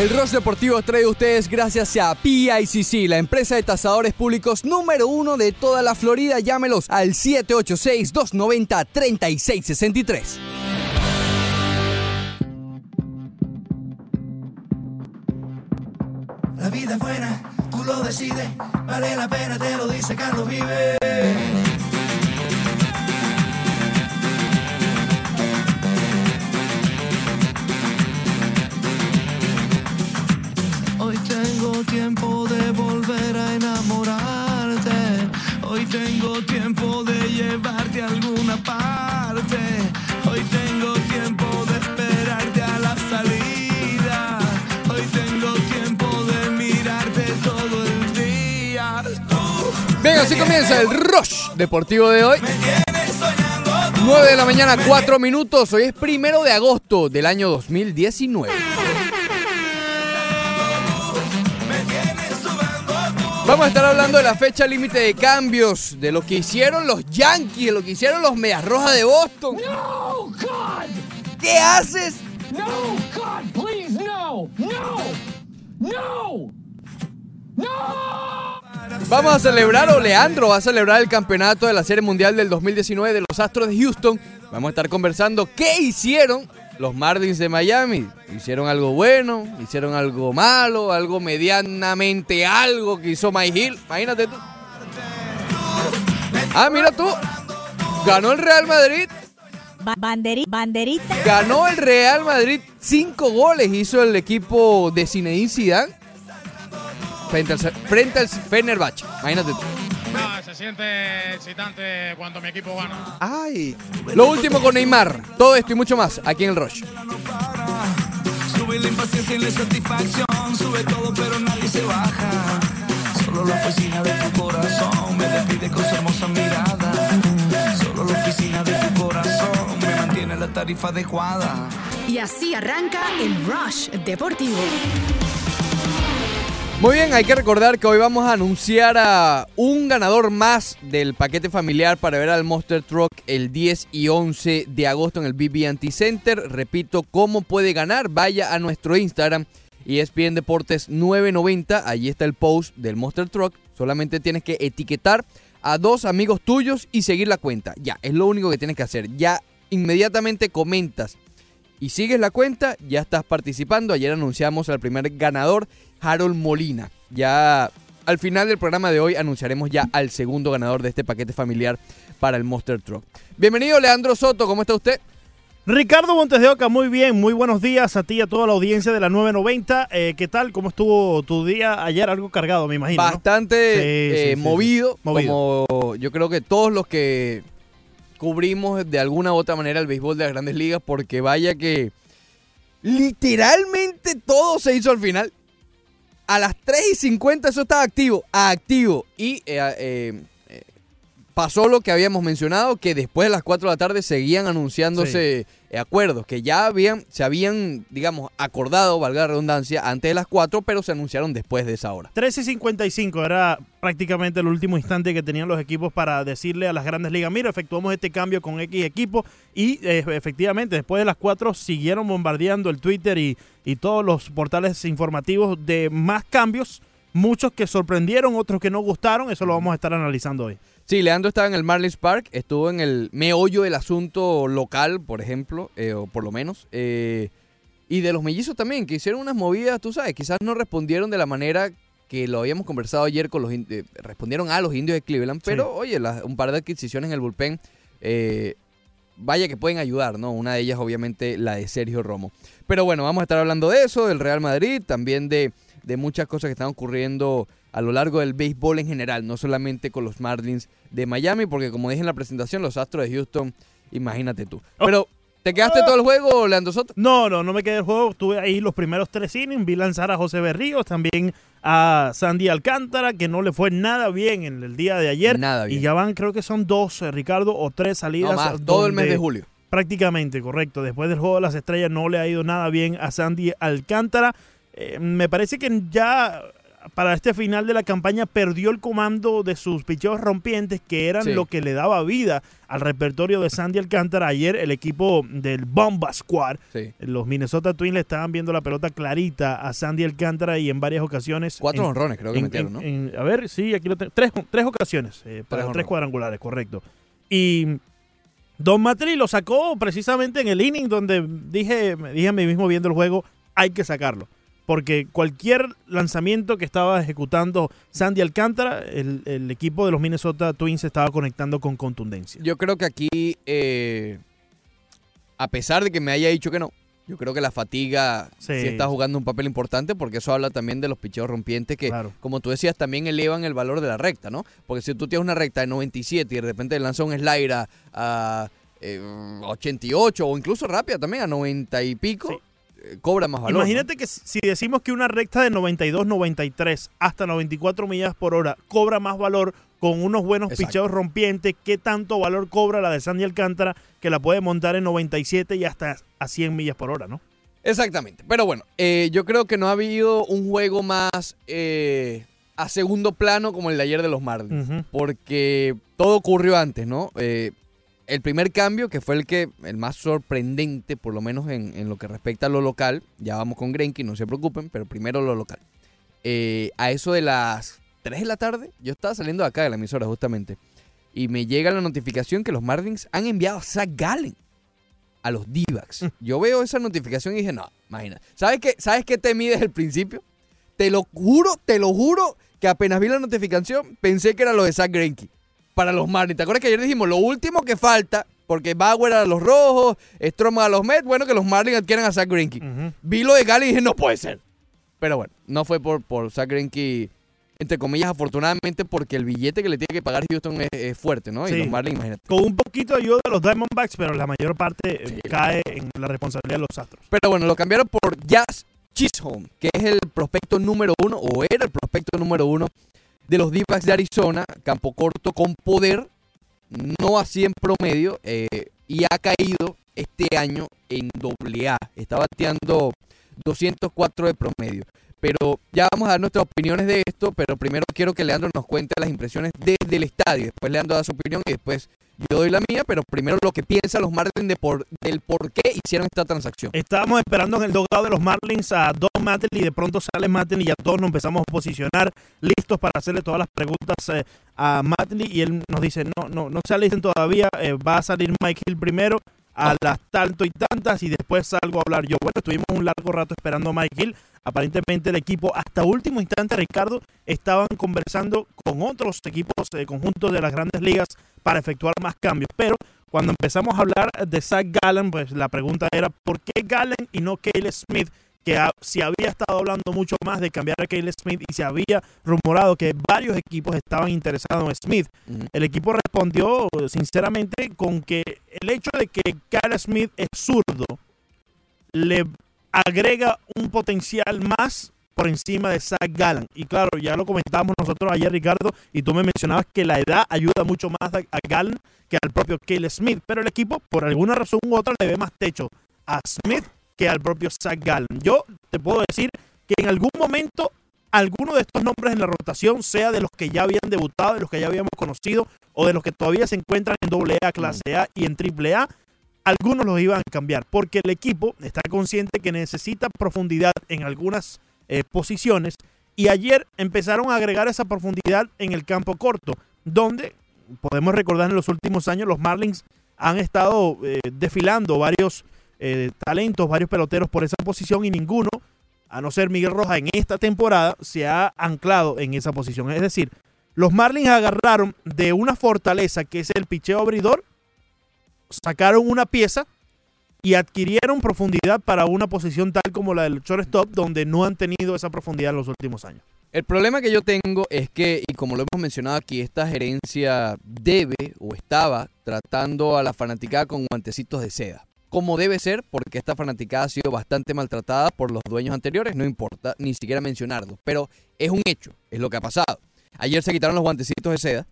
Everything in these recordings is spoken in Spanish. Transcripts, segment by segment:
El Rush Deportivo trae a ustedes gracias a PICC, la empresa de tasadores públicos número uno de toda la Florida. Llámelos al 786-290-3663. La vida es buena, tú lo decides, vale la pena, te lo dice Carlos Vive. Comienza el Rush Deportivo de hoy. me tienes soñando. tú 9 de la mañana, 4 minutos. Hoy es primero de agosto del año 2019. Me tienes sudando tú. Vamos a estar hablando de la fecha límite de cambios, de lo que hicieron los Yankees, de lo que hicieron los Medias Rojas de Boston. No, God! ¿Qué haces? No, God, please, no! No! No! No! Vamos a celebrar, o Leandro va a celebrar el campeonato de la Serie Mundial del 2019 de los Astros de Houston. Vamos a estar conversando qué hicieron los Marlins de Miami. ¿Hicieron algo bueno? ¿Hicieron algo malo? ¿Algo medianamente algo que hizo Mike Hill? Imagínate tú. Ah, mira tú. Ganó el Real Madrid. Ba- banderi- banderita. Ganó el Real Madrid. Cinco goles hizo el equipo de Zinedine Zidane. Frente al, frente al Fenerbahce. Imagínate tú. Ah, se siente excitante cuando mi equipo gana. Ay. Lo último con Neymar. Todo esto y mucho más aquí en el Rush. Sube la impaciencia y la satisfacción. Sube todo, pero nadie se baja. Solo la oficina de tu corazón me despide con su hermosa mirada. Solo la oficina de tu corazón me mantiene la tarifa adecuada. Y así arranca el Rush Deportivo. Muy bien, hay que recordar que hoy vamos a anunciar a un ganador más del paquete familiar para ver al Monster Truck el 10 y 11 de agosto en el BB Center. Repito, ¿cómo puede ganar? Vaya a nuestro Instagram y ESPN Deportes 990. Allí está el post del Monster Truck. Solamente tienes que etiquetar a dos amigos tuyos y seguir la cuenta. Ya, es lo único que tienes que hacer. Ya inmediatamente comentas y sigues la cuenta, ya estás participando. Ayer anunciamos al primer ganador, Harold Molina. Ya al final del programa de hoy anunciaremos ya al segundo ganador de este paquete familiar para el Monster Truck. Bienvenido Leandro Soto, ¿cómo está usted? Ricardo Montes de Oca, muy bien, muy buenos días a ti y a toda la audiencia de la 990. Eh, ¿Qué tal? ¿Cómo estuvo tu día ayer? Algo cargado, me imagino. ¿no? Bastante Sí, eh, sí, movido, sí. Movido. como yo creo que todos los que cubrimos de alguna u otra manera el béisbol de las grandes ligas, porque vaya que literalmente todo se hizo al final. A las 3 y 50 eso estaba activo, activo. Y eh, eh, pasó lo que habíamos mencionado, que después de las 4 de la tarde seguían anunciándose acuerdos, que ya habían, se habían, digamos, acordado, valga la redundancia, antes de las 4, pero se anunciaron después de esa hora. 13 y 55 era prácticamente el último instante que tenían los equipos para decirle a las grandes ligas, mira, efectuamos este cambio con X equipo y eh, efectivamente después de las 4 siguieron bombardeando el Twitter y, y todos los portales informativos de más cambios, muchos que sorprendieron, otros que no gustaron, eso lo vamos a estar analizando hoy. Sí, Leandro estaba en el Marlins Park, estuvo en el meollo del asunto local, por ejemplo, eh, o por lo menos. eh, y de los mellizos también, que hicieron unas movidas, tú sabes, quizás no respondieron de la manera que lo habíamos conversado ayer con los... eh, respondieron a los indios de Cleveland, pero oye, un par de adquisiciones en el bullpen, eh, vaya que pueden ayudar, ¿no? Una de ellas obviamente la de Sergio Romo. Pero bueno, vamos a estar hablando de eso, del Real Madrid, también de, de muchas cosas que están ocurriendo a lo largo del béisbol en general, no solamente con los Marlins de Miami, porque como dije en la presentación, los Astros de Houston, imagínate tú. Pero, ¿te quedaste todo el juego, Leandro Soto? No, no, no me quedé el juego. Estuve ahí los primeros tres innings. Vi lanzar a José Berríos, también a Sandy Alcántara, que no le fue nada bien en el día de ayer. Nada bien. Y ya van, creo que son dos, eh, Ricardo, o tres salidas. No más, todo el mes de julio. Prácticamente, correcto. Después del juego de las estrellas no le ha ido nada bien a Sandy Alcántara. Eh, me parece que ya para este final de la campaña perdió el comando de sus picheos rompientes, que eran Sí. lo que le daba vida al repertorio de Sandy Alcántara. Ayer el equipo del Bomba Squad, Sí. los Minnesota Twins le estaban viendo la pelota clarita a Sandy Alcántara y en varias ocasiones. Cuatro honrones creo que en- metieron, ¿no? en- en- a ver, sí, aquí lo tengo. Tres, tres ocasiones, eh, para tres cuadrangulares, correcto. Y Don Matri lo sacó precisamente en el inning donde dije, me dije a mí mismo viendo el juego, hay que sacarlo. Porque cualquier lanzamiento que estaba ejecutando Sandy Alcántara, el, el equipo de los Minnesota Twins estaba conectando con contundencia. Yo creo que aquí, eh, a pesar de que me haya dicho que no, yo creo que la fatiga sí, Sí. está jugando un papel importante porque eso habla también de los picheos rompientes que, Claro. como tú decías, también elevan el valor de la recta, ¿no? Porque si tú tienes una recta de 97 y de repente lanzas un slider a, a, eh, 88 o incluso rápida también a 90 y pico, Sí. Cobra más valor. ¿no? Imagínate que si decimos que una recta de 92, 93 hasta 94 millas por hora cobra más valor con unos buenos Exacto. picheos rompientes, ¿qué tanto valor cobra la de Sandy Alcántara que la puede montar en 97 y hasta a 100 millas por hora, ¿no? Exactamente. Pero bueno, eh, yo creo que no ha habido un juego más eh, a segundo plano como el de ayer de los Marlins. Porque todo ocurrió antes, ¿no? Eh, el primer cambio, que fue el que el más sorprendente, por lo menos en, en lo que respecta a lo local, ya vamos con Greinke, no se preocupen, pero primero lo local. Eh, a eso de las 3 de la tarde, yo estaba saliendo de acá de la emisora justamente, y me llega la notificación que los Marlins han enviado a Zach Gallen a los d Yo veo esa notificación y dije, no, imagina. ¿Sabes qué, ¿Sabes qué temí desde el principio? Te lo juro, te lo juro, que apenas vi la notificación, pensé que era lo de Zach Greinke para los Marlins. ¿Te acuerdas que ayer dijimos lo último que falta? Porque Bauer a los rojos, Stroman a los Mets, bueno, que los Marlins adquieran a Zach Greinke. Ujú. Vi lo de Gale y dije, no puede ser. Pero bueno, no fue por, por Zach Greinke, entre comillas, afortunadamente, porque el billete que le tiene que pagar Houston es, es fuerte, ¿no? Y Sí. los Marlins, imagínate. Con un poquito de ayuda de los Diamondbacks, pero la mayor parte eh, cae en la responsabilidad de los Astros. Pero bueno, lo cambiaron por Jazz Chisholm, que es el prospecto número uno, o era el prospecto número uno de los d de Arizona, campo corto con poder, no así en promedio, eh, y ha caído este año en doble A. Está bateando 204 de promedio. Pero ya vamos a dar nuestras opiniones de esto, pero primero quiero que Leandro nos cuente las impresiones desde el estadio. Después Leandro da su opinión y después yo doy la mía, pero primero lo que piensan los Marlins de por, del por qué hicieron esta transacción. Estábamos esperando en el dogado de los Marlins a Don Mattel y de pronto sale Mattel y ya todos nos empezamos a posicionar listos para hacerle todas las preguntas eh, a Mattel y él nos dice, no, no, no se alisten todavía, eh, va a salir Mike Hill primero a las tanto y tantas y después salgo a hablar yo. Bueno, estuvimos un largo rato esperando a Mike Hill. Aparentemente el equipo hasta último instante, Ricardo, estaban conversando con otros equipos, eh, conjuntos de las grandes ligas para efectuar más cambios. Pero cuando empezamos a hablar de Zach Gallen, pues la pregunta era ¿por qué Gallen y no Cale Smith? Que ha- se había estado hablando mucho más de cambiar a Cale Smith y se había rumorado que varios equipos estaban interesados en Smith. El equipo respondió sinceramente con que el hecho de que Cale Smith es zurdo le agrega un potencial más por encima de Zach Gallen. Y claro, ya lo comentábamos nosotros ayer, Ricardo, y tú me mencionabas que la edad ayuda mucho más a, a Gallen que al propio Cale Smith. Pero el equipo, por alguna razón u otra, le ve más techo a Smith que al propio Zach Gallen. Yo te puedo decir que en algún momento alguno de estos nombres en la rotación, sea de los que ya habían debutado, de los que ya habíamos conocido, o de los que todavía se encuentran en AA, clase A y en AAA, algunos los iban a cambiar, porque el equipo está consciente que necesita profundidad en algunas eh, posiciones, y ayer empezaron a agregar esa profundidad en el campo corto, donde podemos recordar en los últimos años los Marlins han estado eh, desfilando varios eh, talentos, varios peloteros por esa posición y ninguno, a no ser Miguel Rojas en esta temporada, se ha anclado en esa posición. Es decir, los Marlins agarraron de una fortaleza que es el picheo abridor, sacaron una pieza y adquirieron profundidad para una posición tal como la del shortstop, donde no han tenido esa profundidad en los últimos años. El problema que yo tengo es que, y como lo hemos mencionado aquí, esta gerencia debe o estaba tratando a la fanaticada con guantecitos de seda. Como debe ser, porque esta fanaticada ha sido bastante maltratada por los dueños anteriores, no importa ni siquiera mencionarlo, pero es un hecho, es lo que ha pasado. Ayer se quitaron los guantecitos de seda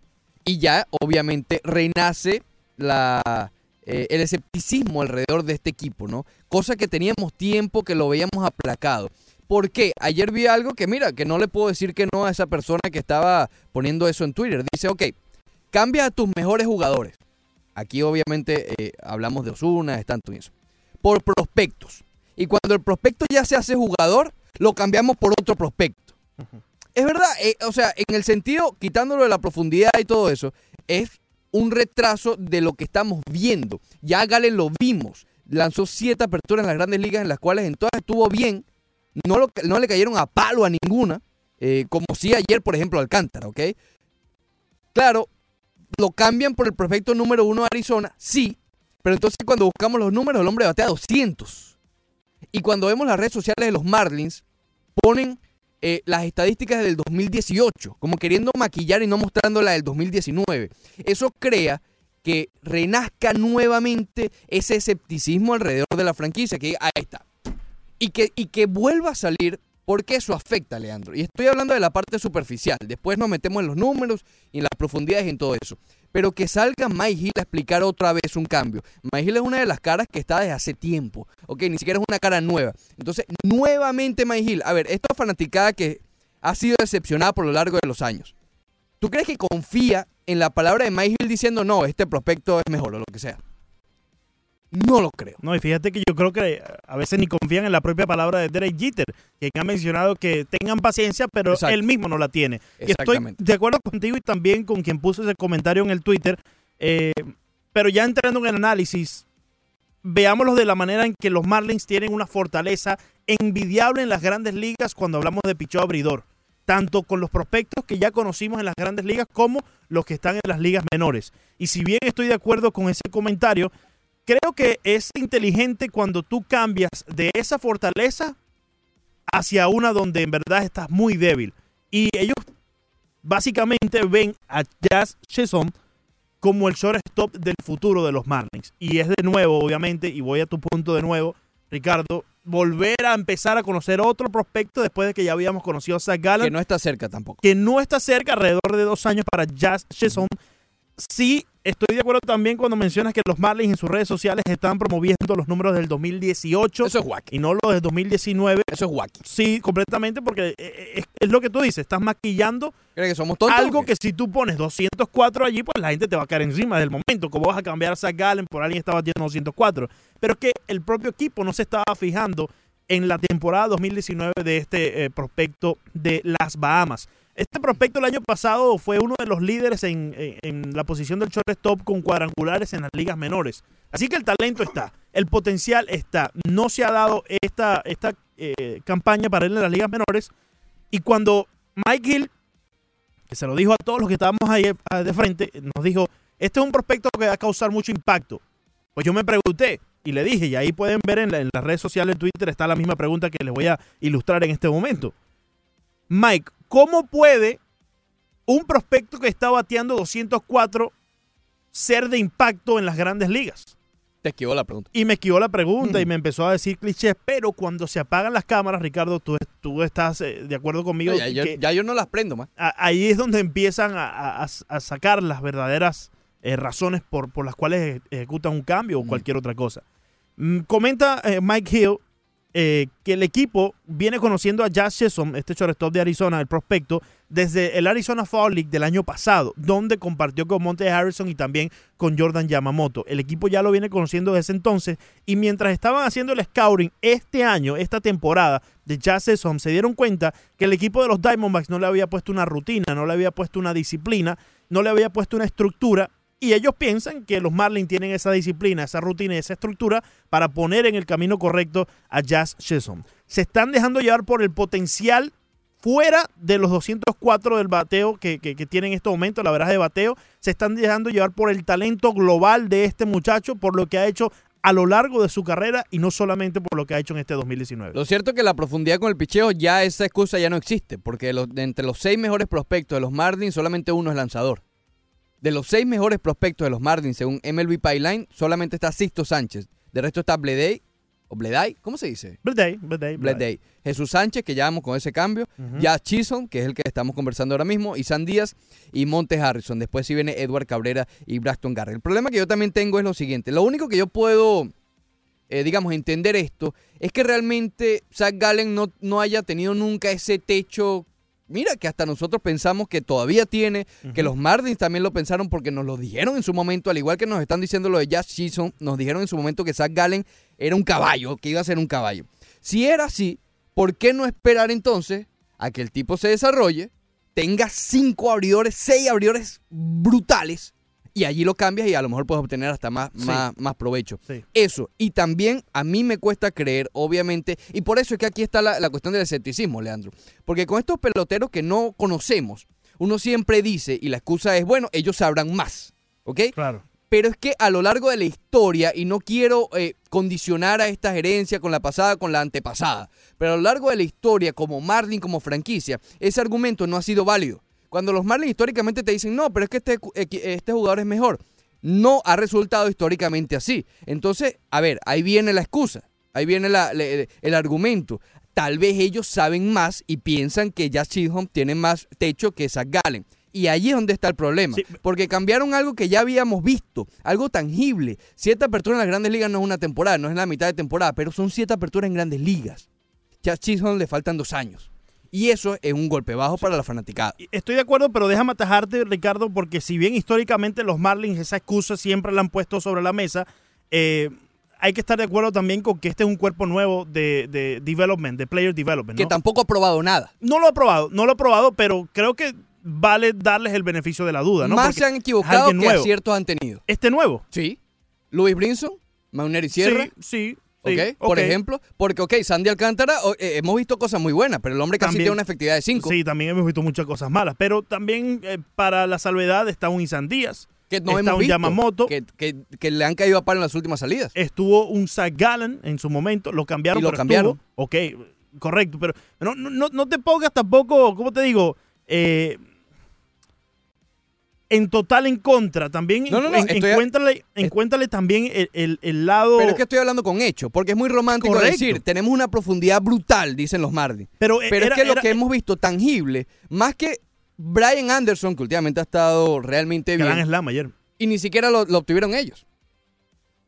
y ya obviamente renace eh, el escepticismo alrededor de este equipo, ¿no? Cosa que teníamos tiempo que lo veíamos aplacado. ¿Por qué? Ayer vi algo que, mira, que no le puedo decir que no a esa persona que estaba poniendo eso en Twitter. Dice, ok, cambia a tus mejores jugadores. Aquí obviamente eh, hablamos de Osuna, de Stanton y eso. Por prospectos. Y cuando el prospecto ya se hace jugador, lo cambiamos por otro prospecto. Es verdad, eh, o sea, en el sentido, quitándolo de la profundidad y todo eso, es un retraso de lo que estamos viendo. Ya Galen lo vimos. Lanzó siete aperturas en las grandes ligas, en las cuales en todas estuvo bien. No, lo- no le cayeron a palo a ninguna, eh, como sí ayer, por ejemplo, Alcántara, ¿ok? Claro, lo cambian por el prospecto número uno de Arizona, sí, pero entonces cuando buscamos los números, el hombre batea 200. Y cuando vemos las redes sociales de los Marlins, ponen eh, las estadísticas del 2018, como queriendo maquillar y no mostrando la del 2019. Eso crea que renazca nuevamente ese escepticismo alrededor de la franquicia, que ahí está. Y que, y que vuelva a salir porque eso afecta, Leandro. Y estoy hablando de la parte superficial. Después nos metemos en los números y en las profundidades y en todo eso. Pero que salga Mike Hill a explicar otra vez un cambio. Mike Hill es una de las caras que está desde hace tiempo. Ok, ni siquiera es una cara nueva. Entonces, nuevamente Mike Hill. A ver, esta fanaticada que ha sido decepcionada por lo largo de los años. ¿Tú crees que confía en la palabra de Mike Hill diciendo no, este prospecto es mejor o lo que sea? No lo creo. No, y fíjate que yo creo que a veces ni confían en la propia palabra de Derek Jeter, quien ha mencionado que tengan paciencia, pero Exacto. él mismo no la tiene. Y estoy de acuerdo contigo y también con quien puso ese comentario en el Twitter, eh, pero ya entrando en el análisis, veámoslo de la manera en que los Marlins tienen una fortaleza envidiable en las grandes ligas cuando hablamos de picheo abridor, tanto con los prospectos que ya conocimos en las grandes ligas como los que están en las ligas menores. Y si bien estoy de acuerdo con ese comentario, creo que es inteligente cuando tú cambias de esa fortaleza hacia una donde en verdad estás muy débil. Y ellos básicamente ven a Jazz Chisholm como el shortstop del futuro de los Marlins. Y es de nuevo, obviamente, y voy a tu punto de nuevo, Ricardo, volver a empezar a conocer otro prospecto después de que ya habíamos conocido a Zach Gallen Que no está cerca tampoco. que no está cerca, alrededor de dos años para Jazz Chisholm. Sí, estoy de acuerdo también cuando mencionas que los Marlins en sus redes sociales están promoviendo los números del 2018 Eso es wacky. y no los del 2019. Eso es wacky. Sí, completamente, porque eh, es, es lo que tú dices, estás maquillando ¿Crees que somos tontos? algo que si tú pones 204 allí, pues la gente te va a caer encima del momento. ¿Cómo vas a cambiar a Zach Gallen por alguien que estaba batiendo 204? Pero es que el propio equipo no se estaba fijando en la temporada 2019 de este eh, prospecto de las Bahamas. Este prospecto el año pasado fue uno de los líderes en, en- la posición del shortstop con cuadrangulares en las ligas menores. Así que el talento está, el potencial está. No se ha dado esta, esta eh, campaña para él en las ligas menores. Y cuando Mike Hill que se lo dijo a todos los que estábamos ahí eh, de frente, nos dijo, este es un prospecto que va a causar mucho impacto. Pues yo me pregunté y le dije, y ahí pueden ver en, la- en las redes sociales, en Twitter, está la misma pregunta que les voy a ilustrar en este momento. Mike, ¿cómo puede un prospecto que está bateando 204 ser de impacto en las grandes ligas? Te esquivó la pregunta. Y me esquivó la pregunta y Mm. me empezó a decir clichés, pero cuando se apagan las cámaras, Ricardo, tú, tú estás eh, de acuerdo conmigo. ya, yo, que- ya yo no las prendo más. a- ahí es donde empiezan a, a- a- a sacar las verdaderas eh, razones por, por las cuales eje- ejecutan un cambio o Mm. cualquier otra cosa. Mm, comenta eh, Mike Hill eh, que el equipo viene conociendo a Jazz Chisholm, este shortstop de Arizona, el prospecto, desde el Arizona Fall League del año pasado, donde compartió con Monte Harrison y también con Jordan Yamamoto. El equipo ya lo viene conociendo desde entonces y mientras estaban haciendo el scouting este año, esta temporada de Jazz Chisholm, se dieron cuenta que el equipo de los Diamondbacks no le había puesto una rutina, no le había puesto una disciplina, no le había puesto una estructura y ellos piensan que los Marlins tienen esa disciplina, esa rutina esa estructura para poner en el camino correcto a Jazz Chisholm. Se están dejando llevar por el potencial fuera de los 204 del bateo que, que, que tiene en este momento, la verdad de bateo. Se están dejando llevar por el talento global de este muchacho, por lo que ha hecho a lo largo de su carrera y no solamente por lo que ha hecho en este 2019. Lo cierto es que la profundidad con el picheo ya esa excusa ya no existe, porque los- entre los seis mejores prospectos de los Marlins solamente uno es lanzador. De los seis mejores prospectos de los Marlins según MLB Pipeline solamente está Sisto Sánchez. De resto está Bleday o Bleday, ¿cómo se dice? Bleday, Bleday, Bleday. Jesús Sánchez, que ya vamos con ese cambio. Ujú. Ya Chisholm, que es el que estamos conversando ahora mismo. Y San Díaz y Montes Harrison. Después sí viene Edward Cabrera y Braston Garrett. El problema que yo también tengo es lo siguiente. Lo único que yo puedo eh, digamos, entender esto, es que realmente Zach Gallen no, no haya tenido nunca ese techo. Mira, que hasta nosotros pensamos que todavía tiene, que los Martins también lo pensaron porque nos lo dijeron en su momento, al igual que nos están diciendo lo de Jazz Chisholm, nos dijeron en su momento que Zach Gallen era un caballo, que iba a ser un caballo. Si era así, ¿por qué no esperar entonces a que el tipo se desarrolle, tenga cinco abridores, seis abridores brutales, y allí lo cambias y a lo mejor puedes obtener hasta más, Sí. más, más provecho? Sí. Eso, y también a mí me cuesta creer, obviamente, y por eso es que aquí está la, la cuestión del escepticismo, Leandro, porque con estos peloteros que no conocemos, uno siempre dice, y la excusa es, bueno, ellos sabrán más, ¿ok? Claro. Pero es que a lo largo de la historia, y no quiero eh, condicionar a esta gerencia con la pasada, con la antepasada, pero a lo largo de la historia, como Marlin, como franquicia, ese argumento no ha sido válido. Cuando los Marlins históricamente te dicen, no, pero es que este, este jugador es mejor, no ha resultado históricamente así. Entonces, a ver, ahí viene la excusa, ahí viene la- le- el argumento. Tal vez ellos saben más y piensan que Jazz Chisholm tiene más techo que Zach Gallen. Y ahí es donde está el problema. Sí. Porque cambiaron algo que ya habíamos visto, algo tangible. Siete aperturas en las grandes ligas no es una temporada, no es la mitad de temporada, pero son siete aperturas en grandes ligas. Ya a Chisholm le faltan dos años. Y eso es un golpe bajo para la fanaticada. Estoy de acuerdo, pero déjame atajarte, Ricardo, porque si bien históricamente los Marlins esa excusa siempre la han puesto sobre la mesa, eh, hay que estar de acuerdo también con que este es un cuerpo nuevo de, de development, de player development. Que ¿no? tampoco ha probado nada. no lo he probado, no lo he probado, pero creo que vale darles el beneficio de la duda, ¿no? Más Porque se han equivocado que nuevo. aciertos han tenido. Este nuevo. Sí. Luis Brinson, Mauneri Sierra. Sí, sí. ¿Ok? sí, Por ok. ejemplo, porque, ok, Sandy Alcántara, eh, hemos visto cosas muy buenas, pero el hombre casi También- tiene una efectividad de 5. Sí, también hemos visto muchas cosas malas, pero también eh, para la salvedad está un Isan Díaz, que no está hemos un visto. Yamamoto. Que, que- que le han caído a palo en las últimas salidas. estuvo un Zach Gallen en su momento, lo cambiaron. Y lo pero cambiaron. estuvo. Ok, correcto, pero no, no, no- no te pongas tampoco, ¿cómo te digo? Eh, en total en contra, también No, no, no, en- a- encuéntrale, también el, el- el lado... Pero es que estoy hablando con hechos, porque es muy romántico Correcto. decir, tenemos una profundidad brutal, dicen los Marlins. pero, Pero era- es que lo era- que hemos visto tangible, más que Brian Anderson, que últimamente ha estado realmente Gran bien, slam ayer. y ni siquiera lo, lo obtuvieron ellos.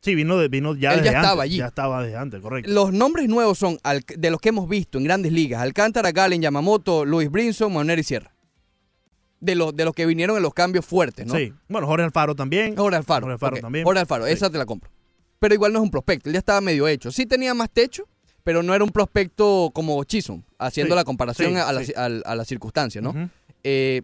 Sí, vino, de, vino ya Él ya estaba antes, allí. Ya estaba desde antes, correcto. Los nombres nuevos son de los que hemos visto en grandes ligas: Alcántara, Galen, Yamamoto, Luis Brinson, Manuel y Sierra. De los, de los que vinieron en los cambios fuertes, ¿no? Sí, bueno, Jorge Alfaro también. Jorge Alfaro. Jorge Alfaro también. Jorge Alfaro, Sí. esa te la compro. Pero igual no es un prospecto, él ya estaba medio hecho. Sí tenía más techo, pero no era un prospecto como Chisholm, haciendo Sí, la comparación sí, a, la, a- a la circunstancia, ¿no? Eh,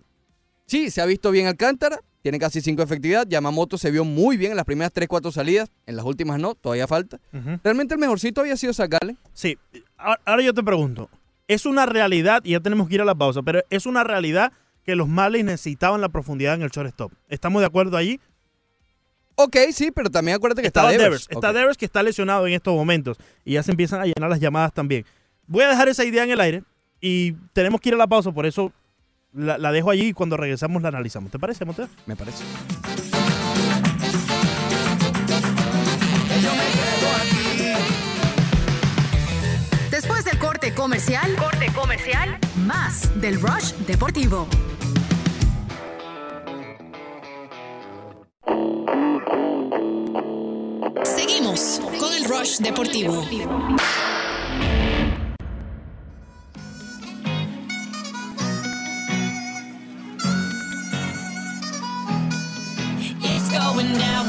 sí, se ha visto bien Alcántara, tiene casi 5 de efectividad. Yamamoto se vio muy bien en las primeras 3, 4 salidas, en las últimas no, todavía falta. Realmente el mejorcito había sido Zagale. Sí, ahora yo te pregunto, ¿es una realidad, y ya tenemos que ir a la pausa, pero es una realidad que los Marlins necesitaban la profundidad en el shortstop? ¿Estamos de acuerdo allí? Ok, sí, pero también acuérdate que está, Está Devers. Devers, está. Devers que está lesionado en estos momentos y ya se empiezan a llenar las llamadas también. Voy a dejar esa idea en el aire y tenemos que ir a la pausa, por eso la, la dejo allí y cuando regresamos la analizamos. ¿Te parece, Montero? Me parece. Después del corte comercial, corte comercial, más del Rush Deportivo. Seguimos con el Rush Deportivo.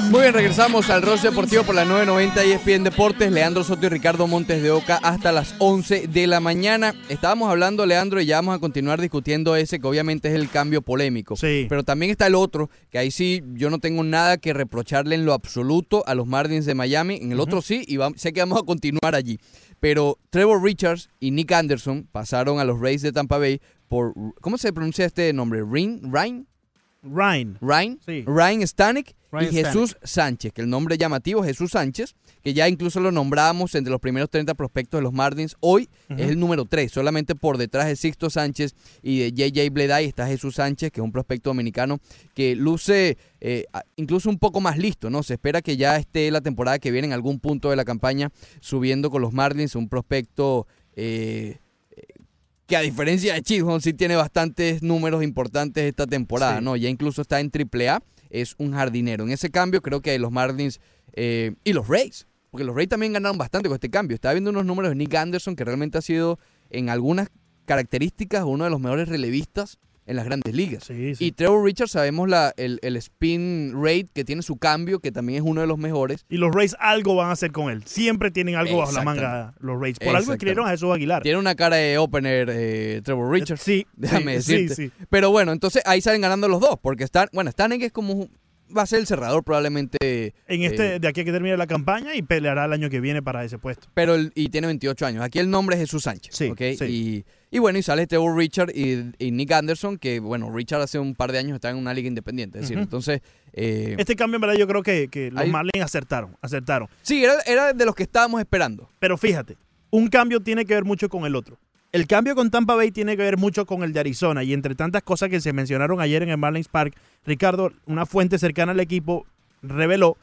Muy bien, regresamos al Ross Deportivo por la 990 ESPN Deportes. Leandro Soto y Ricardo Montes de Oca hasta las 11 de la mañana. Estábamos hablando, Leandro, y ya vamos a continuar discutiendo ese que obviamente es el cambio polémico. Sí. Pero también está el otro, que ahí sí yo no tengo nada que reprocharle en lo absoluto a los Marlins de Miami. En el otro sí, y va- sé que vamos a continuar allí. Pero Trevor Richards y Nick Anderson pasaron a los Rays de Tampa Bay por. ¿Cómo se pronuncia este nombre? ¿Rin? ¿Ryan? Ryan. Ryan, Sí. Ryan Stanek Ryan y Jesús Sánchez, que el nombre llamativo Jesús Sánchez, que ya incluso lo nombramos entre los primeros 30 prospectos de los Marlins. Hoy es el número 3, solamente por detrás de Sixto Sánchez y de JJ Bleday está Jesús Sánchez, que es un prospecto dominicano que luce eh, incluso un poco más listo, ¿no? Se espera que ya esté la temporada que viene en algún punto de la campaña subiendo con los Marlins, un prospecto... eh, que a diferencia de Chisholm sí tiene bastantes números importantes esta temporada, Sí. ¿no? Ya incluso está en AAA, es un jardinero. En ese cambio creo que los Marlins eh, y los Rays porque los Rays también ganaron bastante con este cambio. Estaba viendo unos números de Nick Anderson, que realmente ha sido en algunas características uno de los mejores relevistas en las grandes ligas. Sí, sí. Y Trevor Richards sabemos la, el, el spin rate que tiene su cambio, que también es uno de los mejores. Y los Rays algo van a hacer con él. Siempre tienen algo bajo la manga los Rays. Por algo escribieron a Jesús Aguilar. Tiene una cara de opener eh, Trevor Richards. Sí, Déjame sí, decirte. sí, sí. Pero bueno, entonces ahí salen ganando los dos, porque están, bueno, Stanek es como va a ser el cerrador probablemente. En eh, este, de aquí a que termine la campaña y peleará el año que viene para ese puesto. pero el- y tiene 28 años. Aquí el nombre es Jesús Sánchez. Sí. Y, y bueno, y sale Trevor Richard y, y Nick Anderson, que bueno, Richard hace un par de años está en una liga independiente. Es decir, entonces. eh, Este cambio, en verdad, yo creo que, que los Ahí- Marlins acertaron, acertaron. sí, era, era de los que estábamos esperando. Pero fíjate, un cambio tiene que ver mucho con el otro. El cambio con Tampa Bay tiene que ver mucho con el de Arizona. Y entre tantas cosas que se mencionaron ayer en el Marlins Park, Ricardo, una fuente cercana al equipo, reveló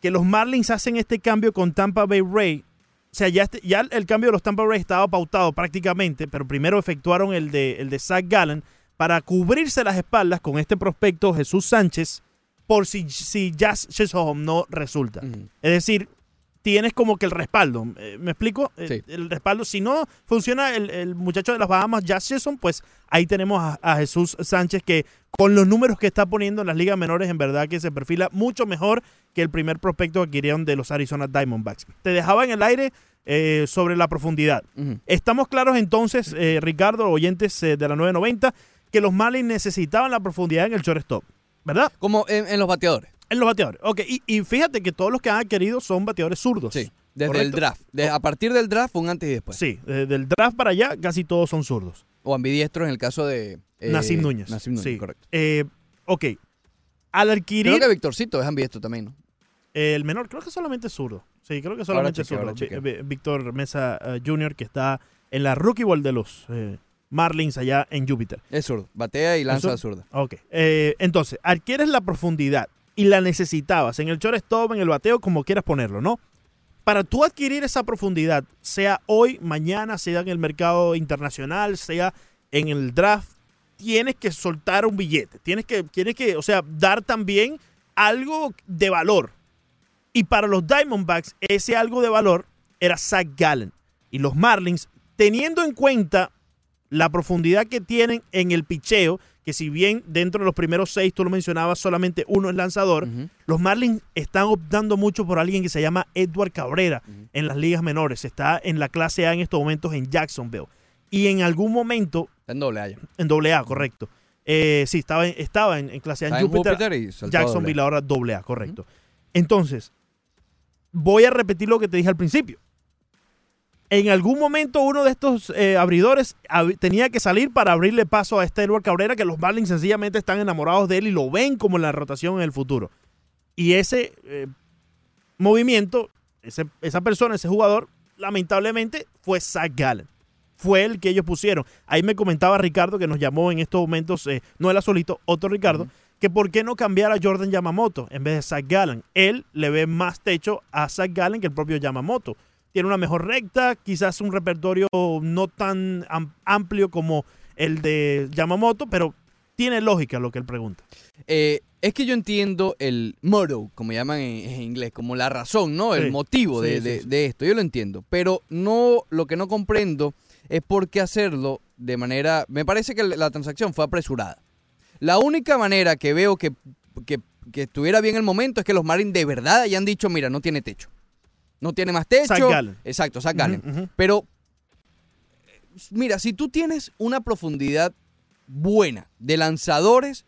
que los Marlins hacen este cambio con Tampa Bay Ray. O sea, ya, este- ya el cambio de los Tampa Bay estaba pautado prácticamente, pero primero efectuaron el de, el de Zach Gallen para cubrirse las espaldas con este prospecto Jesús Sánchez por si, si Jazz Chisholm no resulta. Es decir, tienes como que el respaldo. Eh, ¿Me explico? Eh, Sí. El respaldo. Si no funciona el, el muchacho de las Bahamas, Jazz Jason, pues ahí tenemos a, a Jesús Sánchez que con los números que está poniendo en las ligas menores, en verdad que se perfila mucho mejor que el primer prospecto que adquirieron de los Arizona Diamondbacks. Te dejaba en el aire eh, sobre la profundidad. Estamos claros entonces, eh, Ricardo, oyentes eh, de la 990, que los Marlins necesitaban la profundidad en el shortstop, ¿verdad? Como en, en los bateadores. En los bateadores. Ok, y, y fíjate que todos los que han adquirido son bateadores zurdos. Sí. Desde el draft. De- a partir del draft fue un antes y después. Sí, desde el draft para allá casi todos son zurdos. O ambidiestros en el caso de. eh, Nassim Núñez. Nassim Núñez, sí. correcto. Eh, ok. Al adquirir Creo que Victorcito es ambidiestro también, ¿no? el menor, creo que solamente es zurdo. Sí, creo que solamente es zurdo. Víctor Mesa eh, Jr., que está en la Rookie Ball de los eh, Marlins allá en Júpiter. Es zurdo. Batea y lanza ¿Es zurda. Ok. Eh, entonces, adquieres la profundidad y la necesitabas en el shortstop, en el bateo, como quieras ponerlo, ¿no? Para tú adquirir esa profundidad, sea hoy, mañana, sea en el mercado internacional, sea en el draft, tienes que soltar un billete. Tienes que, tienes que, o sea, dar también algo de valor. Y para los Diamondbacks, ese algo de valor era Zach Gallen. Y los Marlins, teniendo en cuenta la profundidad que tienen en el picheo, que si bien dentro de los primeros seis, tú lo mencionabas, solamente uno es lanzador, los Marlins están optando mucho por alguien que se llama Edward Cabrera en las ligas menores. Está en la clase A en estos momentos en Jacksonville. Y en algún momento, en doble A ya. en doble A, correcto. Eh, sí, estaba en, estaba en, en clase A en Júpiter. Doble A. Jacksonville ahora doble A, correcto. Entonces, voy a repetir lo que te dije al principio. En algún momento uno de estos eh, abridores ab- tenía que salir para abrirle paso a este Edward Cabrera, que los Marlins sencillamente están enamorados de él y lo ven como la rotación en el futuro. Y ese eh, movimiento, ese- esa persona, ese jugador, lamentablemente fue Zach Gallen. Fue el que ellos pusieron. Ahí me comentaba Ricardo, que nos llamó en estos momentos, eh, no él solito, otro Ricardo, que por qué no cambiar a Jordan Yamamoto en vez de Zach Gallen. Él le ve más techo a Zach Gallen que el propio Yamamoto. Tiene una mejor recta, quizás un repertorio no tan am- amplio como el de Yamamoto, pero tiene lógica lo que él pregunta. Eh, es que yo entiendo el motto, como llaman en, en inglés, como la razón, ¿no? El Sí, motivo de, sí, de- sí, sí. de esto. Yo lo entiendo. Pero no, lo que no comprendo es por qué hacerlo de manera. Me parece que la transacción fue apresurada. La única manera que veo que, que, que estuviera bien el momento es que los Marines de verdad hayan dicho: mira, no tiene techo. No tiene más techo. Zach Gallen. Exacto, Zach Gallen. Pero, mira, si tú tienes una profundidad buena de lanzadores,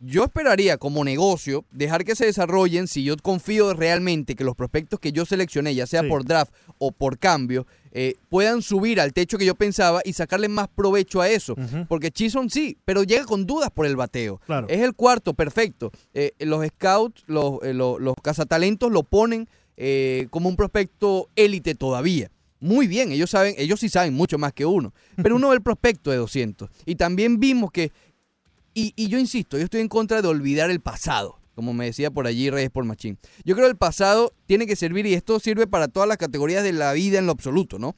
yo esperaría como negocio dejar que se desarrollen si yo confío realmente que los prospectos que yo seleccioné, ya sea Sí. por draft o por cambio, eh, puedan subir al techo que yo pensaba y sacarle más provecho a eso. Porque Chisholm sí, pero llega con dudas por el bateo. Claro. Es el cuarto, perfecto. Eh, los scouts, los, eh, los, los cazatalentos lo ponen eh, como un prospecto élite todavía. Muy bien, ellos saben, ellos sí saben mucho más que uno. Pero uno ve el prospecto de 200. Y también vimos que, y, yo insisto, yo estoy en contra de olvidar el pasado, como me decía por allí Reyes por Machín. Yo creo que el pasado tiene que servir, y esto sirve para todas las categorías de la vida en lo absoluto, ¿no?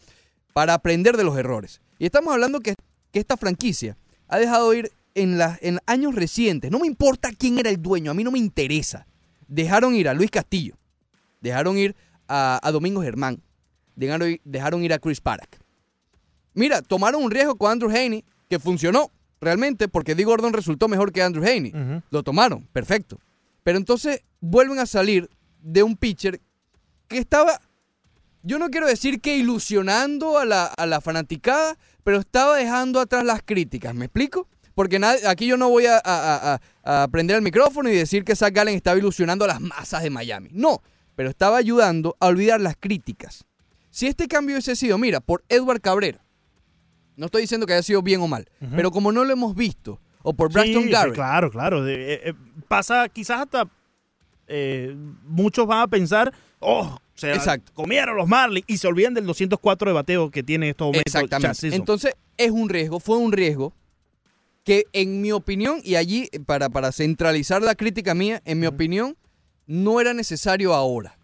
Para aprender de los errores. Y estamos hablando que, esta franquicia ha dejado ir en, las en años recientes. No me importa quién era el dueño, a mí no me interesa. Dejaron ir a Luis Castillo. Dejaron ir a, a Domingo Germán. Dejaron, ir- dejaron ir a Chris Paddock. Mira, tomaron un riesgo con Andrew Haney que funcionó realmente porque Dee Gordon resultó mejor que Andrew Haney. Lo tomaron, perfecto. Pero entonces vuelven a salir de un pitcher que estaba, yo no quiero decir que ilusionando a la, a la fanaticada, pero estaba dejando atrás las críticas, ¿me explico? Porque nadie- aquí yo no voy a- a- a prender el micrófono y decir que Zach Gallen estaba ilusionando a las masas de Miami. No, pero estaba ayudando a olvidar las críticas. Si este cambio hubiese sido, mira, por Edward Cabrera, no estoy diciendo que haya sido bien o mal, pero como no lo hemos visto, o por Braston Sí, sí, Garrett, claro, claro. De- eh, eh, pasa, quizás hasta eh, muchos van a pensar, oh, se Exacto. comieron los Marlins y se olvidan del 204 de bateo que tiene en estos momentos. Exactamente. Entonces, es un riesgo, fue un riesgo que en mi opinión, y allí para, para centralizar la crítica mía, en mi opinión, no era necesario ahora.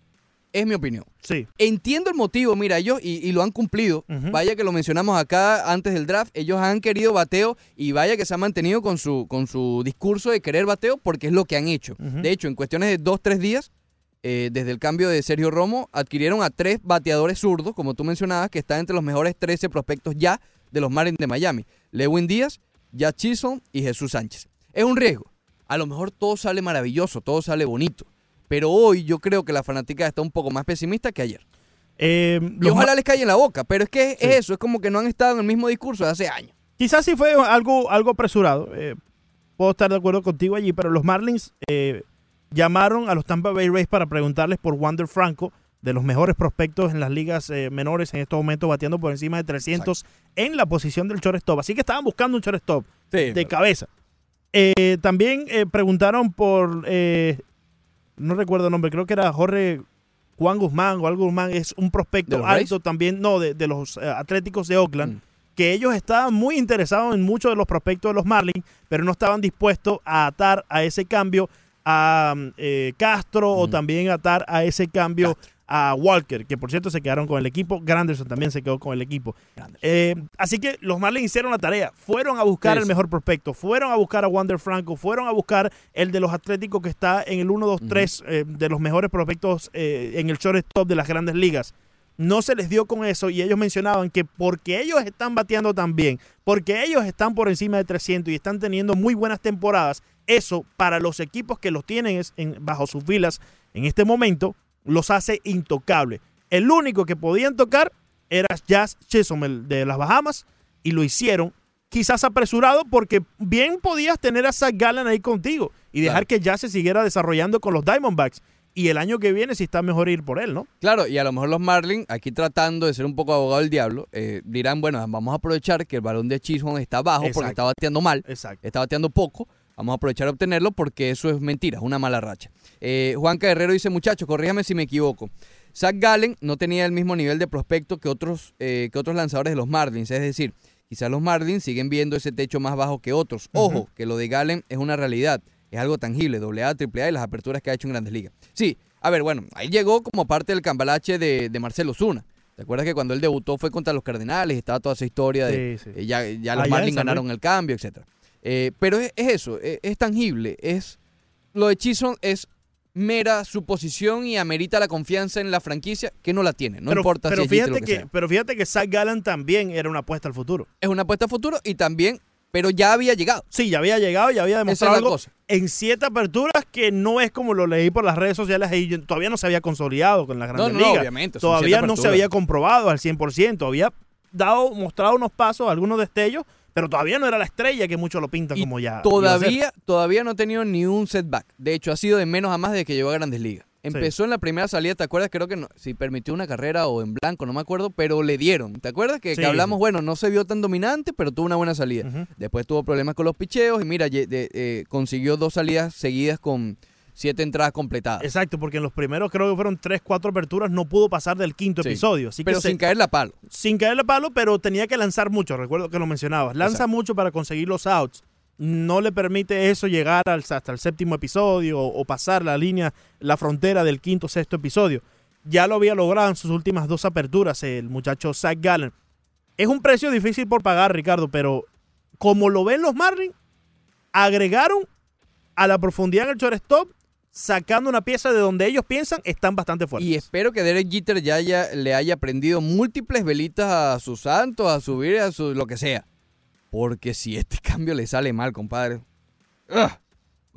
Es mi opinión. sí. Entiendo el motivo, mira, ellos, y, y lo han cumplido, vaya que lo mencionamos acá antes del draft, ellos han querido bateo y vaya que se han mantenido con su, con su discurso de querer bateo porque es lo que han hecho. De hecho, en cuestiones de dos, tres días, eh, desde el cambio de Sergio Romo, adquirieron a tres bateadores zurdos, como tú mencionabas, que están entre los mejores 13 prospectos ya de los Marlins de Miami. Lewin Díaz, Jack Chisholm y Jesús Sánchez. Es un riesgo. A lo mejor todo sale maravilloso, todo sale bonito. Pero hoy yo creo que la fanática está un poco más pesimista que ayer. Eh, Y ojalá les caiga en la boca, pero es que es Sí. eso, es como que no han estado en el mismo discurso de hace años. Quizás sí fue algo, algo apresurado. eh, puedo estar de acuerdo contigo allí, pero los Marlins eh, llamaron a los Tampa Bay Rays para preguntarles por Wander Franco, de los mejores prospectos en las ligas eh, menores en estos momentos, bateando por encima de 300 en la posición del shortstop. Así que estaban buscando un shortstop de cabeza. También preguntaron por, no recuerdo el nombre, creo que era Jorge Juan Guzmán o algo Guzmán, es un ¿De prospecto alto Rays? también, no, de, de los eh, Atléticos de Oakland, Mm. que ellos estaban muy interesados en muchos de los prospectos de los Marlins, pero no estaban dispuestos a atar a ese cambio a mm, eh, Castro o Mm. también atar a ese cambio a Walker, que por cierto se quedaron con el equipo. Granderson también se quedó con el equipo. Eh, así que los Marlins hicieron la tarea. Fueron a buscar Sí, el mejor prospecto. Fueron a buscar a Wander Franco. Fueron a buscar el de los Atléticos que está en el 1, 2, 3 eh, de los mejores prospectos eh, en el shortstop de las grandes ligas. No se les dio con eso y ellos mencionaban que porque ellos están bateando tan bien, porque ellos están por encima de 300 y están teniendo muy buenas temporadas, eso para los equipos que los tienen es- en- bajo sus filas en este momento los hace intocables. El único que podían tocar era Jazz Chisholm de las Bahamas y lo hicieron quizás apresurado porque bien podías tener a Zach Gallen ahí contigo y dejar Claro. que Jazz se siguiera desarrollando con los Diamondbacks y el año que viene si está mejor ir por él, ¿no? Claro, y a lo mejor los Marlins, aquí tratando de ser un poco abogado del diablo, eh, dirán, bueno, vamos a aprovechar que el balón de Chisholm está bajo Exacto. porque está bateando mal, Exacto. está bateando poco. Vamos a aprovechar a obtenerlo porque eso es mentira, es una mala racha. Eh, Juan Guerrero dice, muchachos, corríjame si me equivoco. Zach Gallen no tenía el mismo nivel de prospecto que otros, eh, que otros lanzadores de los Marlins. Es decir, quizás los Marlins siguen viendo ese techo más bajo que otros. Ojo, que lo de Gallen es una realidad, es algo tangible, AA, AAA y las aperturas que ha hecho en Grandes Ligas. Sí, a ver, bueno, ahí llegó como parte del cambalache de, de Marcelo Zuna. ¿Te acuerdas que cuando él debutó fue contra los Cardenales? Estaba toda esa historia de Sí, sí. eh, ya, ya los Allá Marlins ganaron el cambio, etcétera. Eh, pero es, es eso, es, es tangible, es lo de Chisholm es mera suposición y amerita la confianza en la franquicia que no la tiene, no pero, importa pero si es fíjate lo que, sea. pero fíjate que Zach Gallen también era una apuesta al futuro. Es una apuesta a futuro y también, pero ya había llegado. Sí, ya había llegado, ya había Esa es demostrado la algo cosa. en siete aperturas que no es como lo leí por las redes sociales y todavía no se había consolidado con la No, Grandes no, no, Ligas. obviamente. Todavía no se había comprobado al 100%, había dado, mostrado unos pasos, algunos destellos, pero todavía no era la estrella que muchos lo pintan Y como ya. Todavía, todavía no ha tenido ni un setback. De hecho, ha sido de menos a más desde que llegó a Grandes Ligas. Empezó en la primera salida, ¿te acuerdas? Creo que no, si permitió una carrera o en blanco, no me acuerdo, pero le dieron. ¿Te acuerdas? Que, hablamos, bueno, no se vio tan dominante, pero tuvo una buena salida. Después tuvo problemas con los picheos y mira, de- eh, consiguió dos salidas seguidas con siete entradas completadas. Exacto, porque en los primeros creo que fueron tres, cuatro aperturas, no pudo pasar del quinto Sí. episodio. Así pero que se- sin caer la palo. sin caerle palo, pero tenía que lanzar mucho. Recuerdo que lo mencionabas. Lanza Exacto. mucho para conseguir los outs. No le permite eso llegar hasta el séptimo episodio o, o pasar la línea, la frontera del quinto sexto episodio. Ya lo había logrado en sus últimas dos aperturas el muchacho Zach Gallen. Es un precio difícil por pagar, Ricardo, pero como lo ven los Marlins, agregaron a la profundidad en el shortstop sacando una pieza de donde ellos piensan están bastante fuertes. Y espero que Derek Jeter ya haya- le haya prendido múltiples velitas a sus santos, a subir, a su lo que sea. Porque si este cambio le sale mal, compadre, ugh,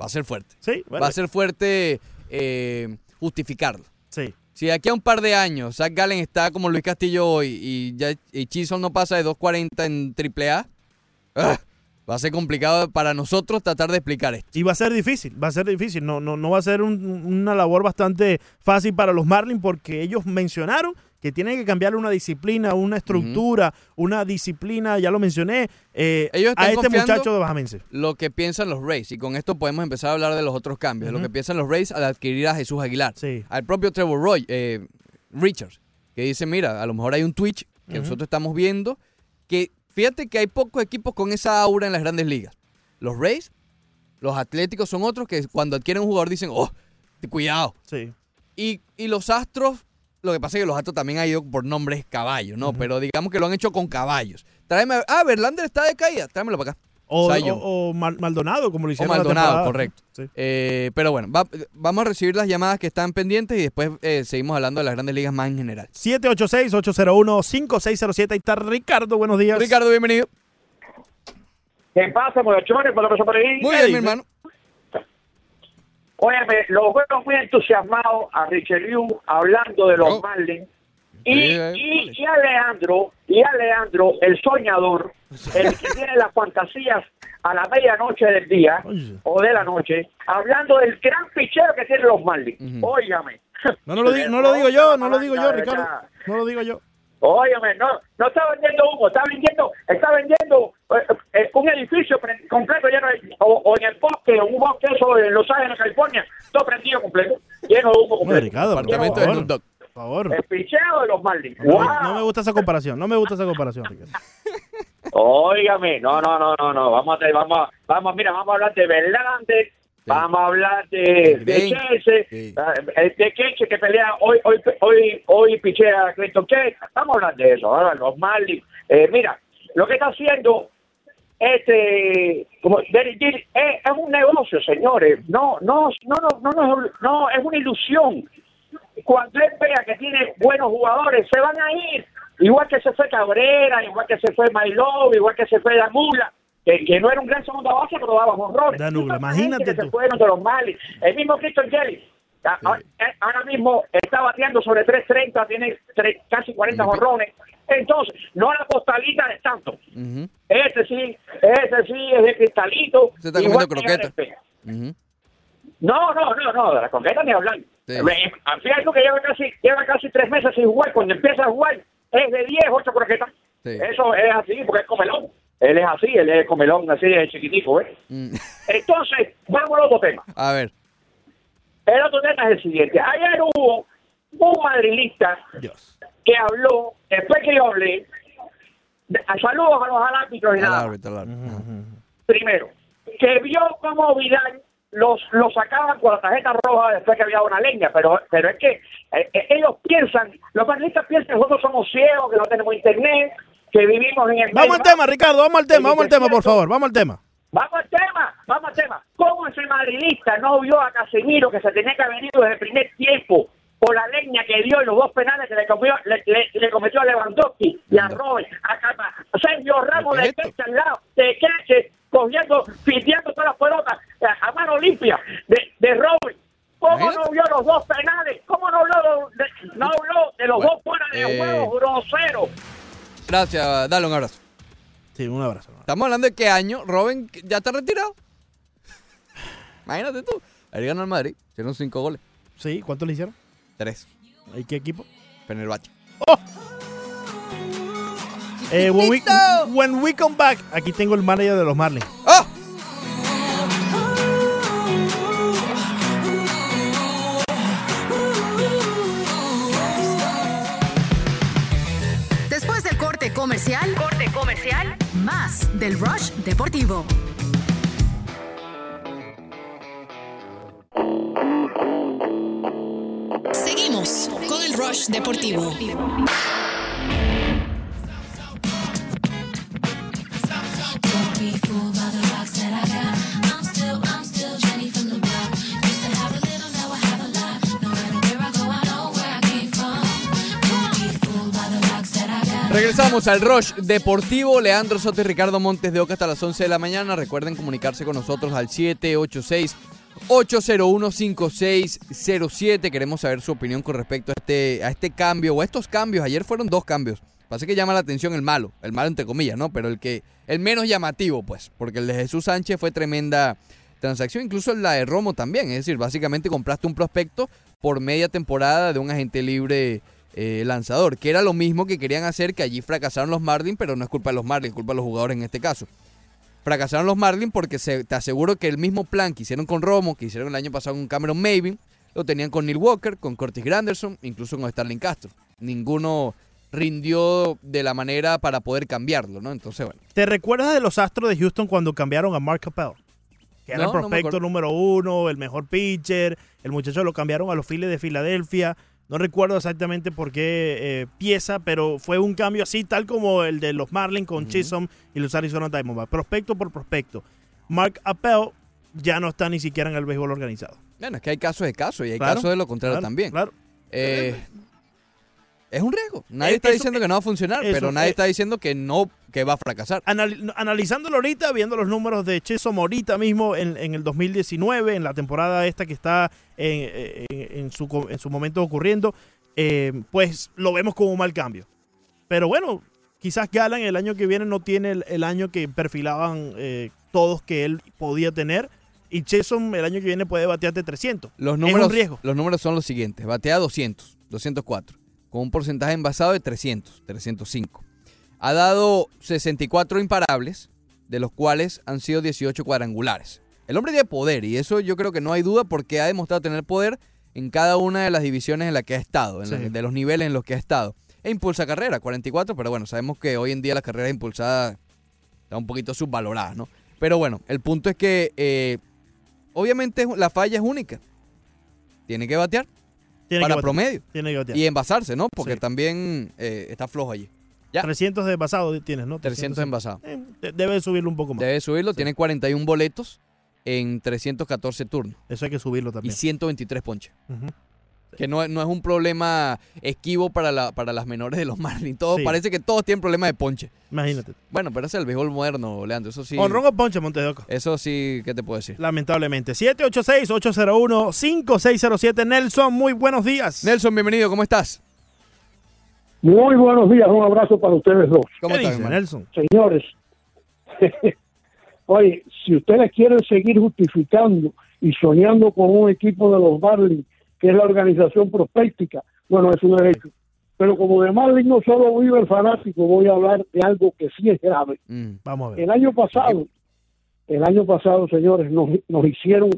va a ser fuerte. sí, bueno, va a ser fuerte eh, justificarlo. sí. Si de aquí a un par de años Zach Gallen está como Luis Castillo hoy y ya y Chisholm no pasa de 2.40 en AAA, ugh, va a ser complicado para nosotros tratar de explicar esto. Y va a ser difícil, va a ser difícil. No, no, no va a ser un- una labor bastante fácil para los Marlins porque ellos mencionaron que tienen que cambiar una disciplina, una estructura, una disciplina, ya lo mencioné, eh, Ellos a este muchacho de Bajamense. Lo que piensan los Rays, y con esto podemos empezar a hablar de los otros cambios, lo que piensan los Rays al adquirir a Jesús Aguilar. Sí. Al propio Trevor Roy, eh, Richards, que dice, mira, a lo mejor hay un Twitch que nosotros estamos viendo, que fíjate que hay pocos equipos con esa aura en las grandes ligas. Los Rays, los Atléticos son otros que cuando adquieren un jugador dicen, oh, cuidado. Sí. Y, y los Astros, lo que pasa es que los Astros también han ido por nombres caballos, ¿no? Pero digamos que lo han hecho con caballos. Tráeme, ah, Verlander está de caída, tráemelo para acá. O, o- o Mal- Maldonado, como lo O hicieron la Maldonado, correcto. Sí. Eh, pero bueno, va- vamos a recibir las llamadas que están pendientes y después eh, seguimos hablando de las grandes ligas más en general. 786-801-5607. Ahí está Ricardo, buenos días. Ricardo, bienvenido. ¿Qué pasa, muchachones? ¿Por lo que por ahí? Muy ¿Qué bien, mi hermano. Óyeme, los veo muy entusiasmados a Richelieu hablando de los Oh. Marlins. Sí, Y, eh, y, y a Leandro, y a Leandro, el soñador, el que tiene las fantasías a la medianoche del día Oye. o de la noche, hablando del gran pichero que tienen los Marlins. Ujú. Óigame. No, no, lo digo, no lo digo yo, no lo digo yo, Ricardo. No lo digo yo. Óyeme, no, no está vendiendo humo, está vendiendo, está vendiendo eh, eh, un edificio completo lleno de, o, o en el bosque, o un bosque eso en Los Ángeles, California, todo prendido completo, lleno de humo No, completo. Ricardo, Apartamento de. Por favor. El picheo de los Marlins. No, ¡Wow! no me gusta esa comparación, no me gusta esa comparación, Ricardo. Óigame, no, no, no, no, no, vamos a, vamos, a- vamos, mira, vamos a hablar de Verlander, vamos a hablar de, de Bien. Chelsea, Sí. ah, eh, de que pelea hoy, hoy, hoy, hoy pichea a Clinton Kelce, vamos a hablar de eso, ahora los Marlins, eh, mira, lo que está haciendo este, como Derek Jeter, es, es un negocio, señores, no, no, no, no, no, no, no, es una ilusión, cuando él vea que tiene buenos jugadores, se van a ir. Igual que se fue Cabrera, igual que se fue Mailov, igual que se fue Danula, que, que no era un gran segunda base, pero daba horrores. Danula, imagínate que tú. se fueron de los males. El mismo Christian Kelly. a- a- eh, Ahora mismo está bateando sobre 3.30, tiene tres- casi 40 jorrones. Entonces, no la postalita de Stanton. Ujú. Ese sí, ese sí es de cristalito. Se está igual comiendo que croqueta. Bale. Ujú. No, no, no, no, de la croqueta ni hablar. Sí. Me- Fíjate que lleva casi, lleva casi tres meses sin jugar. Cuando empieza a jugar, es de 10, 8 croquetas. Sí. Eso es así, porque es comelón. Él es así, él es comelón, así de chiquitico, ¿eh? Mm. Entonces, vamos al otro tema. A ver. El otro tema es el siguiente. Ayer hubo un madrilista Dios. que habló, después que yo hablé, saludos a los árbitros y Al nada. árbitro, al árbitro. primero, que vio cómo Vidal los, los sacaban con la tarjeta roja después que había una leña, pero pero es que eh, eh, ellos piensan, los panelistas piensan que nosotros somos ciegos, que no tenemos internet, que vivimos en el Vamos al tema, Ricardo, vamos al tema, vamos al tema, por favor, vamos al tema. Vamos al tema, vamos al tema. ¿Cómo ese madridista no vio a Casemiro que se tenía que haber ido desde el primer tiempo por la leña que dio en los dos penales que le cometió, le, le- le cometió a Lewandowski y a Robert, a, Capa- a Sergio Ramos ¿Qué de? Keche al lado, de Keche, cogiendo, piteando todas las pelotas a, a mano limpia de, de Robert? ¿Cómo no vio los dos penales? ¿Cómo no habló de, no habló de los Bueno, dos fuera de eh, juego groseros? Gracias, dale un abrazo. Sí, un abrazo. Estamos hablando de qué año Robin ya está retirado. Imagínate tú. Ayer ganó el Madrid. Hicieron cinco goles. Sí, ¿cuánto le hicieron? Tres. ¿Y qué equipo? Fenerbahce. Eh, when, we, when we come back, aquí tengo el manager de los Marlins. ¡Ah! Después del corte comercial, corte comercial, más del Rush Deportivo. Deportivo. Regresamos al Rush Deportivo. Leandro Soto y Ricardo Montes de Oca hasta las 11 de la mañana. Recuerden comunicarse con nosotros al 786 786-801-5607. Queremos saber su opinión con respecto a este, a este cambio o estos cambios. Ayer fueron dos cambios. Pasa que llama la atención el malo, el malo entre comillas, ¿no? Pero el que el menos llamativo, pues, porque el de Jesús Sánchez fue tremenda transacción, incluso la de Romo también. Es decir, básicamente compraste un prospecto por media temporada de un agente libre eh, lanzador, que era lo mismo que querían hacer, que allí fracasaron los Marlins, pero no es culpa de los Marlins, es culpa de los jugadores en este caso. Fracasaron los Marlins porque se- te aseguro que el mismo plan que hicieron con Romo, que hicieron el año pasado con Cameron Maven, lo tenían con Neil Walker, con Curtis Granderson, incluso con Starling Castro. Ninguno rindió de la manera para poder cambiarlo, ¿no? Entonces, bueno. ¿Te recuerdas de los Astros de Houston cuando cambiaron a Mark Capel? Que era No, el prospecto número uno, el mejor pitcher. El muchacho lo cambiaron a los Phillies de Filadelfia. No recuerdo exactamente por qué eh, pieza, pero fue un cambio así, tal como el de los Marlins con Chisholm y los Arizona Diamondbacks. Prospecto por prospecto. Mark Appel ya no está ni siquiera en el béisbol organizado. Bueno, es que hay casos de casos y hay Claro, casos de lo contrario claro, también. Claro. Eh, es un riesgo. Nadie Eh, está eso- diciendo que no va a funcionar, eso, pero nadie eh, está diciendo que no, que va a fracasar. Anal- analizándolo ahorita, viendo los números de Chisholm ahorita mismo en, en el 2019, en la temporada esta que está en, en- en su, en su momento ocurriendo, eh, pues lo vemos como un mal cambio. Pero bueno, quizás Galán el año que viene no tiene el, el año que perfilaban eh, todos que él podía tener. Y Chisholm el año que viene puede batearte 300. Los es números, un riesgo. los números son los siguientes. Batea 200, 204, con un porcentaje envasado de 300, 305. Ha dado 64 imparables, de los cuales han sido 18 cuadrangulares. El hombre tiene poder y eso yo creo que no hay duda porque ha demostrado tener poder en cada una de las divisiones en las que ha estado, en Sí. la- de los niveles en los que ha estado. E impulsa carrera, 44, pero bueno, sabemos que hoy en día la carrera impulsada está un poquito subvalorada, ¿no? Pero bueno, el punto es que eh, obviamente la falla es única. Tiene que batear Tiene para que promedio Tiene que batear. y envasarse, ¿no? Porque Sí. también eh, está flojo allí. Ya. 300 de pasado tienes, ¿no? 300 envasado. Eh, de- debe subirlo un poco más. Debe subirlo, tiene 41 boletos en 314 turnos Eso hay que subirlo y también. 123 ponches. Ujú. Que no, no es un problema esquivo para, la, para las menores de los Marlins. Todo, Sí. Parece que todos tienen problemas de ponche. Imagínate. Bueno, pero ese es el béisbol moderno, Leandro. Eso sí. Honrón o ponche, Montedoco. Eso sí, ¿qué te puedo decir? Lamentablemente. 786-801-5607. Nelson, muy buenos días. Nelson, bienvenido, ¿cómo estás? Muy buenos días, un abrazo para ustedes dos. ¿Cómo ¿Qué estás? Nelson? Señores, oye, si ustedes quieren seguir justificando y soñando con un equipo de los Marlins, que es la organización prospectística, bueno, es un derecho. Pero como de Marlins no solo vive el fanático, voy a hablar de algo que sí es grave. Mm, Vamos a ver. El año pasado, el año pasado, señores, nos, nos hicieron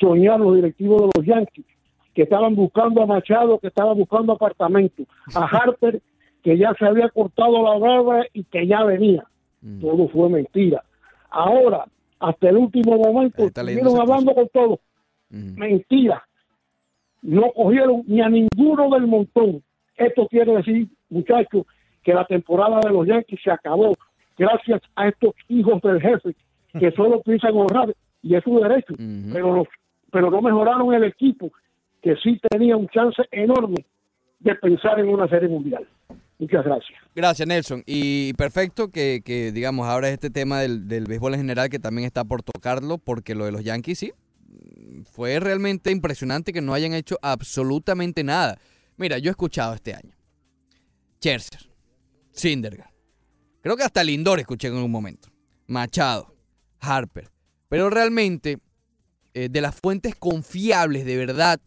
soñar los directivos de los Yankees, que estaban buscando a Machado, que estaban buscando apartamento, a Harper, que ya se había cortado la barba y que ya venía. mm. Todo fue mentira. Ahora, hasta el último momento, estuvieron hablando con todos. Mm. Mentira. No cogieron ni a ninguno del montón. Esto quiere decir, muchachos, que la temporada de los Yankees se acabó gracias a estos hijos del jefe que solo piensan honrar y es su derecho, pero, los- pero no mejoraron el equipo que sí tenía un chance enorme de pensar en una serie mundial. Muchas gracias. Gracias, Nelson. Y perfecto que, que, digamos, ahora este tema del, del béisbol en general que también está por tocarlo, porque lo de los Yankees sí, fue realmente impresionante que no hayan hecho absolutamente nada. Mira, yo he escuchado este año. Scherzer, Syndergaard, creo que hasta Lindor escuché en un momento. Machado, Harper. Pero realmente, eh, de las fuentes confiables, de verdad,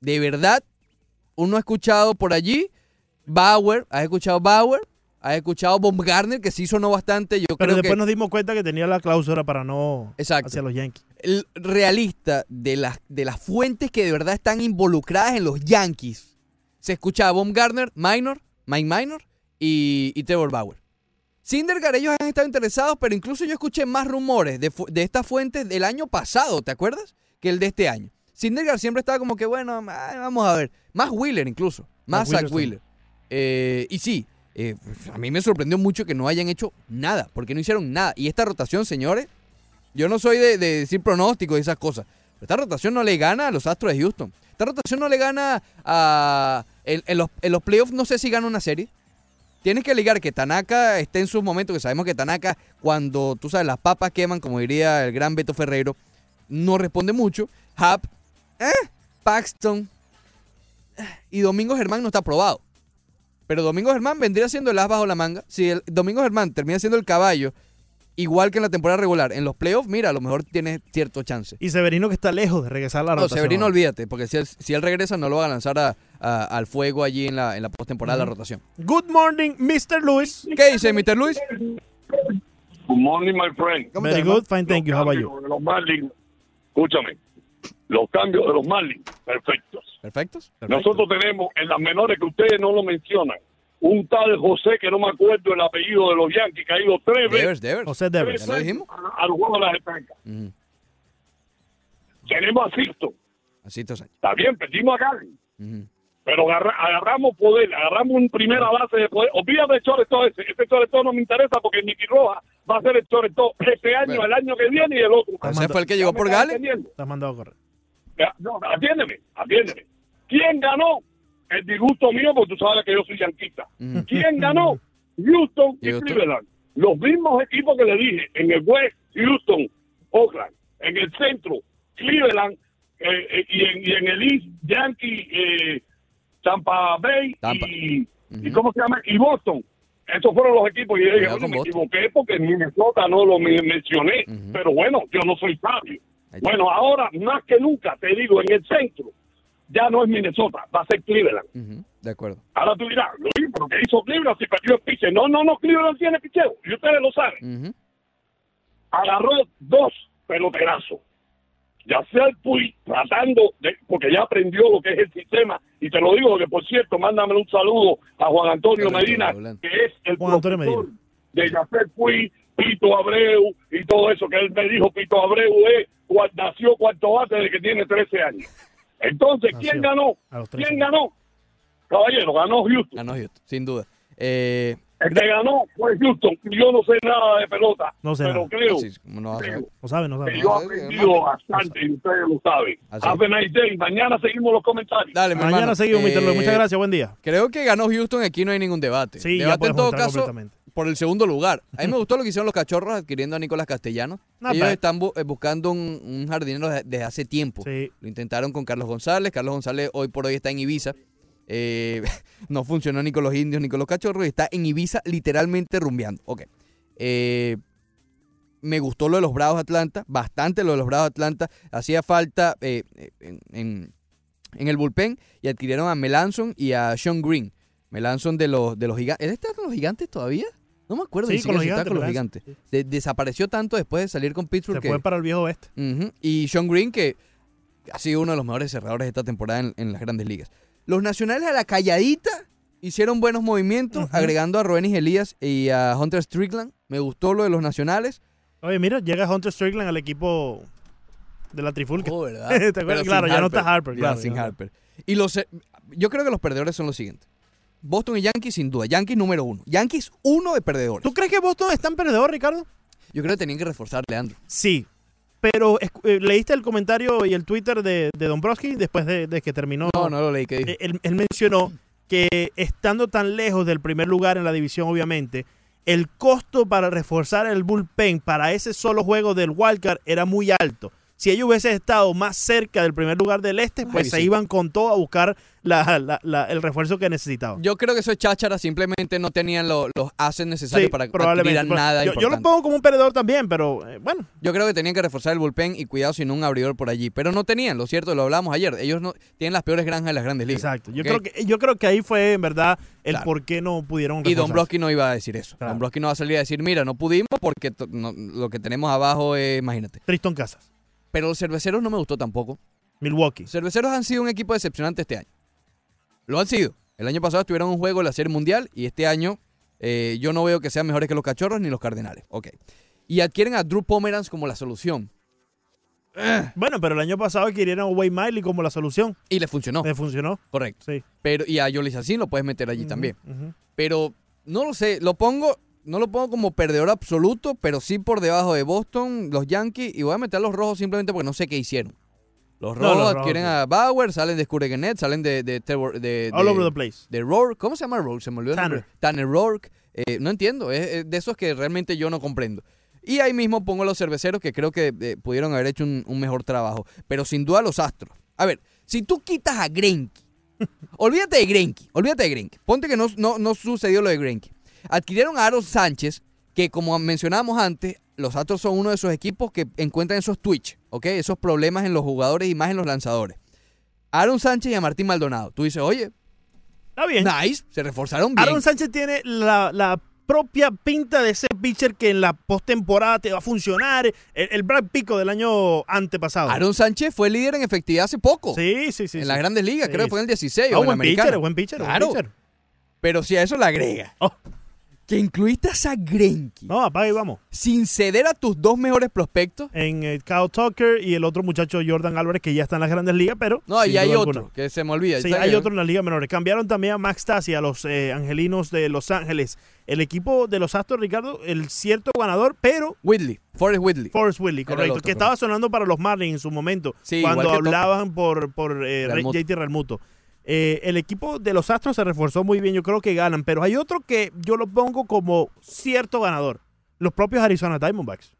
de verdad, uno ha escuchado por allí Bauer, has escuchado Bauer, has escuchado Baumgartner, que sí sonó bastante. Yo Pero creo después que nos dimos cuenta que tenía la cláusula para no Exacto. hacia los Yankees. Realista de las, de las fuentes que de verdad están involucradas en los Yankees, se escuchaba Baumgartner, Minor, Mike Minor y, y Trevor Bauer. Syndergaard, ellos han estado interesados, pero incluso yo escuché más rumores de, de estas fuentes del año pasado, ¿te acuerdas? Que el de este año. Syndergaard siempre estaba como que, bueno, vamos a ver. Más Wheeler incluso. Más Zach. Wheeler. Eh, y sí, eh, a mí me sorprendió mucho que no hayan hecho nada, porque no hicieron nada. Y esta rotación, señores, yo no soy de, de decir pronósticos y esas cosas. Esta rotación no le gana a los Astros de Houston. Esta rotación no le gana a... En, en los, en los playoffs no sé si gana una serie. tienes que ligar que Tanaka esté en sus momentos, que sabemos que Tanaka, cuando tú sabes, las papas queman, como diría el gran Beto Ferreiro, no responde mucho. Hap, eh, Paxton eh, y Domingo Germán no está aprobado. Pero Domingo Germán vendría siendo el as bajo la manga. Si Domingo Germán termina siendo el caballo, igual que en la temporada regular, en los playoffs, mira, a lo mejor tiene cierto chance. Y Severino que está lejos de regresar a la No, rotación. Severino, olvídate, porque si él, si él regresa, no lo va a lanzar a- a- al fuego allí en la, en la postemporada de la rotación. Good morning, Mr. Luis. ¿Qué dice, Mr. Luis? Good morning, my friend. Very good, fine, thank you. How about you? Cambios de Los Marlins, escúchame, los cambios de los Marlins, perfectos. ¿Perfectos? Nosotros tenemos en las menores que ustedes no lo mencionan, un tal José que no me acuerdo el apellido de los Yankees, que ha ido tres Devers, veces, Devers. José Devers. ¿Ya lo dijimos? a- al juego de las. Ujú. Tenemos a Sixto, Así está Sánchez. está bien, perdimos a Gary, pero agarra- agarramos poder, agarramos un primera base de poder. Olvídate de Choreto ese, ese Choreto no me interesa porque Nicky Roja va a ser el Choreto este año, Bueno. el año que viene y el otro. Ese fue el que llegó ¿Ya me por estás Gale. entendiendo? Estás mandado a correr. No, atiéndeme, atiéndeme. ¿Quién ganó? El disgusto mío, porque tú sabes que yo soy yanquista. Ujú. ¿Quién ganó? Houston y Houston. Cleveland. Los mismos equipos que le dije, en el West, Houston, Oakland. En el centro, Cleveland. eh, eh, y, en, y en el East, Yankee, eh, Tampa Bay Tampa. y. ¿cómo se llama? Y Boston. Esos fueron los equipos. Y yo dije, bueno, me Boston. equivoqué porque Minnesota no lo me- mencioné. Pero bueno, yo no soy sabio. Bueno, ahora más que nunca, te digo, en el centro, ya no es Minnesota, va a ser Cleveland. De acuerdo. Ahora tú dirás, lo mismo, pero que hizo Cleveland si perdió el piche. No, no, no, Cleveland tiene picheo, y ustedes lo saben. Agarró dos peloterazos. Ya sea el Puy tratando de, porque ya aprendió lo que es el sistema, y te lo digo, porque por cierto, mándame un saludo a Juan Antonio Medina, que es el Juan Antonio profesor Medina. de Yacer Puy, Pito Abreu y todo eso, que él me dijo, Pito Abreu es, nació cuarto bate de que tiene 13 años. Entonces, ¿quién ganó? a los 13 ¿Quién ganó? Caballero, ganó Houston. Ganó Houston, sin duda. Eh, El que ganó fue Houston. Yo no sé nada de pelota, No sé pero nada. creo, sí, ¿cómo no creo? No sabe, no sabe. que yo he no, bastante y ustedes lo saben. Have a nice day. Mañana seguimos los comentarios. Dale, Mañana hermano. seguimos. Eh, Muchas gracias, buen día. Creo que ganó Houston, aquí no hay ningún debate. Sí, ya debate en todo caso completamente. Por el segundo lugar. A mí me gustó lo que hicieron los cachorros adquiriendo a Nicolás Castellanos. Ellos están bu- eh, buscando un, un jardinero de- desde hace tiempo. Sí. Lo intentaron con Carlos González. Carlos González hoy por hoy está en Ibiza. Eh, no funcionó ni con los indios ni con los cachorros y está en Ibiza literalmente rumbeando. Ok. Eh, me gustó lo de los Bravos de Atlanta, bastante lo de los Bravos de Atlanta. Hacía falta eh, en, en- en el bullpen y adquirieron a Melanson y a Sean Green. Melanson de los, de los gigantes. ¿Él está con los gigantes todavía? No me acuerdo Sí, ni con los si está con los gigantes, gigantes. De- desapareció tanto después de salir con Pittsburgh Se que- fue para el viejo oeste. Y Sean Green, que ha sido uno de los mejores cerradores de esta temporada en, en las grandes ligas. Los nacionales a la calladita hicieron buenos movimientos, agregando a Roenis Elías y a Hunter Strickland. Me gustó lo de los nacionales. Oye, mira, llega Hunter Strickland al equipo de la Trifulca. Oh, ¿verdad? ¿Te acuerdas? Claro, ya no está Harper. Ya, Claro, sin no. Harper. Y los, yo creo que los perdedores son los siguientes. Boston y Yankees, sin duda. Yankees número uno. Yankees uno de perdedores. ¿Tú crees que Boston es tan perdedor, Ricardo? Yo creo que tenían que reforzar, Leandro. Sí. Pero eh, leíste el comentario y el Twitter de, de Dombrowski después de, de que terminó. No, no lo leí. ¿qué dijo? Él, él mencionó que estando tan lejos del primer lugar en la división, obviamente, el costo para reforzar el bullpen para ese solo juego del wildcard era muy alto. Si ellos hubiesen estado más cerca del primer lugar del este, pues Ay, se sí. iban con todo a buscar la- la- la- el refuerzo que necesitaban. Yo creo que eso es cháchara. Simplemente no tenían lo- los assets necesarios Sí, para adquirir probablemente. nada yo, yo lo pongo como un perdedor también, pero eh, bueno, Yo creo que tenían que reforzar el bullpen y cuidado sin un abridor por allí. Pero no tenían, lo cierto, lo hablamos ayer. Ellos no tienen las peores granjas de las grandes ligas. exacto. Yo, creo que, yo creo que ahí fue en verdad el Claro. por qué no pudieron Y Don. Broski no iba a decir eso. Claro. Don Broski no va a salir a decir, mira, no pudimos porque no- lo que tenemos abajo es, imagínate. Tristan Casas, Pero los cerveceros no me gustó tampoco. Milwaukee. Los cerveceros han sido un equipo decepcionante este año. Lo han sido. El año pasado estuvieron en un juego de la Serie Mundial y este año eh, yo no veo que sean mejores que los cachorros ni los cardenales. Ok. Y adquieren a Drew Pomeranz como la solución. Bueno, pero el año pasado adquirieron a Wade Miley como la solución. Y le funcionó. Le funcionó. Correcto. Sí. Pero, y a Yolis Asín lo puedes meter allí también. Pero no lo sé, lo pongo, no lo pongo como perdedor absoluto, pero sí por debajo de Boston, los Yankees, y voy a meter a los rojos simplemente porque no sé qué hicieron. Los No, Rojos los adquieren Rojos, a Bauer, salen de Scuregenet, salen de... de, Trevor- de- All over the place. De Rourke. ¿Cómo se llama Rourke? Se me olvidó Tanner. Tanner Rourke. Eh, no entiendo. Es, es de esos que realmente yo no comprendo. Y ahí mismo pongo a los cerveceros que creo que eh, pudieron haber hecho un, un mejor trabajo. Pero sin duda los Astros. A ver, si tú quitas a Greinke, olvídate de Greinke, olvídate de Greinke. Ponte que no, no, no sucedió lo de Greinke. Adquirieron a Aaron Sánchez, que como mencionábamos antes, los Astros son uno de esos equipos que encuentran esos twitch, ¿ok? Esos problemas en los jugadores y más en los lanzadores. Aaron Sánchez y a Martín Maldonado. Tú dices, oye, Está bien. nice, se reforzaron bien. Aaron Sánchez tiene la, la propia pinta de ese pitcher que en la postemporada te va a funcionar. El, el Brad Pico del año antepasado. Aaron Sánchez fue líder en efectividad hace poco. Sí, sí, sí. en sí. las grandes ligas, Sí, creo que fue en el 16 Ah, o en buen pitcher, buen pitcher, Claro. pitcher. Pero si a eso le agrega Oh. Que incluiste a Zach Greinke No, apaga y vamos. sin ceder a tus dos mejores prospectos. En eh, Kyle Tucker y el otro muchacho Jordan Álvarez que ya está en las grandes ligas, pero. No, y hay otro alguna. que se me olvida. Sí, hay otro en la liga menores. Cambiaron también a Max Tassi, a los eh, angelinos de Los Ángeles. El equipo de los Astros, Ricardo, el cierto ganador, pero Whitley, Forrest Whitley. Forrest Whitley, correcto. otro, que estaba sonando para los Marlins en su momento, Sí, cuando hablaban por, por eh. JT Realmuto. Eh, el equipo de los Astros se reforzó muy bien, yo creo que ganan, pero hay otro que yo lo pongo como cierto ganador, los propios Arizona Diamondbacks.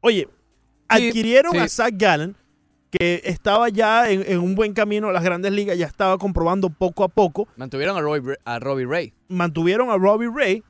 Oye, adquirieron sí. a Zach Gallen, que estaba ya en, en un buen camino las grandes ligas, ya estaba comprobando poco a poco, Mantuvieron a Robbie, a Robbie Ray. mantuvieron a Robbie Ray,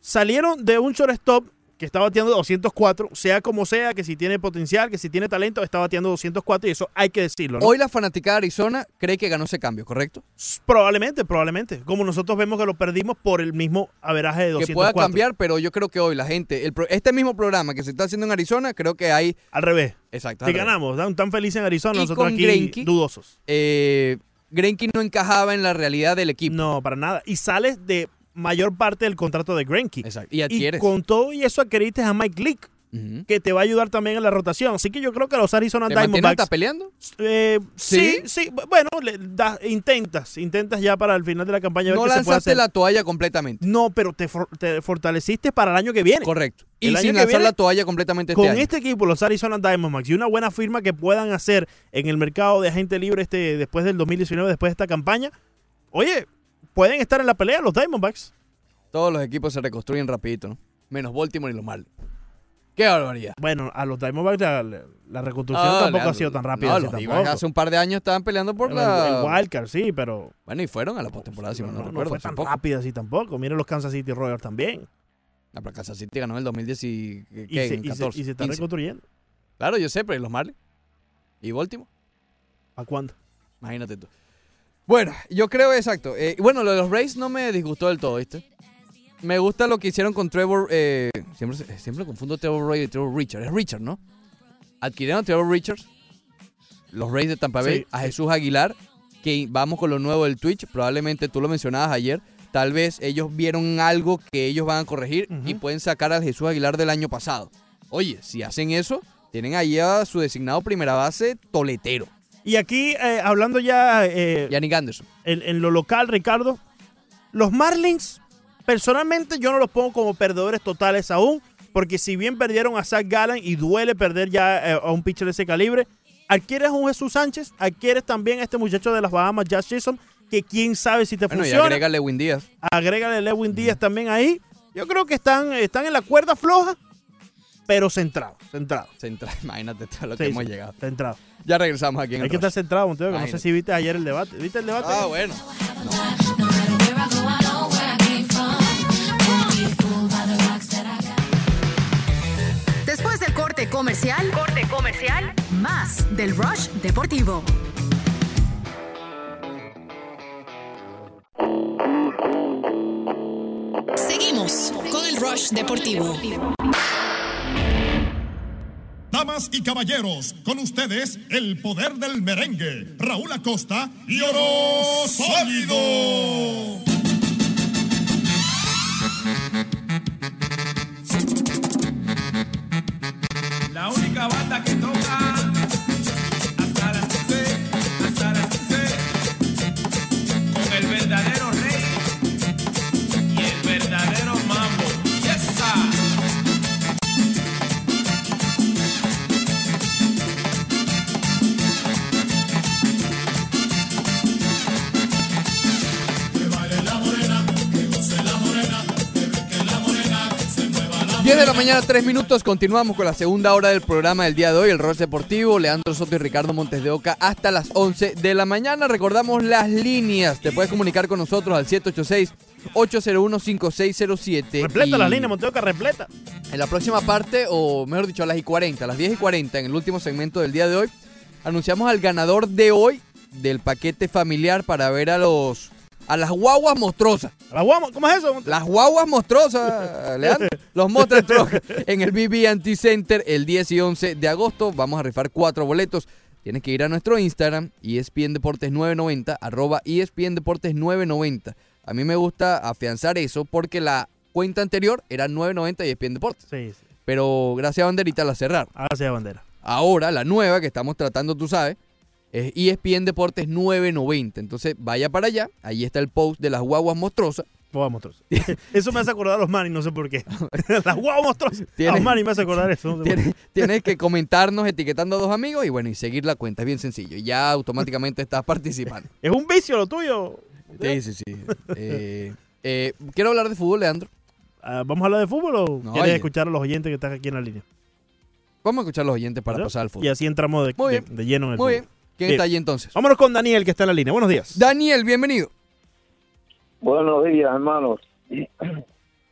salieron de un shortstop que está bateando 204, sea como sea, que si tiene potencial, que si tiene talento, está bateando 204 y eso hay que decirlo. ¿no? Hoy la fanaticada de Arizona cree que ganó ese cambio, ¿correcto? Probablemente, probablemente. Como nosotros vemos que lo perdimos por el mismo averaje de Que 204. pueda cambiar, pero yo creo que hoy la gente, el este mismo programa que se está haciendo en Arizona, creo que hay... Al revés. Exacto. Que al revés. ganamos, tan, tan felices en Arizona, Y nosotros aquí Greinke, dudosos. Eh, Greinke no encajaba en la realidad del equipo. No, para nada. Y sales de mayor parte del contrato de Greinke. Exacto. Y Y adquieres. con todo y eso adquiriste a Mike Leake, Ujú. que te va a ayudar también en la rotación. Así que yo creo que los Arizona ¿Te Diamondbacks... hasta peleando? Eh, sí, ¿Sí? sí, Bueno, le das- intentas, intentas ya para el final de la campaña ver No qué se puede lanzaste hacer. la toalla completamente. No, pero te, for- te fortaleciste para el año que viene. Correcto. El Y sin lanzar viene, la toalla completamente este Con año. este equipo, los Arizona Diamondbacks, y una buena firma que puedan hacer en el mercado de agente libre este después del 2019, después de esta campaña, oye, pueden estar en la pelea los Diamondbacks. Todos los equipos se reconstruyen rapidito, ¿no? Menos Baltimore y los Marlins. ¡Qué barbaridad! Bueno, a los Diamondbacks la, reconstrucción Ah, tampoco le- ha sido tan rápida. No, los hace un par de años estaban peleando por El- la... el wildcard, sí, pero Bueno, y fueron a la postemporada, si no, no, no recuerdo. fue tan rápida así tampoco. Miren los Kansas City Royals también. La pero Kansas City ganó en el 2010 y... ¿qué? Y se, en y se- 14, y se está 15. reconstruyendo. Claro, yo sé, pero ¿y los Marlins? ¿Y Baltimore? ¿A cuándo? Imagínate tú. Bueno, yo creo exacto. Eh, bueno, lo de los Rays no me disgustó del todo, ¿viste? Me gusta lo que hicieron con Trevor. eh, siempre, siempre confundo Trevor Ray y Trevor Richard. Es Richard, ¿no? Adquirieron a Trevor Richards, los Rays de Tampa Bay, Sí, a sí. Jesús Aguilar, que vamos con lo nuevo del Twitch. Probablemente tú lo mencionabas ayer. Tal vez ellos vieron algo que ellos van a corregir y pueden sacar al Jesús Aguilar del año pasado. Oye, si hacen eso, tienen ahí a su designado primera base toletero, Y aquí, eh, hablando ya eh, Yannick Anderson. en, en lo local, Ricardo, los Marlins, personalmente yo no los pongo como perdedores totales aún, porque si bien perdieron a Zach Gallen y duele perder ya eh, a un pitcher de ese calibre, adquieres a un Jesús Sánchez, adquieres también a este muchacho de las Bahamas, Josh Jason, que quién sabe si te Bueno, y funciona. agrega Lewin Díaz. Agrégale Lewin Díaz también ahí. Yo creo que están, están en la cuerda floja, pero centrados, centrados. Central, imagínate todo lo que hemos llegado. centrados. Ya regresamos aquí en Hay que estar centrado, Montego, que no sé si viste ayer el debate. ¿Viste el debate? Ah, bueno. Después del corte comercial, corte comercial, más del Rush Deportivo. Seguimos con el Rush Deportivo. Damas y caballeros, con ustedes el poder del merengue, Raúl Acosta y Oro Sólido. La única banda que toca mañana, 3 minutos. Continuamos con la segunda hora del programa del día de hoy, el Ross Deportivo. Leandro Soto y Ricardo Montes de Oca hasta las 11 de la mañana. Recordamos las líneas. Te puedes comunicar con nosotros al 786-801-5607. Repleta Y las líneas, Monteoca, repleta. En la próxima parte, o mejor dicho, a las y 40, a las 10 y 40, en el último segmento del día de hoy, anunciamos al ganador de hoy del paquete familiar para ver a los a las guaguas monstruosas. ¿Las guaguas? ¿Cómo es eso? Las guaguas monstruosas, Leandro. Los Monster Truck en el BB Anti-Center el 10 y 11 de agosto. Vamos a rifar cuatro boletos. Tienes que ir a nuestro Instagram, ESPN Deportes 990, arroba ESPN Deportes 990. A mí me gusta afianzar eso porque la cuenta anterior era 990 y ESPN Deportes. Sí, sí. Pero gracias a Banderita la cerraron. Gracias, bandera. Ahora, la nueva que estamos tratando, tú sabes, es ESPN Deportes 990. Entonces, vaya para allá. Ahí está el post de las guaguas monstruosas. Guaguas monstruosas. Eso me hace acordar a los manis, no sé por qué. las guaguas monstruosas. Tienes- Los manis me hace acordar eso. no sé. Tienes, tienes que comentarnos etiquetando a dos amigos y bueno, y seguir la cuenta. Es bien sencillo. Y ya automáticamente estás participando. Es un vicio lo tuyo. Sí, sí, sí. Eh, eh, quiero hablar de fútbol, Leandro. Ah, ¿Vamos a hablar de fútbol o No, quieres oye. escuchar a los oyentes que están aquí en la línea? Vamos a escuchar a los oyentes para pasar al fútbol. Y así entramos de, de- lleno en el Muy fútbol. bien. ¿Quién está allí entonces? Vámonos con Daniel, que está en la línea. Buenos días. Daniel, bienvenido. Buenos días, hermanos.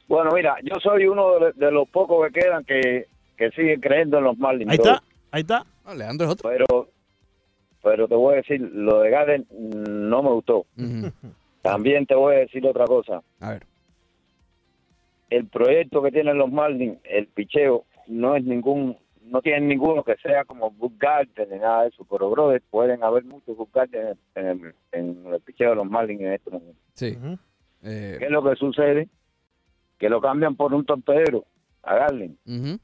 Bueno, mira, yo soy uno de, de los pocos que quedan que, que siguen creyendo en los Marlins. Ahí está, ahí está. Ah, Leandro es otro. Pero, pero te voy a decir, lo de Garden no me gustó. También te voy a decir otra cosa. A ver. El proyecto que tienen los Marlins, el picheo, no es ningún, no tienen ninguno que sea como Good Garden ni nada de eso. Pero, brother, pueden haber muchos Good Garden en, el- en el picheo de los Marlins en este momento. Sí. Eh, ¿Qué es lo que sucede? Que lo cambian por un torpedero a Garland. ujú.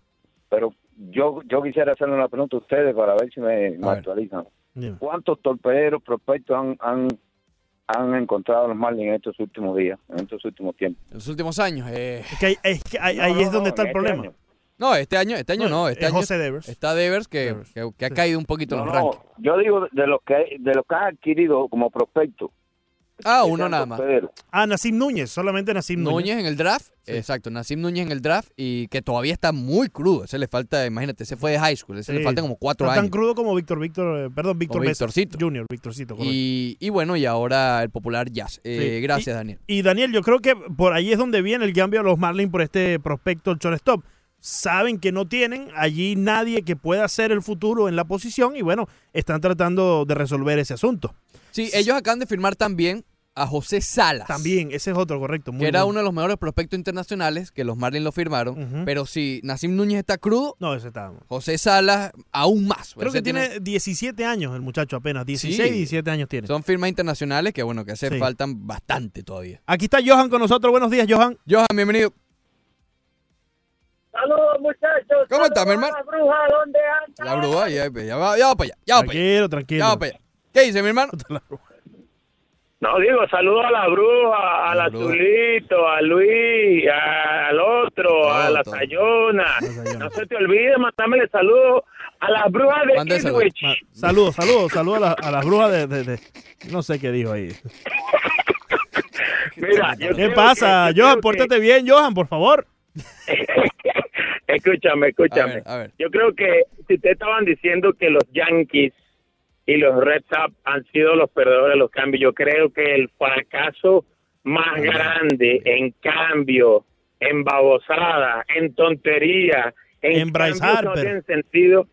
Pero yo yo quisiera hacerle una pregunta a ustedes para ver si me, me actualizan. ¿Cuántos torpederos prospectos han, han, han encontrado los Marlins en estos últimos días, en estos últimos tiempos? En los últimos años. eh, Es que ahí, es que ahí- No, ahí no, es donde no, está el este problema. año. No, este año, este año No, no. Este es año José Devers. Está Devers que, que, que ha caído un poquito en No, los no, rankings. yo digo de los que de los que han adquirido como prospecto. Ah, uno nada más. Ah, Nasim Núñez, solamente Nasim Núñez. Núñez en el draft, exacto, Nassim Núñez en el draft y que todavía está muy crudo. Ese le falta, imagínate, ese fue de high school, ese le Sí. faltan como cuatro No años. tan crudo como Víctor, Víctor, eh, perdón, Víctor Victorcito. Junior, Víctorcito. correcto. Y, y bueno, y ahora el popular Jazz. Eh, Sí. Gracias, Y- Daniel. Y Daniel, yo creo que por ahí es donde viene el cambio a los Marlins por este prospecto, el shortstop. Saben que no tienen allí nadie que pueda ser el futuro en la posición y bueno, están tratando de resolver ese asunto. Sí, ellos acaban de firmar también a José Salas. También, ese es otro, correcto. Muy que era bueno. uno de los mejores prospectos internacionales que los Marlins lo firmaron. Pero si Nassim Núñez está crudo, No, ese está. José Salas aún más. Creo Ese que tiene 17 años el muchacho apenas. 16, Sí. 17 años tiene. Son firmas internacionales que, bueno, que hace Sí. faltan bastante todavía. Aquí está Johan con nosotros. Buenos días, Johan. Johan, bienvenido. Saludos, muchachos. ¿Cómo está, mi Saludos hermano? a La bruja, ¿dónde anda? La bruja, ya, ya va, ya va para allá. Ya va para allá. Tranquilo, tranquilo. Ya va para allá. ¿Qué dice, mi hermano? No, digo, saludos a la bruja, al La bruja. azulito, a Luis, a- al otro, a la Sayona. No se te olvide mandarme el saludo a la bruja de saludos. Ipswich. Saludos, saludos, saludos a, la- a las brujas de, de- de- No sé qué dijo ahí. Mira, yo ¿Qué creo pasa, que- yo Johan? que- Pórtate bien, Johan, por favor. Escúchame, escúchame. A ver, a ver. Yo creo que si ustedes estaban diciendo que los Yankees y los Red Sox han sido los perdedores de los cambios, yo creo que el fracaso más grande en cambio, en babosada, en tontería, en, En Bryce no tienen sentido,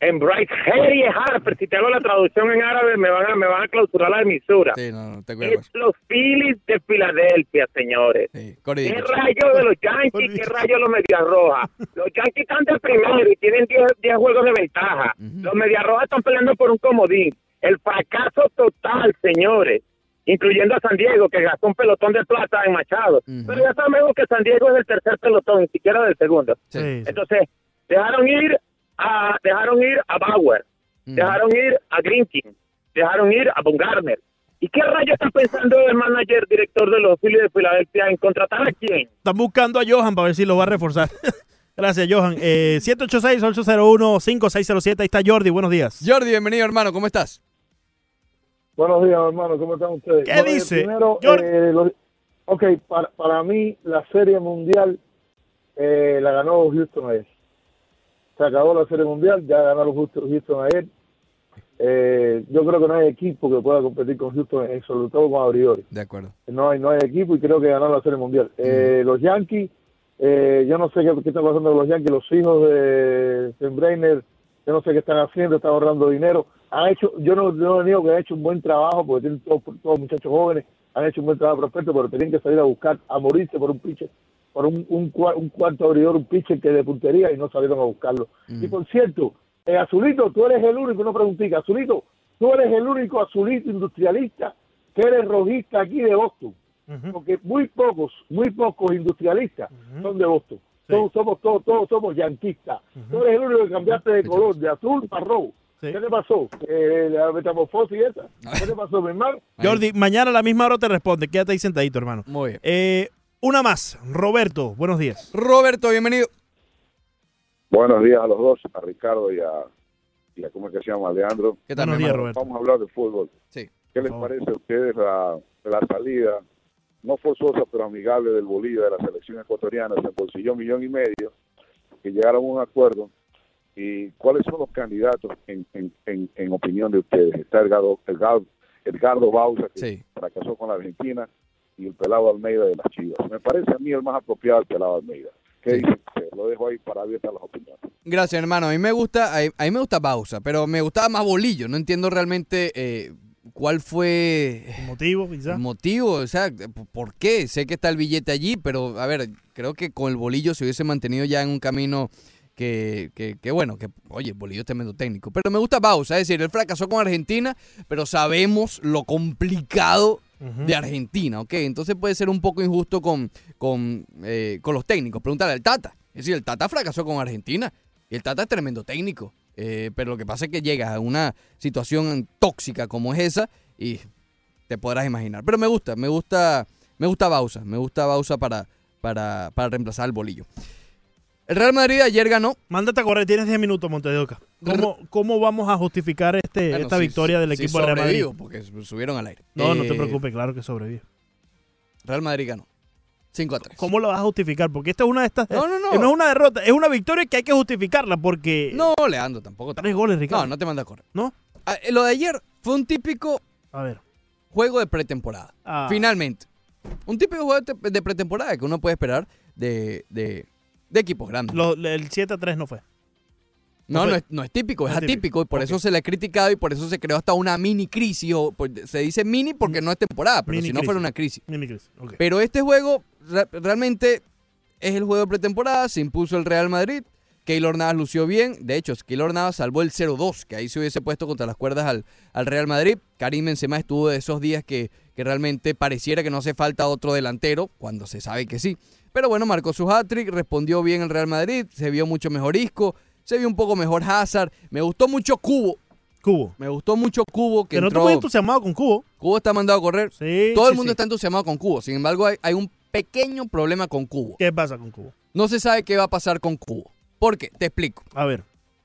en Bryce Harry Harper, si te hago la traducción en árabe me van a, me van a clausurar la emisura. Sí, no, no, te Es los Phillies de Filadelfia, señores. Corey ¿Qué rayos de los Yankees? ¿Qué rayos de los Medias Rojas? Los Yankees están de primero y tienen 10 10 juegos de ventaja. Los Medias Rojas están peleando por un comodín. El fracaso total, señores. Incluyendo a San Diego, que gastó un pelotón de plata en Machado. Pero ya sabemos que San Diego es el tercer pelotón, ni siquiera del segundo. Entonces, dejaron ir a dejaron ir a Bauer, dejaron ir a Grinking, dejaron ir a Bumgarner. ¿Y qué rayos está pensando el manager director de los Phillies de Filadelfia en contratar a quién? Están buscando a Johan para ver si lo va a reforzar. Gracias, Johan. Eh, 786-801-5607. Ahí está Jordi. Buenos días. Jordi, bienvenido, hermano. ¿Cómo estás? Buenos días, hermano. ¿Cómo están ustedes? ¿Qué Bueno, dice? Primero, Jordi. eh, lo- ok, para, para mí la Serie Mundial eh, la ganó Houston ayer. Se acabó la Serie Mundial, ya ganaron Houston, ayer. Eh, yo creo que no hay equipo que pueda competir con Houston, sobre todo con Abriori. De acuerdo. No hay, no hay equipo y creo que ganaron la Serie Mundial. Eh, Los Yankees, eh, yo no sé qué, qué está pasando con los Yankees, los hijos de Steinbrenner, yo no sé qué están haciendo, están ahorrando dinero. Han hecho, yo no, yo no digo que han hecho un buen trabajo porque tienen todos, todos muchachos jóvenes, han hecho un buen trabajo prospecto, pero tienen que salir a buscar, a morirse por un pitcher, por un, un, un cuarto abridor, un pitcher que de puntería y no salieron a buscarlo. Y por cierto, eh, Azulito, tú eres el único, no preguntica, Azulito, tú eres el único azulito industrialista que eres rojista aquí de Boston. Porque muy pocos, muy pocos industrialistas son de Boston. Todos somos, todos, todos somos yanquistas. Tú eres el único que cambiaste de color, de azul para rojo. ¿Qué te pasó? Eh, la metamorfosis esa. ¿Qué te pasó, mi hermano? Jordi, mañana a la misma hora te responde. Quédate ahí sentadito, hermano. Muy bien. Eh, una más. Roberto, buenos días. Roberto, bienvenido. Buenos días a los dos, a Ricardo y a, y a ¿cómo es que se llama? Alejandro. ¿Qué tal, Buenos días? Roberto. Vamos a hablar de fútbol. Sí. ¿Qué les parece a ustedes la, la salida, no forzosa, pero amigable del Bolivia de la selección ecuatoriana? Se embolsilló un millón y medio, que llegaron a un acuerdo. ¿Y cuáles son los candidatos en, en, en, en opinión de ustedes? Está Edgardo, Edgardo, Edgardo Bausa, que fracasó con la Argentina, y el Pelado Almeida de las Chivas. Me parece a mí el más apropiado el Pelado Almeida. ¿Qué dicen ustedes? Lo dejo ahí para abiertas las opiniones. Gracias, hermano. A mí me gusta, a mí, a mí me gusta Bausa, pero me gustaba más Bolillo. No entiendo realmente eh, cuál fue ¿El motivo, quizás? el motivo, o sea, por qué. Sé que está el billete allí, pero a ver, creo que con el Bolillo se hubiese mantenido ya en un camino que, que, que bueno, que oye, el Bolillo es tremendo técnico. Pero me gusta Bausa, es decir, él fracasó con Argentina, pero sabemos lo complicado de Argentina, ¿ok? Entonces puede ser un poco injusto con, con, eh, con los técnicos. Pregúntale al Tata. Es decir, el Tata fracasó con Argentina y el Tata es tremendo técnico. Eh, pero lo que pasa es que llega a una situación tóxica como es esa y te podrás imaginar. Pero me gusta, me gusta, me gusta Bausa, me gusta Bausa para, para, para reemplazar al bolillo. El Real Madrid ayer ganó. Mándate a correr, tienes 10 minutos, Montedoca. ¿Cómo, ¿Cómo vamos a justificar este, Bueno, esta victoria del equipo de Real Madrid? porque subieron al aire. No, no te Eh, preocupes, claro que sobrevive. Real Madrid ganó. 5 a 3. ¿Cómo lo vas a justificar? Porque esta es una de estas. No, no, no. eh, No es una derrota, es una victoria que hay que justificarla porque. No, Leandro, tampoco. Tres goles, Ricardo. No, no te manda a correr. ¿No? Ah, eh, Lo de ayer fue un típico A ver. juego de pretemporada. Ah. Finalmente. Un típico juego de, de pretemporada que uno puede esperar de, de, de equipos grandes. Lo- el 7 a 3 no fue. No, No es, no es típico, es no es típico. atípico y por eso se le ha criticado y por eso se creó hasta una mini crisis. O, se dice mini porque no es temporada, pero Mini si no fuera una crisis. Mini crisis. Pero este juego re- realmente es el juego de pretemporada, se impuso el Real Madrid. Keylor Navas lució bien. De hecho, Keylor Navas salvó el 0-2, que ahí se hubiese puesto contra las cuerdas al, al Real Madrid. Karim Benzema estuvo de esos días que, que realmente pareciera que no hace falta otro delantero, cuando se sabe que sí. Pero bueno, marcó su hat-trick, respondió bien el Real Madrid, se vio mucho mejor Isco, se vio un poco mejor Hazard. Me gustó mucho Cubo. Cubo. Me gustó mucho Cubo que no entró... muy entusiasmado con Cubo. Cubo está mandado a correr. Sí, Todo el mundo sí. está entusiasmado con Cubo. Sin embargo, hay, hay un pequeño problema con Cubo. ¿Qué pasa con Cubo? No se sabe qué va a pasar con Cubo. ¿Por qué? Te explico. A ver.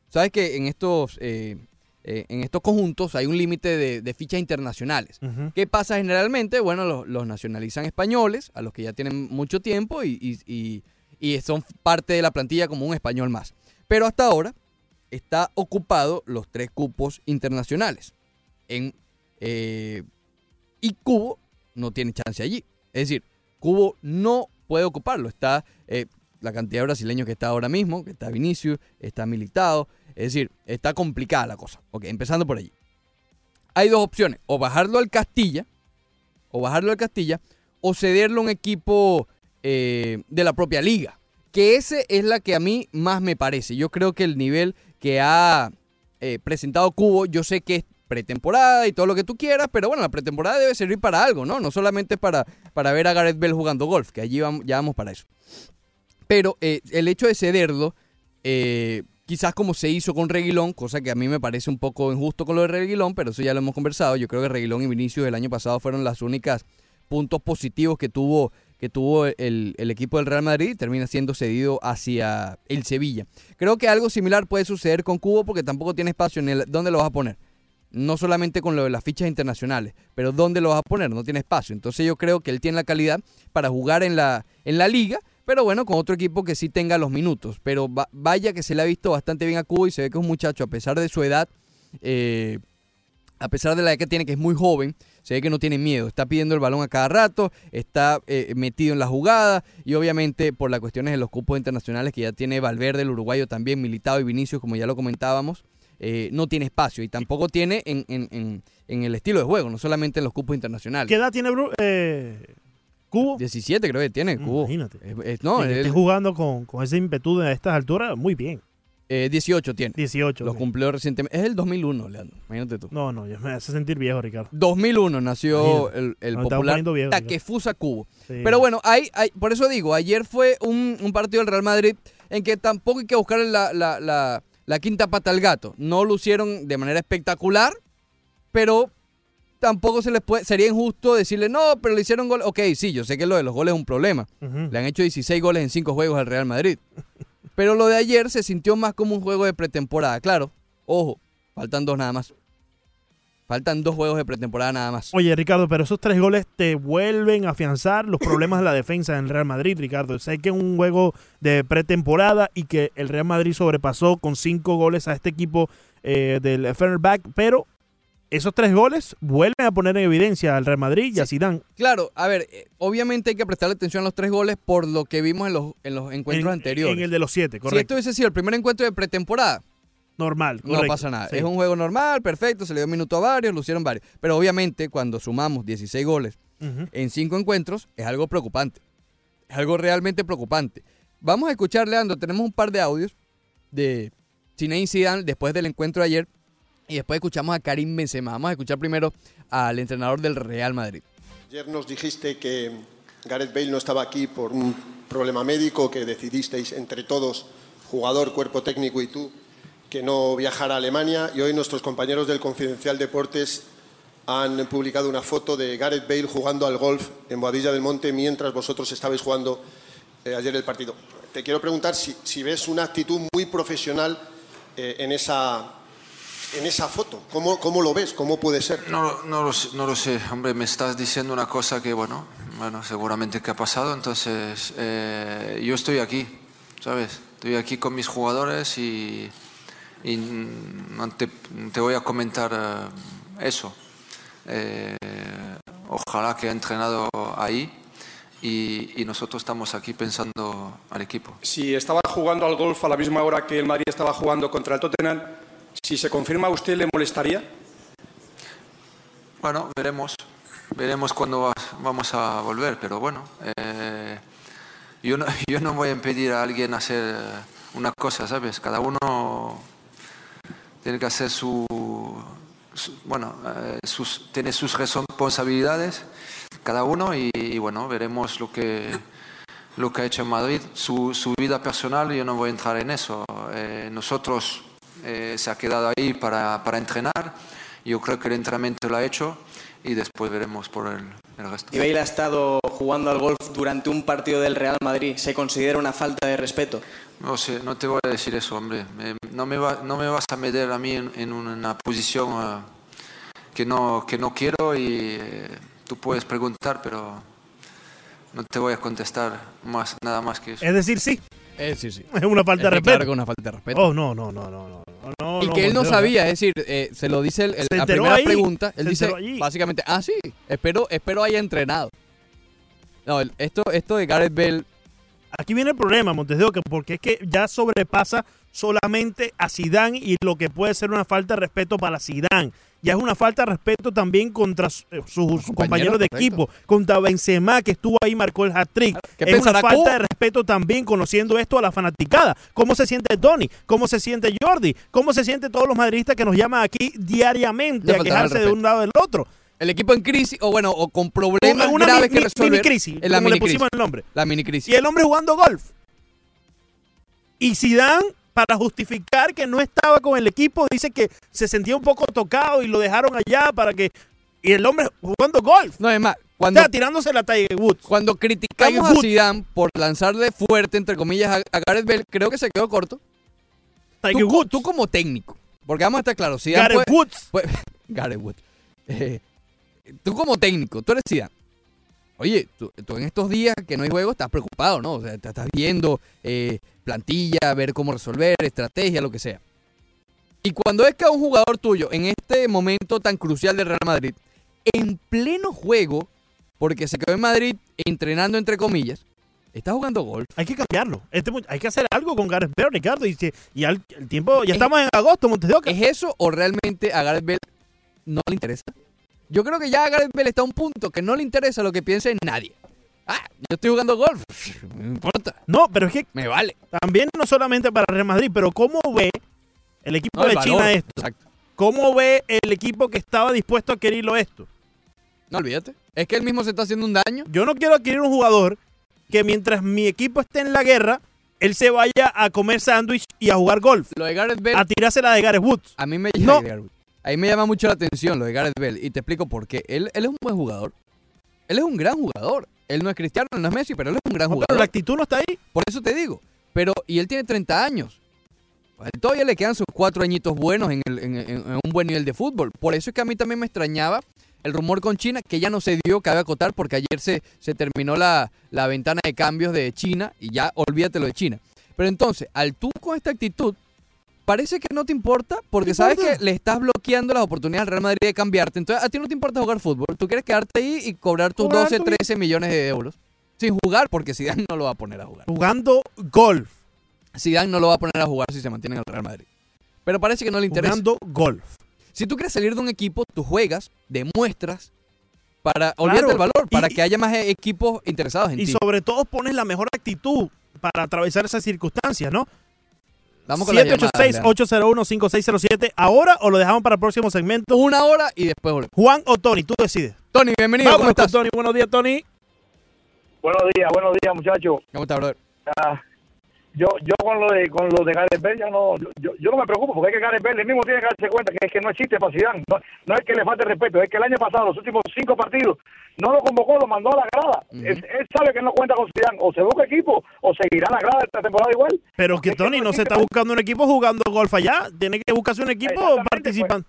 Sabes que en estos, eh, eh, en estos conjuntos hay un límite de, de fichas internacionales. ¿Qué pasa generalmente? Bueno, los, los nacionalizan españoles, a los que ya tienen mucho tiempo y, y- y- y son parte de la plantilla como un español más. Pero hasta ahora está ocupado los tres cupos internacionales. En, eh, y Cubo no tiene chance allí. Es decir, Cubo no puede ocuparlo. Está eh, la cantidad de brasileños que está ahora mismo, que está Vinicius, está Militado. Es decir, está complicada la cosa. Ok, empezando por allí. Hay dos opciones. O bajarlo al Castilla, o bajarlo al Castilla, o cederlo a un equipo eh, de la propia liga. Que ese es la que a mí más me parece. Yo creo que el nivel que ha eh, presentado Cubo, yo sé que es pretemporada y todo lo que tú quieras, pero bueno, la pretemporada debe servir para algo, ¿no? No solamente para, para ver a Gareth Bell jugando golf, que allí vamos, ya vamos para eso. Pero eh, el hecho de cederlo, quizás como se hizo con Reguilón, cosa que a mí me parece un poco injusto con lo de Reguilón, pero eso ya lo hemos conversado. Yo creo que Reguilón y Vinicius el año pasado fueron las únicas puntos positivos que tuvo, que tuvo el, equipo del Real Madrid termina siendo cedido hacia el Sevilla. Creo que algo similar puede suceder con Cubo porque tampoco tiene espacio en el, dónde lo vas a poner. No solamente con lo de las fichas internacionales, pero dónde lo vas a poner, no tiene espacio. Entonces yo creo que él tiene la calidad para jugar en la, en la liga, Pero bueno, con otro equipo que sí tenga los minutos. Pero va- vaya que se le ha visto bastante bien a Cubo y se ve que es un muchacho, a pesar de su edad, eh, a pesar de la edad que tiene, que es muy joven, se ve que no tiene miedo. Está pidiendo el balón a cada rato, está eh, metido en la jugada y obviamente por las cuestiones de los cupos internacionales que ya tiene Valverde, el uruguayo también, Militado y Vinicius, como ya lo comentábamos, eh, no tiene espacio y tampoco tiene en, en- en- en el estilo de juego, no solamente en los cupos internacionales. ¿Qué edad tiene Bru- eh, Cubo? 17 creo que tiene Cubo. Imagínate. Es- es- no, esté jugando con, con ese ímpetu a estas alturas, muy bien. eh, 18 tiene. 18. Lo cumplió recientemente. Es el 2001, Leandro. Imagínate tú. No, no, ya me hace sentir viejo, Ricardo. 2001 nació Imagínate. el, el estamos popular viejos, Takefusa Cubo. Sí. Pero bueno, hay, hay- por eso digo, ayer fue un, un partido del Real Madrid en que tampoco hay que buscar la, la- la- la quinta pata al gato. No lucieron de manera espectacular, pero tampoco se les puede, sería injusto decirle, no, pero le hicieron gol. Ok, sí, yo sé que lo de los goles es un problema. Le han hecho 16 goles en 5 juegos al Real Madrid. Pero lo de ayer se sintió más como un juego de pretemporada. Claro, ojo, faltan dos nada más. Faltan dos juegos de pretemporada nada más. Oye, Ricardo, pero esos tres goles te vuelven a afianzar los problemas de la defensa en el Real Madrid, Ricardo. Sé que es un juego de pretemporada y que el Real Madrid sobrepasó con cinco goles a este equipo eh, del Fenerbahce, pero esos tres goles vuelven a poner en evidencia al Real Madrid y a Zidane. Claro, a ver, eh, obviamente hay que prestarle atención a los tres goles por lo que vimos en los, en los encuentros En- anteriores. En el de los siete, si correcto. esto hubiese sido el primer encuentro de pretemporada, Normal, no correcto. pasa nada. Sí. Es un juego normal, perfecto, se le dio minuto a varios, lo hicieron varios. Pero obviamente cuando sumamos 16 goles en cinco encuentros, es algo preocupante. Es algo realmente preocupante. Vamos a escuchar, Leandro, tenemos un par de audios de Zinedine Zidane después del encuentro de ayer y después escuchamos a Karim Benzema. Vamos a escuchar primero al entrenador del Real Madrid. Ayer nos dijiste que Gareth Bale no estaba aquí por un problema médico, que decidisteis entre todos, jugador, cuerpo técnico y tú, que no viajara a Alemania y hoy nuestros compañeros del Confidencial Deportes han publicado una foto de Gareth Bale jugando al golf en Boadilla del Monte mientras vosotros estabais jugando eh, ayer el partido. Te quiero preguntar si, si ves una actitud muy profesional eh, en, esa, en esa foto. ¿Cómo, ¿Cómo lo ves? ¿Cómo puede ser? No, no, lo, sé- no lo sé, hombre, me estás diciendo una cosa que, bueno, bueno seguramente que ha pasado, entonces eh, yo estoy aquí, ¿sabes? Estoy aquí con mis jugadores y, y te, te voy a comentar eh, eso. Eh, ojalá que he entrenado ahí y, y nosotros estamos aquí pensando al equipo. Si estaba jugando al golf a la misma hora que el Madrid estaba jugando contra el Tottenham, si se confirma, ¿a usted le molestaría? Bueno, veremos. Veremos cuándo va- vamos a volver, pero bueno. eh, yo, no, yo no voy a impedir a alguien hacer eh, una cosa, ¿sabes? Cada uno tiene que hacer su. bueno, eh, sus, tiene sus responsabilidades, cada uno, y, bueno, veremos lo que, lo que ha hecho en Madrid. Su, su vida personal, yo no voy a entrar en eso. Nosotros eh, se ha quedado ahí para, para entrenar. Yo creo que el entrenamiento lo ha hecho y después veremos por el, el resto. Y Bale ha estado jugando al golf durante un partido del Real Madrid. ¿Se considera una falta de respeto? No sé, no te voy a decir eso, hombre. Me- no, me va- no me vas a meter a mí en, en una posición eh, que, no, que no quiero y eh, tú puedes preguntar, pero no te voy a contestar más, nada más que eso. Es decir, sí. Sí. Es una falta de Es respeto. claro que una falta de respeto. Oh, no, no, no, no. no, no y no, que él no sabía, es decir, eh, se lo dice el- el- la primera ahí, pregunta. Él dice básicamente, ah, sí, espero, espero haya entrenado. No, el- esto, esto de Gareth Bale, Aquí viene el problema, Montes de Oca, porque es que ya sobrepasa solamente a Zidane y lo que puede ser una falta de respeto para Zidane. Ya es una falta de respeto también contra su- eh, sus compañeros de correcto. equipo, contra Benzema que estuvo ahí y marcó el hat-trick. ¿qué Es una falta Cuba? de respeto también conociendo esto a la fanaticada. ¿Cómo se siente Tony? ¿Cómo se siente Jordi? ¿Cómo se sienten todos los madridistas que nos llaman aquí diariamente Le a quejarse de un lado del otro? el equipo en crisis, o bueno, o con problemas Una graves mi- que resolver. mini crisis, en la como le mini pusimos crisis. el nombre. La mini crisis. Y el hombre jugando golf. Y Zidane, para justificar que no estaba con el equipo, dice que se sentía un poco tocado y lo dejaron allá para que... Y el hombre jugando golf. No, es más, cuando, o sea, tirándose la Tiger Woods. cuando criticamos Tiger a. Zidane por lanzarle fuerte, entre comillas, a, Gareth Bale, creo que se quedó corto. Tiger tú, Woods. tú como técnico, porque vamos a estar claros, Zidane Gareth puede- Woods. puede- Gareth Woods. Eh, tú como técnico, tú eres Zidane. Oye, tú, tú en estos días que no hay juego estás preocupado, ¿no? O sea, te estás viendo eh, plantilla, ver cómo resolver, estrategia, lo que sea. Y cuando es que a un jugador tuyo, en este momento tan crucial del Real Madrid, en pleno juego, porque se quedó en Madrid entrenando entre comillas, está jugando golf. Hay que cambiarlo. Este hay que hacer algo con Gareth Bale, Ricardo. Y, y al- el tiempo, ya estamos en agosto, Montes de Oca. ¿Es eso o realmente a Gareth Bale no le interesa? Yo creo que ya a Gareth Bale está a un punto que no le interesa lo que piense nadie. Ah, yo estoy jugando golf. No importa. No, pero es que Me vale. también no solamente para Real Madrid, pero ¿cómo ve el equipo No, el de valor, China esto? exacto. ¿Cómo ve el equipo que estaba dispuesto a adquirirlo esto? No olvídate. Es que él mismo se está haciendo un daño. Yo no quiero adquirir un jugador que mientras mi equipo esté en la guerra, él se vaya a comer sándwich y a jugar golf. Lo de Gareth Bale. A tirarse la de Gareth Woods. A mí me No. llama, a mí me llama mucho la atención lo de Gareth Bale y te explico por qué. Él, él es un buen jugador. Él es un gran jugador. Él no es Cristiano, no es Messi, pero él es un gran No, jugador. pero la actitud no está ahí. Por eso te digo. Pero, y él tiene 30 años. Él todavía le quedan sus cuatro añitos buenos en, el- en- en- en un buen nivel de fútbol. Por eso es que a mí también me extrañaba el rumor con China, que ya no se dio, cabe acotar, porque ayer se, se terminó la, la ventana de cambios de China y ya olvídate lo de China. Pero entonces, al tú con esta actitud, parece que no te importa, porque ¿Qué sabes importa? que le estás bloqueando las oportunidades al Real Madrid de cambiarte. Entonces, a ti no te importa jugar fútbol. Tú quieres quedarte ahí y cobrar tus Cobrar 12, tu- 13 millones de euros. Sin jugar, porque Zidane no lo va a poner a jugar. Jugando golf. Zidane no lo va a poner a jugar si se mantiene en el Real Madrid. Pero parece que no le interesa. Jugando golf. Si tú quieres salir de un equipo, tú juegas, demuestras, para, olvídate Claro, el valor, y- para y- que haya más equipos interesados en Y ti. sobre todo pones la mejor actitud para atravesar esas circunstancias, ¿no? Vamos con las llamadas, Leandro. 786-801-5607. ¿Ahora o lo dejamos para el próximo segmento? Una hora y después volvemos. Juan o Tony, tú decides. Tony, bienvenido, Vamos ¿cómo estás? Tony. Buenos días, Tony. Buenos días, buenos días, muchachos. ¿Cómo estás, brother? Ah, yo, yo con lo de con lo de Gareth Bale ya no, yo, yo, no me preocupo porque es que Gareth Bale él mismo tiene que darse cuenta que es que no existe para Zidane. No, no es que le falte respeto, es que el año pasado, los últimos cinco partidos, no lo convocó, lo mandó a la grada. él, él sabe que no cuenta con Zidane. O se busca equipo o seguirá la grada esta temporada igual. Pero que Tony no se está buscando un equipo jugando golf allá. Tiene que buscarse un equipo participando.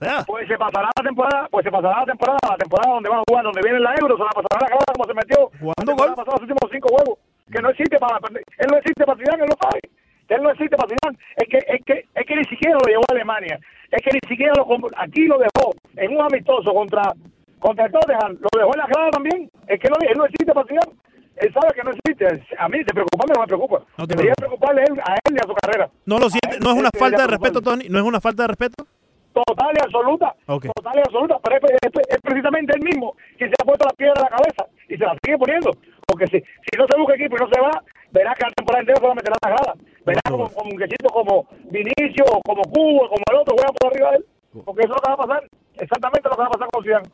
O sea, Pues se pasará la temporada, pues se pasará la temporada, la temporada donde van a jugar, donde viene la Euro, se la pasará la grada como se metió. Jugando gol. los últimos cinco juegos. Que no existe para él no existe para Zidane, él lo sabe. Él no existe para Zidane. Es que, es que, es que ni siquiera lo llevó a Alemania. Es que ni siquiera lo aquí lo dejó en un amistoso contra contra el Tottenham. Lo dejó en la grada también. Es que no, él no existe para Zidane. Él sabe que no existe. A mí, se preocupa, no me preocupa. No te Debería preocuparle a él, a él y a su carrera. no lo siente. No es una falta de respeto, Tony. No es una falta de respeto. total y absoluta. Total y absoluta. Pero es, es- es precisamente él mismo que se ha puesto la piedra en la cabeza y se la sigue poniendo. Porque si, si no se busca equipo y no se va, verá que la temporada entera se va a meter la grada. Verá como, como un quechito como Vinicio, o como Cubo, como el otro, juega por arriba de él. Porque eso es lo que va a pasar. Exactamente lo que va a pasar con Zidane.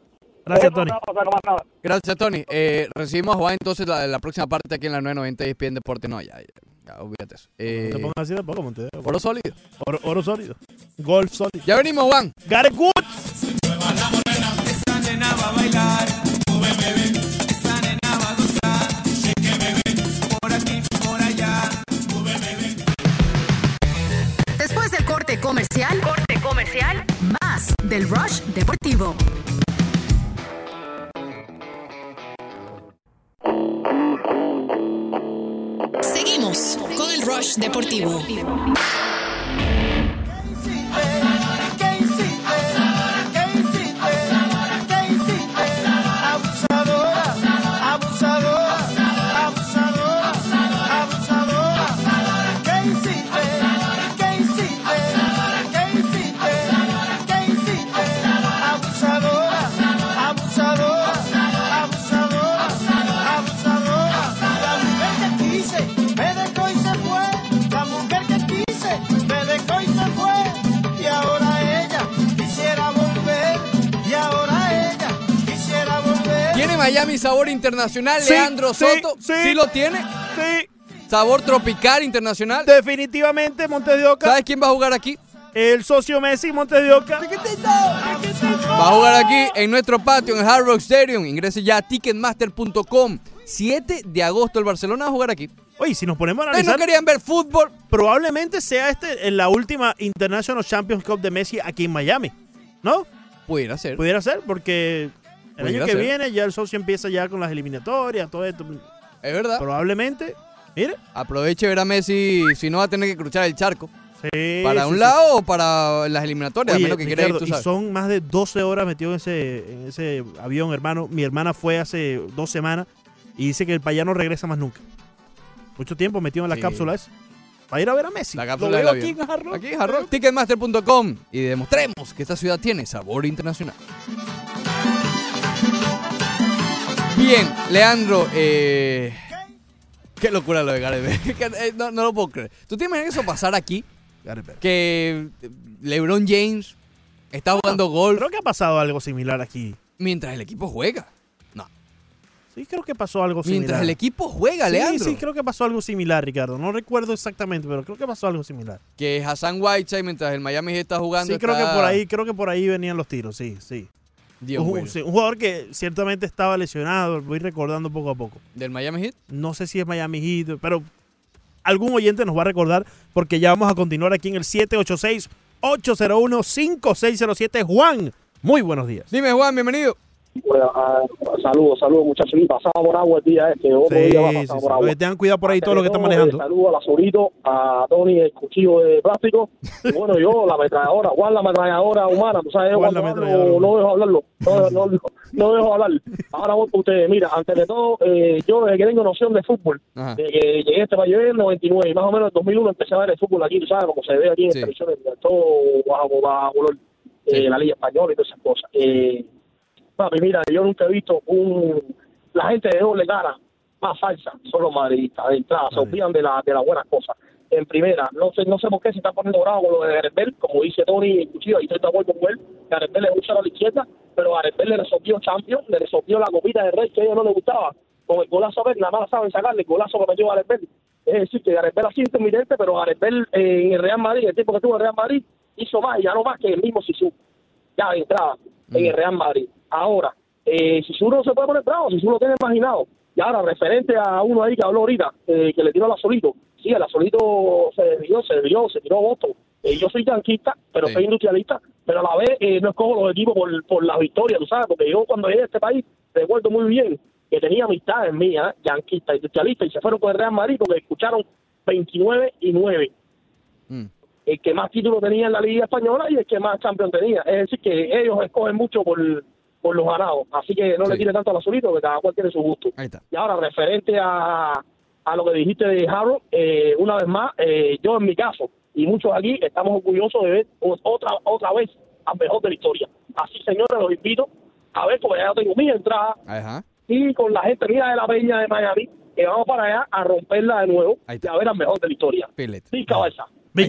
Gracias, Tony. pasar, no nada. Gracias, Tony. Eh, recibimos a Juan entonces la, la próxima parte aquí en la 990 y ESPN Deporte. No, ya, ya, ya, olvídate eso. Eh, te pongas así tampoco, Oca. oro sólido. Oro, oro sólido. Golf sólido. Ya venimos, Juan. Gareth Deportivo. Sabor internacional, Sí, Leandro sí, Soto? sí. lo tiene? Sí. ¿Sabor tropical internacional? Definitivamente, Montes de Oca. ¿Sabes quién va a jugar aquí? El socio Messi, Montes de Oca. Va a jugar aquí en nuestro patio, en el Hard Rock Stadium. Ingrese ya a ticketmaster.com. 7 de agosto el Barcelona va a jugar aquí. Oye, si nos ponemos a ¿Ustedes analizar, no querían ver fútbol? probablemente sea este en la última International Champions Cup de Messi aquí en Miami. ¿No? Pudiera ser. Pudiera ser, porque El año que viene ya el socio empieza ya con las eliminatorias, todo esto. Es verdad. Probablemente. Mire. Aproveche ver a Messi si no va a tener que cruzar el charco. Sí, para sí, un sí. lado o para las eliminatorias, a Oye, menos que ir, Ricardo, tú y son más de 12 horas metido en ese, en ese avión, hermano. Mi hermana fue hace dos semanas y dice que el payano no regresa más nunca. Mucho tiempo metido en la Sí. cápsula esa. Para ir a ver a Messi. La Lo cápsula veo del aquí en. Aquí en Hard Rock, Ticketmaster.com y demostremos que esta ciudad tiene sabor internacional. Bien, Leandro, eh, qué locura lo de Gareth Bale. Que, eh, no, no lo puedo creer. ¿Tú te imaginas eso pasar aquí? Que LeBron James está jugando golf Creo que ha pasado algo similar aquí. mientras el equipo juega. Sí, creo que pasó algo similar. Mientras el equipo juega, sí, Leandro. Sí, creo que pasó algo similar, Ricardo. No recuerdo exactamente, pero creo que pasó algo similar. Que Hassan Whiteside mientras el Miami está jugando. Sí, creo que está- por ahí, creo que por ahí venían los tiros, sí, sí. Dios un, bueno. sí, un jugador que ciertamente estaba lesionado, voy recordando poco a poco. ¿Del Miami Heat? No sé si es Miami Heat, pero algún oyente nos va a recordar porque ya vamos a continuar aquí en el 786-801-5607. Juan, muy buenos días. Dime, Juan, bienvenido. Bueno, ah, saludos, saludos muchachos. Y pasaba por agua el día este, otro Sí, día va a pasar sí. por agua. Tengan cuidado por ahí todo lo que están todo, manejando. eh, saludos a la Zurito, a Tony el cuchillo de plástico. Y bueno, yo, la ametralladora, Juan la ametralladora humana. Tú sabes, Juan ametralladora no dejo hablarlo. No, no, no, no dejo hablar. Ahora voy con ustedes. Mira, antes de todo, eh, yo desde que tengo noción de fútbol, Ajá. desde que llegué a este país en el 99 y más o menos en 2001 empecé a ver el fútbol aquí, tú sabes, como se ve aquí en Sí. televisión, en todo bajo, bajo color, eh, la Liga Española y todas esas cosas. Eh, Papi, mira, yo nunca he visto un la gente de doble cara más falsa, son los madridistas de entrada, se olvidan de, la, de las buenas cosas. En primera, no sé, no sé por qué se está poniendo bravo con lo de Gareth Bale, como dice Tony Cuchillo, ahí estoy de acuerdo con él, Gareth Bale le gusta a la izquierda, pero Gareth Bale le resolvió Champions, le resolvió la copita de Rey que a ellos no les gustaba, con el golazo a ver, nada más saben sacarle el golazo que metió Gareth Bale. Es decir, que ha sido intermitente, pero Gareth Bale eh, en el Real Madrid, el tiempo que estuvo en el Real Madrid, hizo más y ya no más que el mismo Sisu ya de entrada en el Real Madrid. Ahora, eh, si uno se puede poner bravo, si uno lo tiene imaginado. Y ahora, referente a uno ahí que habló ahorita, eh, que le tiró a la solito. Sí, a la solito se desvió, se desvió, se tiró voto. Eh, yo soy yanquista, pero Sí. soy industrialista, pero a la vez eh, no escojo los equipos por, por la victoria, tú sabes, porque yo cuando llegué a este país recuerdo muy bien que tenía amistades mías, ¿eh? yanquistas, industrialistas, y se fueron con el Real Madrid porque escucharon 29 y 9 el que más títulos tenía en la Liga Española y el que más Champions tenía. Es decir, que ellos escogen mucho por, por los ganados. Así que no le tire tanto al azulito, que cada cual tiene su gusto. Y ahora, referente a, a lo que dijiste de Harold, eh, una vez más, eh, yo en mi caso, y muchos aquí, estamos orgullosos de ver otra otra vez al mejor de la historia. Así, señores, los invito a ver, porque ya tengo mi entrada Ajá. y con la gente mira de la Peña de Miami, que vamos para allá a romperla de nuevo y a ver al mejor de la historia. Sí, cabeza.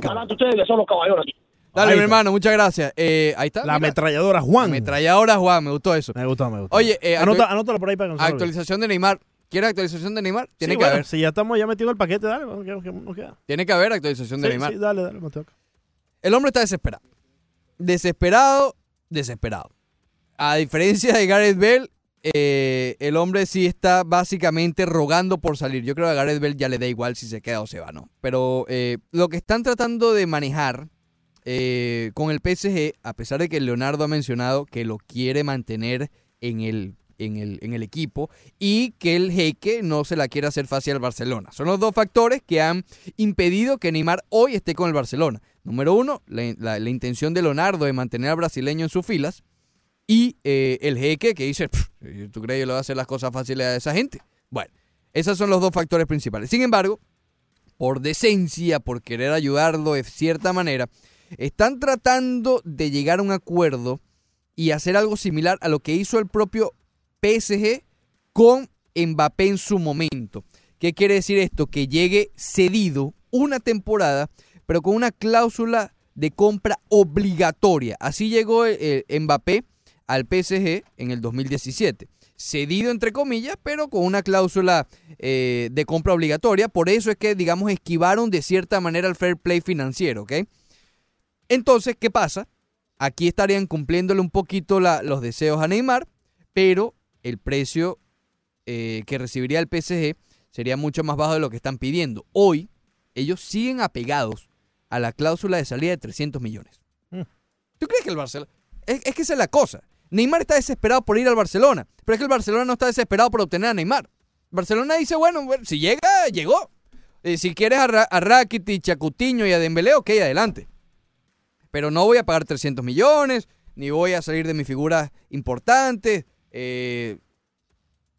Adelante ustedes que son los caballeros aquí. Dale, mi hermano, muchas gracias. Eh, ahí está. La mira. ametralladora Juan. Ametralladora Juan, me gustó eso. Me gustó, me gustó. Oye, eh, Anota- anótalo por ahí para que actualización de Neymar. ¿Quieres actualización de Neymar? Tiene Sí, que bueno, haber. Si ya estamos ya metidos el paquete, dale, nos queda. Tiene que haber actualización de Sí, Neymar. sí, dale, dale, me toca. El hombre está desesperado. Desesperado, desesperado. A diferencia de Gareth Bell, eh, el hombre sí está básicamente rogando por salir. Yo creo que a Gareth Bell ya le da igual si se queda o se va, ¿no? Pero eh, lo que están tratando de manejar eh, con el PSG, a pesar de que Leonardo ha mencionado que lo quiere mantener en el, en el, en el equipo y que el jeque no se la quiere hacer fácil al Barcelona. Son los dos factores que han impedido que Neymar hoy esté con el Barcelona. Número uno, la, intención de Leonardo de mantener al brasileño en sus filas y eh, el jeque que dice, "Pff, ¿tú crees que le va a hacer las cosas fáciles a esa gente? Bueno, esos son los dos factores principales. Sin embargo, por decencia, por querer ayudarlo de cierta manera, están tratando de llegar a un acuerdo y hacer algo similar a lo que hizo el propio PSG con Mbappé en su momento. ¿Qué quiere decir esto? Que llegue cedido una temporada, pero con una cláusula de compra obligatoria. Así llegó eh, Mbappé al PSG en el 2017. Cedido entre comillas, pero con una cláusula eh, de compra obligatoria. Por eso es que, digamos, esquivaron de cierta manera el fair play financiero, ¿ok? Entonces, ¿qué pasa? Aquí estarían cumpliéndole un poquito la- los deseos a Neymar, pero el precio eh, que recibiría el PSG sería mucho más bajo de lo que están pidiendo. Hoy, ellos siguen apegados a la cláusula de salida de 300 millones. Mm. ¿Tú crees que el Barcelona... Es, es que esa es la cosa. Neymar está desesperado por ir al Barcelona, pero es que el Barcelona no está desesperado por obtener a Neymar. Barcelona dice, bueno, bueno, si llega, llegó. Eh, si quieres a, Ra a Rakitic, a Coutinho y a Dembélé, ok, adelante. Pero no voy a pagar 300 millones, ni voy a salir de mis figuras importantes. eh,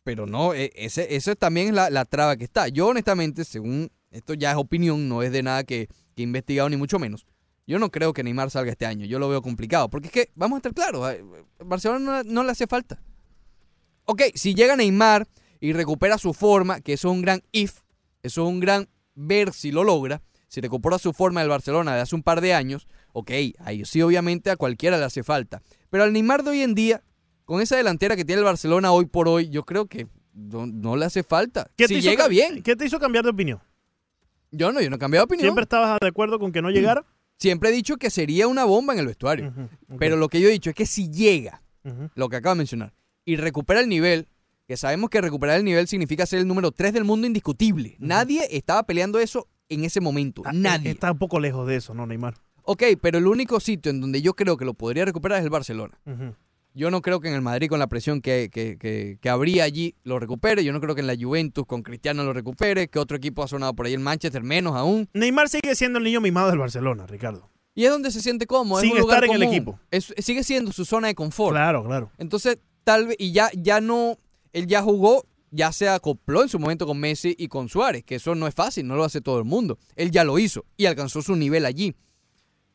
pero no, e- ese, también es la, la traba que está. Yo honestamente, según esto ya es opinión, no es de nada que, que he investigado ni mucho menos. Yo no creo que Neymar salga este año. Yo lo veo complicado. Porque es que, vamos a estar claros, Barcelona no, no le hace falta. Ok, si llega Neymar y recupera su forma, que eso es un gran if, eso es un gran ver si lo logra. Si recupera su forma del Barcelona de hace un par de años, ok, ahí sí obviamente a cualquiera le hace falta. Pero al Neymar de hoy en día, con esa delantera que tiene el Barcelona hoy por hoy, yo creo que no, no le hace falta. ¿Qué te Si llega bien. ¿Qué te hizo cambiar de opinión? Yo no, yo no he cambiado de opinión. ¿Siempre estabas de acuerdo con que no llegara? Siempre he dicho que sería una bomba en el vestuario. Pero lo que yo he dicho es que si llega, lo que acabo de mencionar, y recupera el nivel, que sabemos que recuperar el nivel significa ser el número 3 del mundo indiscutible. Nadie estaba peleando eso en ese momento. Nadie. Ah, Está un poco lejos de eso, ¿no, Neymar? Ok, pero el único sitio en donde yo creo que lo podría recuperar es el Barcelona. Ujú. Yo no creo que en el Madrid con la presión que, que, que- que habría allí lo recupere. Yo no creo que en la Juventus con Cristiano lo recupere. Que otro equipo ha sonado por ahí, el Manchester menos aún. Neymar sigue siendo el niño mimado del Barcelona, Ricardo. Y es donde se siente cómodo. Sin es un lugar estar en el equipo. Es- sigue siendo su zona de confort. Claro, claro. Entonces, tal vez, y ya, ya no, él ya jugó, ya se acopló en su momento con Messi y con Suárez, que eso no es fácil, no lo hace todo el mundo. Él ya lo hizo y alcanzó su nivel allí.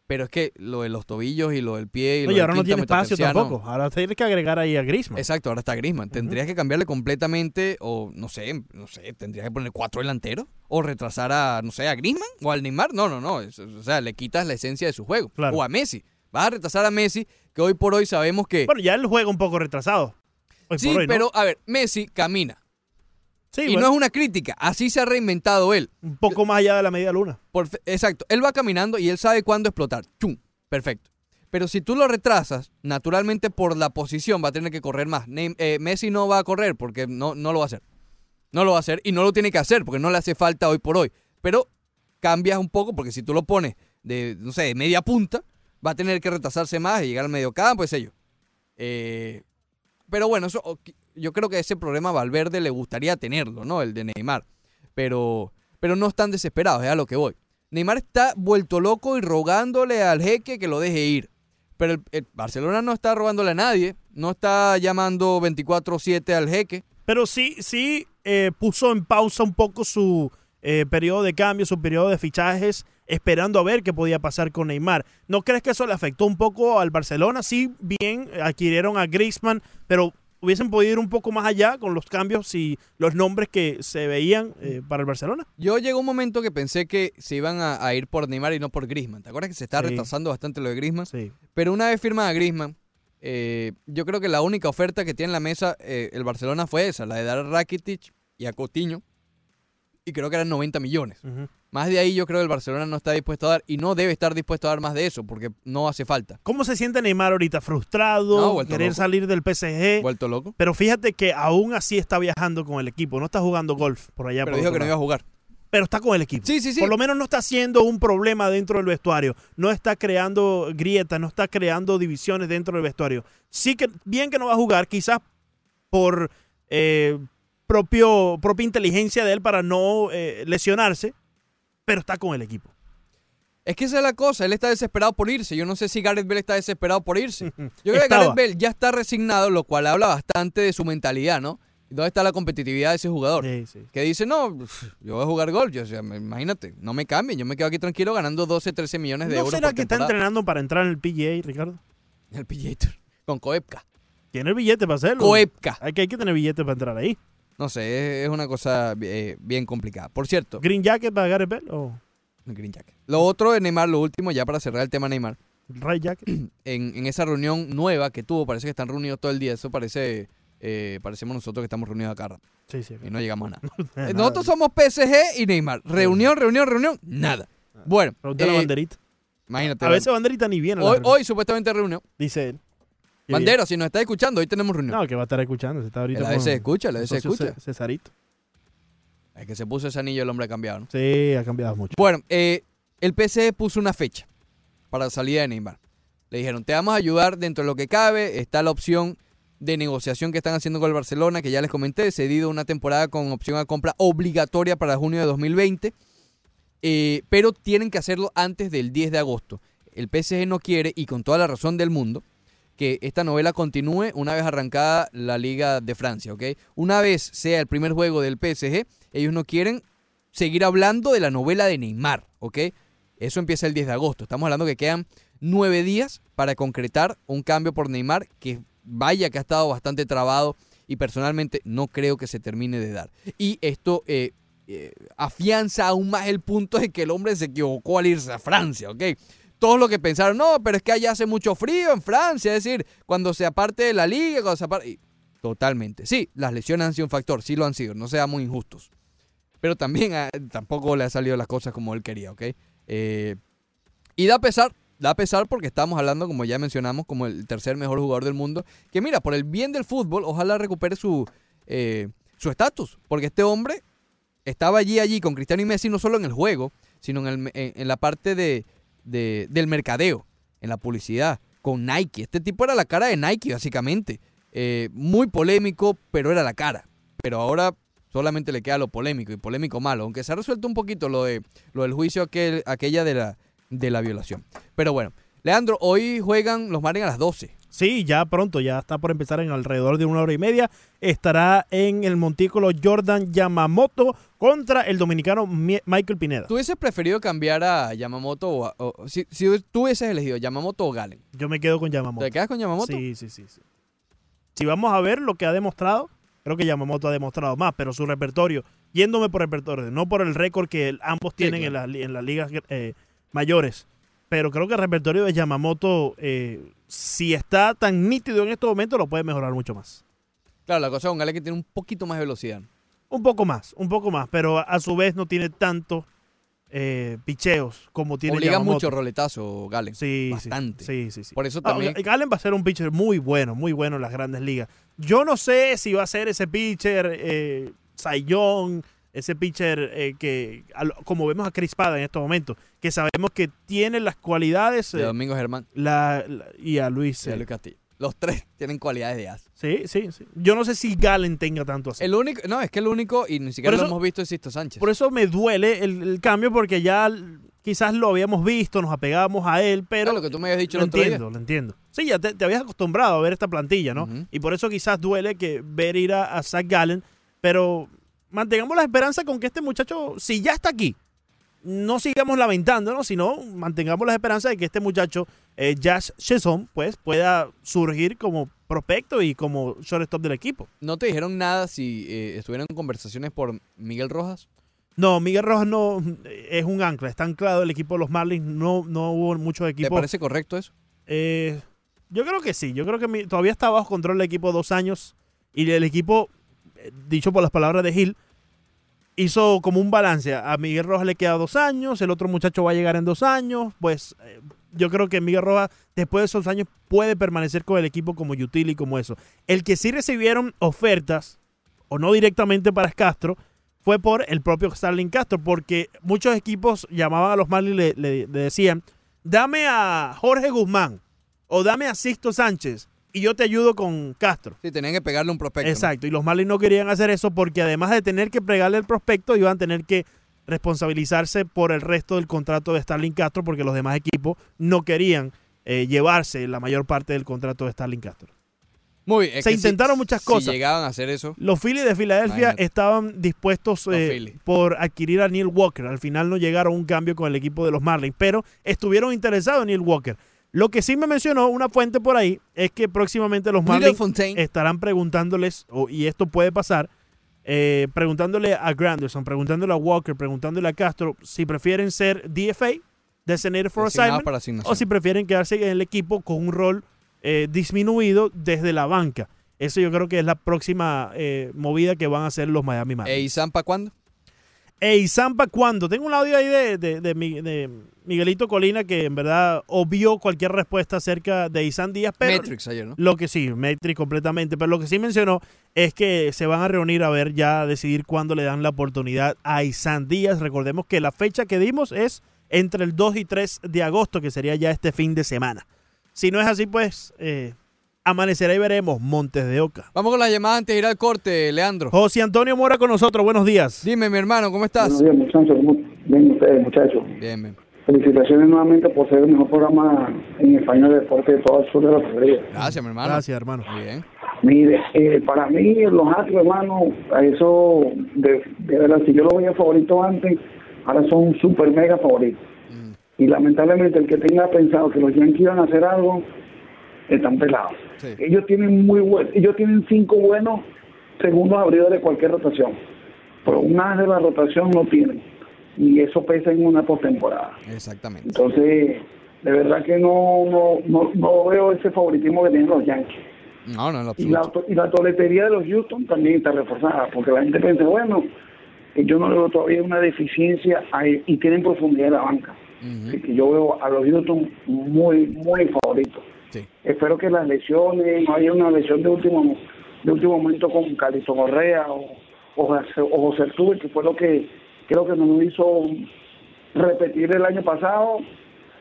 Pero es que lo de los tobillos y lo del pie y lo Oye, del ahora no tiene espacio tampoco. Ahora tienes que agregar ahí a Griezmann. Exacto, ahora está Griezmann. Tendrías que cambiarle completamente, o no sé, no sé, tendrías que poner cuatro delanteros, o retrasar a, no sé, a Griezmann o al Neymar. No, no, no. o sea, le quitas la esencia de su juego. Claro. O a Messi. Vas a retrasar a Messi, que hoy por hoy sabemos que. Bueno, ya él juega un poco retrasado. Hoy sí, hoy, ¿no? pero a ver, Messi camina. Sí, y bueno. no es una crítica, así se ha reinventado él. Un poco más allá de la media luna. Por exacto, él va caminando y él sabe cuándo explotar. ¡Chum! Perfecto. Pero si tú lo retrasas, naturalmente por la posición va a tener que correr más. Eh, Messi no va a correr porque no, no lo va a hacer. No lo va a hacer y no lo tiene que hacer porque no le hace falta hoy por hoy. Pero cambias un poco porque si tú lo pones de, no sé, de media punta, va a tener que retrasarse más y llegar al medio campo, qué sé yo. Eh, pero bueno, eso, yo creo que ese problema Valverde le gustaría tenerlo, ¿no? El de Neymar. Pero, pero no están desesperados, es a lo que voy. Neymar está vuelto loco y rogándole al jeque que lo deje ir. Pero el, el Barcelona no está rogándole a nadie, no está llamando 24-7 al jeque. Pero sí, sí eh, puso en pausa un poco su eh, periodo de cambio, su periodo de fichajes, esperando a ver qué podía pasar con Neymar. ¿No crees que eso le afectó un poco al Barcelona? Sí, bien, adquirieron a Griezmann, pero hubiesen podido ir un poco más allá con los cambios y los nombres que se veían eh, para el Barcelona. Yo llegó un momento que pensé que se iban a, a ir por Neymar y no por Griezmann. ¿Te acuerdas que se está Sí. retrasando bastante lo de Griezmann? Sí. Pero una vez firman a Griezmann, eh, yo creo que la única oferta que tiene en la mesa eh, el Barcelona fue esa, la de dar a Rakitic y a Coutinho. Y creo que eran 90 millones. Más de ahí yo creo que el Barcelona no está dispuesto a dar y no debe estar dispuesto a dar más de eso porque no hace falta. ¿Cómo se siente Neymar ahorita? ¿Frustrado? No, ¿Querer loco. salir del PSG? Vuelto loco. Pero fíjate que aún así está viajando con el equipo, no está jugando golf por allá. Pero por dijo que no iba a jugar. Pero está con el equipo. Sí, sí, sí. Por lo menos no está haciendo un problema dentro del vestuario. No está creando grietas, no está creando divisiones dentro del vestuario. Sí que bien que no va a jugar, quizás por eh, propio, propia inteligencia de él para no eh, lesionarse, pero está con el equipo. Es que esa es la cosa, él está desesperado por irse. Yo no sé si Gareth Bale está desesperado por irse. Yo creo que. Gareth Bale ya está resignado, lo cual habla bastante de su mentalidad, ¿no? ¿Dónde está la competitividad de ese jugador? Que dice, no, yo voy a jugar golf. Yo, o sea, me- imagínate, no me cambien, yo me quedo aquí tranquilo ganando 12, 13 millones de ¿No euros será por que está entrenando para entrar en el PGA, Ricardo? El PGA con Koepka. Tiene el billete para hacerlo. Hay que, hay que tener billete para entrar ahí. No sé, es, una cosa eh, bien complicada. Por cierto, ¿Green Jacket para Gareth Bale o Green Jacket. Lo otro de Neymar, lo último, ya para cerrar el tema Neymar. Ray Jacket? En, en esa reunión nueva que tuvo, parece que están reunidos todo el día. Eso parece, eh, parecemos nosotros que estamos reunidos acá. Sí, sí. Y no llegamos a nada. Nada. Eh, Nosotros somos PSG y Neymar. Reunión, reunión, reunión, nada. Bueno, Pregúntale a eh, Banderita. imagínate. A veces Banderita ni viene. la hoy, hoy supuestamente reunión. Dice él. Qué Bandera, si nos está escuchando, hoy tenemos reunión. No, que va a estar escuchando. Se está ahorita Él a con veces escucha, él a el veces socio escucha. Ce- Cesarito. Es que se puso ese anillo, el hombre ha cambiado, ¿no? Sí, ha cambiado mucho. Bueno, eh, el PSG puso una fecha para la salida de Neymar. Le dijeron, te vamos a ayudar dentro de lo que cabe. Está la opción de negociación que están haciendo con el Barcelona, que ya les comenté, cedido una temporada con opción a compra obligatoria para junio de 2020. Eh, pero tienen que hacerlo antes del 10 de agosto. El PSG no quiere, y con toda la razón del mundo, que esta novela continúe una vez arrancada la Liga de Francia, ¿ok? Una vez sea el primer juego del PSG, ellos no quieren seguir hablando de la novela de Neymar, ¿ok? Eso empieza el 10 de agosto. Estamos hablando que quedan nueve días para concretar un cambio por Neymar que vaya que ha estado bastante trabado y personalmente no creo que se termine de dar. Y esto eh, eh, afianza aún más el punto de que el hombre se equivocó al irse a Francia, ¿ok? Todos los que pensaron, no, pero es que allá hace mucho frío en Francia, es decir, cuando se aparte de la liga, cuando se aparte... Totalmente. Sí, las lesiones han sido un factor, sí lo han sido, no seamos injustos. Pero también ah, tampoco le ha salido las cosas como él quería, ¿ok? Eh, y da pesar, da pesar porque estamos hablando, como ya mencionamos, como el tercer mejor jugador del mundo. Que mira, por el bien del fútbol, ojalá recupere su eh, su estatus. Porque este hombre estaba allí, allí con Cristiano y Messi, no solo en el juego, sino en la parte de, de- del mercadeo, en la publicidad, con Nike. Este tipo era la cara de Nike, básicamente. Eh, muy polémico, pero era la cara. Pero ahora solamente le queda lo polémico y polémico malo, aunque se ha resuelto un poquito lo de lo del juicio aquel, aquella de la, de la violación. Pero bueno, Leandro, hoy juegan los Marlins a las 12. Sí, ya pronto, ya está por empezar en alrededor de una hora y media. Estará en el montículo Jordan Yamamoto contra el dominicano Mi- Michael Pineda. ¿Tú hubieses preferido cambiar a Yamamoto o, a- o- si, si tú hubieses elegido Yamamoto o Galen? Yo me quedo con Yamamoto. ¿Te quedas con Yamamoto? Sí, sí, sí, sí. Si vamos a ver lo que ha demostrado, creo que Yamamoto ha demostrado más, pero su repertorio, yéndome por repertorio, no por el récord que ambos tienen en, las li- en las ligas eh, mayores, pero creo que el repertorio de Yamamoto, eh, si está tan nítido en estos momentos, lo puede mejorar mucho más. Claro, la cosa con Galen es que tiene un poquito más de velocidad. Un poco más, un poco más, pero a su vez no tiene tanto eh, picheos como tiene Obliga Yamamoto. mucho roletazo Galen. Sí, Bastante. Sí, sí, sí. Por eso Ah, también... Galen va a ser un pitcher muy bueno, muy bueno en las grandes ligas. Yo no sé si va a ser ese pitcher eh, Young, ese pitcher eh, que, a como vemos a Chris Pada en estos momentos, que sabemos que tiene las cualidades. de eh, Domingo Germán la- la- y a Luis. y a eh, Luis Castillo. Los tres tienen cualidades de as. Sí, sí, sí. Yo no sé si Galen tenga tanto así. El único, no, es que el único, y ni siquiera lo hemos visto, es Sisto Sánchez. Por eso me duele el, el cambio, porque ya quizás lo habíamos visto, nos apegábamos a él, pero. Ah, lo que tú me habías dicho lo el otro día. entiendo, lo entiendo. Sí, ya te, te habías acostumbrado a ver esta plantilla, ¿no? Y por eso quizás duele que ver ir a, a Zach Gallen, pero mantengamos la esperanza con que este muchacho, si ya está aquí, no sigamos lamentándonos, sino mantengamos la esperanza de que este muchacho, eh, Josh Chisholm, pues pueda surgir como prospecto y como shortstop del equipo. ¿No te dijeron nada si eh, estuvieron en conversaciones por Miguel Rojas? No, Miguel Rojas no eh, es un ancla, está anclado el equipo de los Marlins, no, no hubo muchos ¿Te equipos. parece correcto eso? Eh, yo creo que sí, yo creo que mi- todavía está bajo control el equipo dos años y el equipo, eh, dicho por las palabras de Gil, hizo como un balance. A Miguel Rojas le queda dos años, el otro muchacho va a llegar en dos años, pues eh, yo creo que Miguel Rojas después de esos años puede permanecer con el equipo como utility como eso. El que sí recibieron ofertas, o no directamente para Castro, fue por el propio Starling Castro, porque muchos equipos llamaban a los Marlins y le decían, dame a Jorge Guzmán o dame a Sixto Sánchez y yo te ayudo con Castro. Sí, tenían que pegarle un prospecto. ¿no? Exacto, y los Marlins no querían hacer eso porque además de tener que pegarle el prospecto, iban a tener que responsabilizarse por el resto del contrato de Starling Castro porque los demás equipos no querían eh, llevarse la mayor parte del contrato de Starling Castro. Muy bien. Se si- intentaron muchas si cosas. llegaban a hacer eso. Los Phillies de Filadelfia Imagínate. estaban dispuestos eh, por adquirir a Neil Walker. Al final no llegaron a un cambio con el equipo de los Marlins, pero estuvieron interesados en Neil Walker. Lo que sí me mencionó una fuente por ahí es que próximamente los Marlins estarán preguntándoles, y esto puede pasar, eh, preguntándole a Granderson, preguntándole a Walker, preguntándole a Castro si prefieren ser DFA, Designated for Assignment, para o si prefieren quedarse en el equipo con un rol eh, disminuido desde la banca. Eso yo creo que es la próxima eh, movida que van a hacer los Miami Marlins. ¿E Isan para cuándo? Ey, Zampa, ¿cuándo? Tengo un audio ahí de, de- de Mi- de Miguelito Colina que en verdad obvió cualquier respuesta acerca de Isan Díaz, pero Matrix ayer, ¿no? lo que sí, Matrix completamente, pero lo que sí mencionó es que se van a reunir a ver ya a decidir cuándo le dan la oportunidad a Isan Díaz. Recordemos que la fecha que dimos es entre el 2 y 3 de agosto, que sería ya este fin de semana. Si no es así, pues eh, amanecerá y veremos Montes de Oca. Vamos con las llamadas antes de ir al corte, Leandro. José Antonio Mora con nosotros, buenos días. Dime, mi hermano, ¿cómo estás? Buenos días, muchachos. ¿Cómo ven ustedes, muchachos? Bien, bien. Felicitaciones nuevamente por ser el mejor programa en español de deporte de todo el sur de la Florida. Gracias, mi hermano. Gracias, hermano. Muy bien. Mire, eh, para mí los Astros, hermano, a eso, de, de verdad, si yo lo veía favorito antes, ahora son super mega favorito. Y lamentablemente el que tenga pensado que los Yankees iban a hacer algo, están pelados. Ellos tienen muy buen, ellos tienen cinco buenos segundos abridores de cualquier rotación, pero una de la rotación no tienen. Y eso pesa en una postemporada. Exactamente. Entonces, de verdad que no, no, no, no veo ese favoritismo que tienen los Yankees. No, no, en lo Y la, y la toletería de los Houston también está reforzada, porque la gente piensa, bueno, que yo no veo todavía una deficiencia ahí, y tienen profundidad en la banca. Así que yo veo a los Houston muy, muy favoritos. Espero que las lesiones, no haya una lesión de último de último momento con Calixto Correa o, o, José- o José Altuve, que fue lo que creo que nos hizo repetir el año pasado.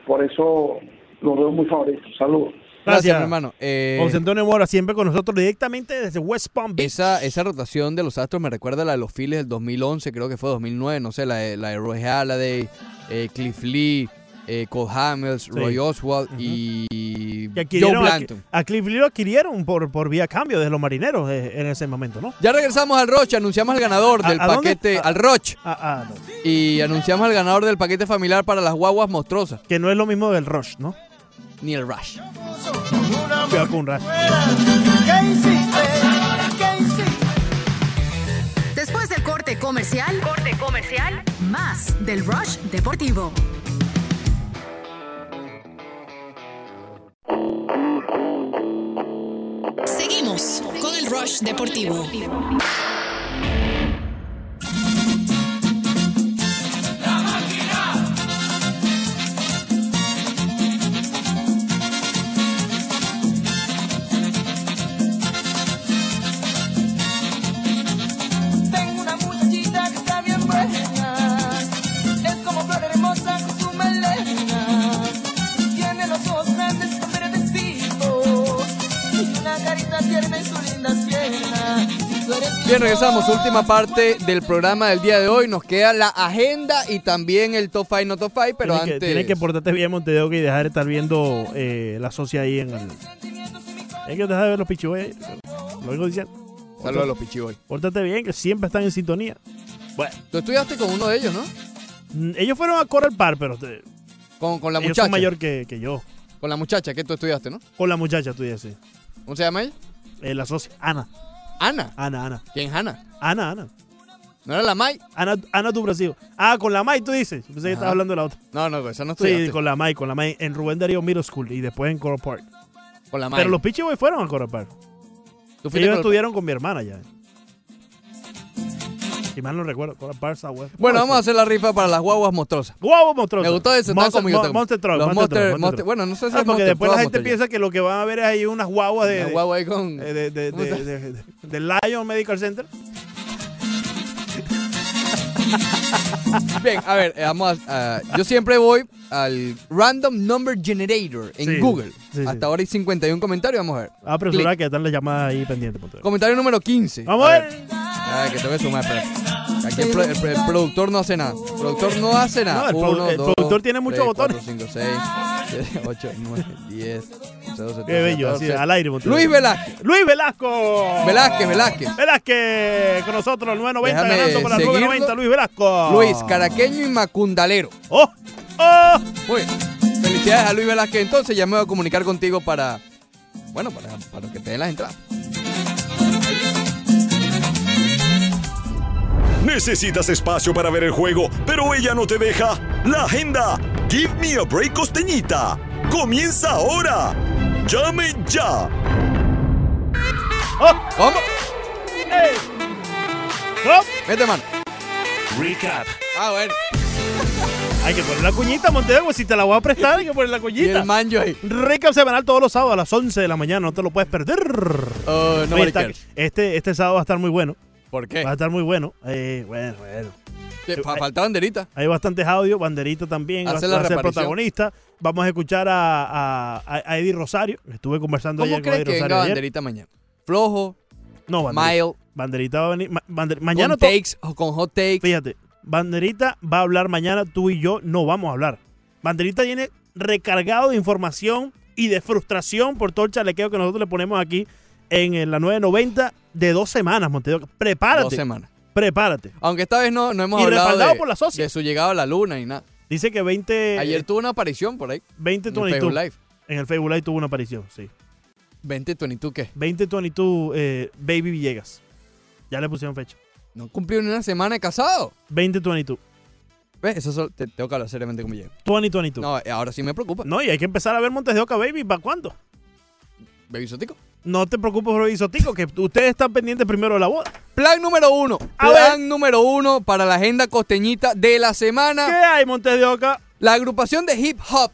Por eso los veo muy favoritos. Saludos. Gracias, hermano. Eh, José Antonio Mora siempre con nosotros directamente desde West Palm Beach. Esa, esa rotación de los Astros me recuerda a la de los Phillies del 2011, creo que fue 2009, no sé, la de, la de Roy Halladay, eh, Cliff Lee, eh, Cole Hamels, Roy Oswald y Que Joe a, Blanton. a Cliff Lee lo adquirieron por, por vía cambio de los marineros eh, en ese momento, ¿no? Ya regresamos al Roche, anunciamos al ganador ¿A- del a paquete, A- al Roche. No. Y anunciamos al ganador del paquete familiar para las guaguas monstruosas. Que no es lo mismo del Rush, ¿no? Ni el Rush. Cuidado con un Rush. Después del corte comercial, corte comercial, más del Rush Deportivo. Rush Deportivo. Regresamos. Última parte del programa del día de hoy. Nos queda la agenda y también el top 5, no top 5, pero Tienes que, antes. tienes que portarte bien, Montevideo, y dejar de estar viendo eh, la socia ahí en el. Hay que dejar de ver los pichiboy. Lo digo diciendo. Saludos a los pichiboy. Pórtate bien, que siempre están en sintonía. Bueno. Tú estudiaste con uno de ellos, ¿no? Mm, Ellos fueron a Coral Park, pero te- Con, con la ellos muchacha. son mayor que, que yo. Con la muchacha que tú estudiaste, ¿no? Con la muchacha, tú dices. ¿Cómo se llama ella? Eh, la socia, Ana. Ana. Ana, Ana. ¿Quién Ana? Ana, Ana. ¿No era la Mai? Ana, Ana tu Brasil. Ah, con la Mai, tú dices. Pensé que estabas hablando de la otra. No, no, esa no Sí, estudiaste. con la Mai, con la Mai. En Rubén Darío Middle School y después en Coral Park. Con la Mai. Pero los Pichi Boys fueron a Coral Park. ¿Tú Ellos con el- estudiaron con mi hermana ya. Si mal no recuerdo, Southwest. Bueno, vamos a hacer la rifa para las guaguas monstruosas. Guau, monstruoso. Me gustó ese, Monster, como yo Mo- tengo. Monster Truck, Los Monster Monster- Truck, Monster- bueno, no sé si Ah, es porque después la gente piensa que lo que van a ver es ahí unas guaguas de... Una guagua ahí con- eh, de, de, ¿cómo de, de- Lion Medical Center. Bien, a ver, eh, vamos a, a- yo siempre voy al Random Number Generator en Sí, Google. sí, sí. Hasta ahora hay 51 comentarios, vamos a ver. Ah, Clic. que están las llamadas ahí pendientes. Comentario número 15. Vamos a ver. A ver, que tengo que sumar, espera. Aquí el, pro- el- el productor no hace nada. El productor no hace nada. No, el produ- Uno, el dos, productor tiene muchos botones. cuatro, cinco, seis, siete, ocho, nueve, diez, once, doce, Qué trece, bello, así, al aire. Luis Velázquez. Luis Velasco. Velázquez, Velázquez. Velázquez con nosotros, el 990, Déjame ganando por la seguirlo. 990, Luis Velasco. Luis, caraqueño y macundalero. ¡Oh! ¡Oh! Muy bien. Felicidades a Luis Velázquez. Entonces ya me voy a comunicar contigo para, bueno, para, para que te den las entradas. Necesitas espacio para ver el juego, pero ella no te deja. La agenda. Give me a break costeñita. Comienza ahora. Llame ya. ¿Cómo? ¡Ey! ¡Oh! Vete, mano. Recap. Ah, bueno. Hay que poner la cuñita, Montego. Si te la voy a prestar, hay que poner la Y cuñita. el manjo ahí. Recap semanal todos los sábados a las 11 de la mañana. No te lo puedes perder. Oh, no Oye, está- este, este sábado va a estar muy bueno. ¿Por qué? Va a estar muy bueno. Eh, bueno, bueno. Fa- falta banderita. Hay bastantes audios, Banderita también va, Hace va la a ser reaparición. protagonista. Vamos a escuchar a, a- a- a Eddie Rosario. Estuve conversando ¿Cómo ayer con crees Eddie que venga Rosario. ayer. banderita mañana? Flojo, No, Banderita. mild, Banderita va a venir. ma- Bander- mañana con to- takes, o con hot takes. Fíjate, Banderita va a hablar mañana, tú y yo no vamos a hablar. Banderita viene recargado de información y de frustración por todo el chalequeo que nosotros le ponemos aquí en, la 990 de dos semanas, Montevideo. Prepárate. Dos semanas. Prepárate. Aunque esta vez no, no hemos Y hablado respaldado de, por la de su llegada a la luna y nada. Dice que 20. Ayer tuvo una aparición por ahí. 20 en el Facebook Live. En el Facebook Live tuvo una aparición, sí. 2022 qué? 2022 eh, Baby Villegas. Ya le pusieron fecha. No cumplió ni una semana de casado. 2022. ¿Ves? Eso solo- te tengo que hablar seriamente como llega. 2022. No, eh, ahora sí me preocupa. No, y hay que empezar a ver Montes de Oca, baby. ¿Para cuándo? Baby Sotico. No te preocupes, Baby Sotico, que ustedes están pendientes primero de la boda. Plan número uno. A Plan número uno para la agenda costeñita de la semana. ¿Qué hay, Montes de Oca? La agrupación de hip hop.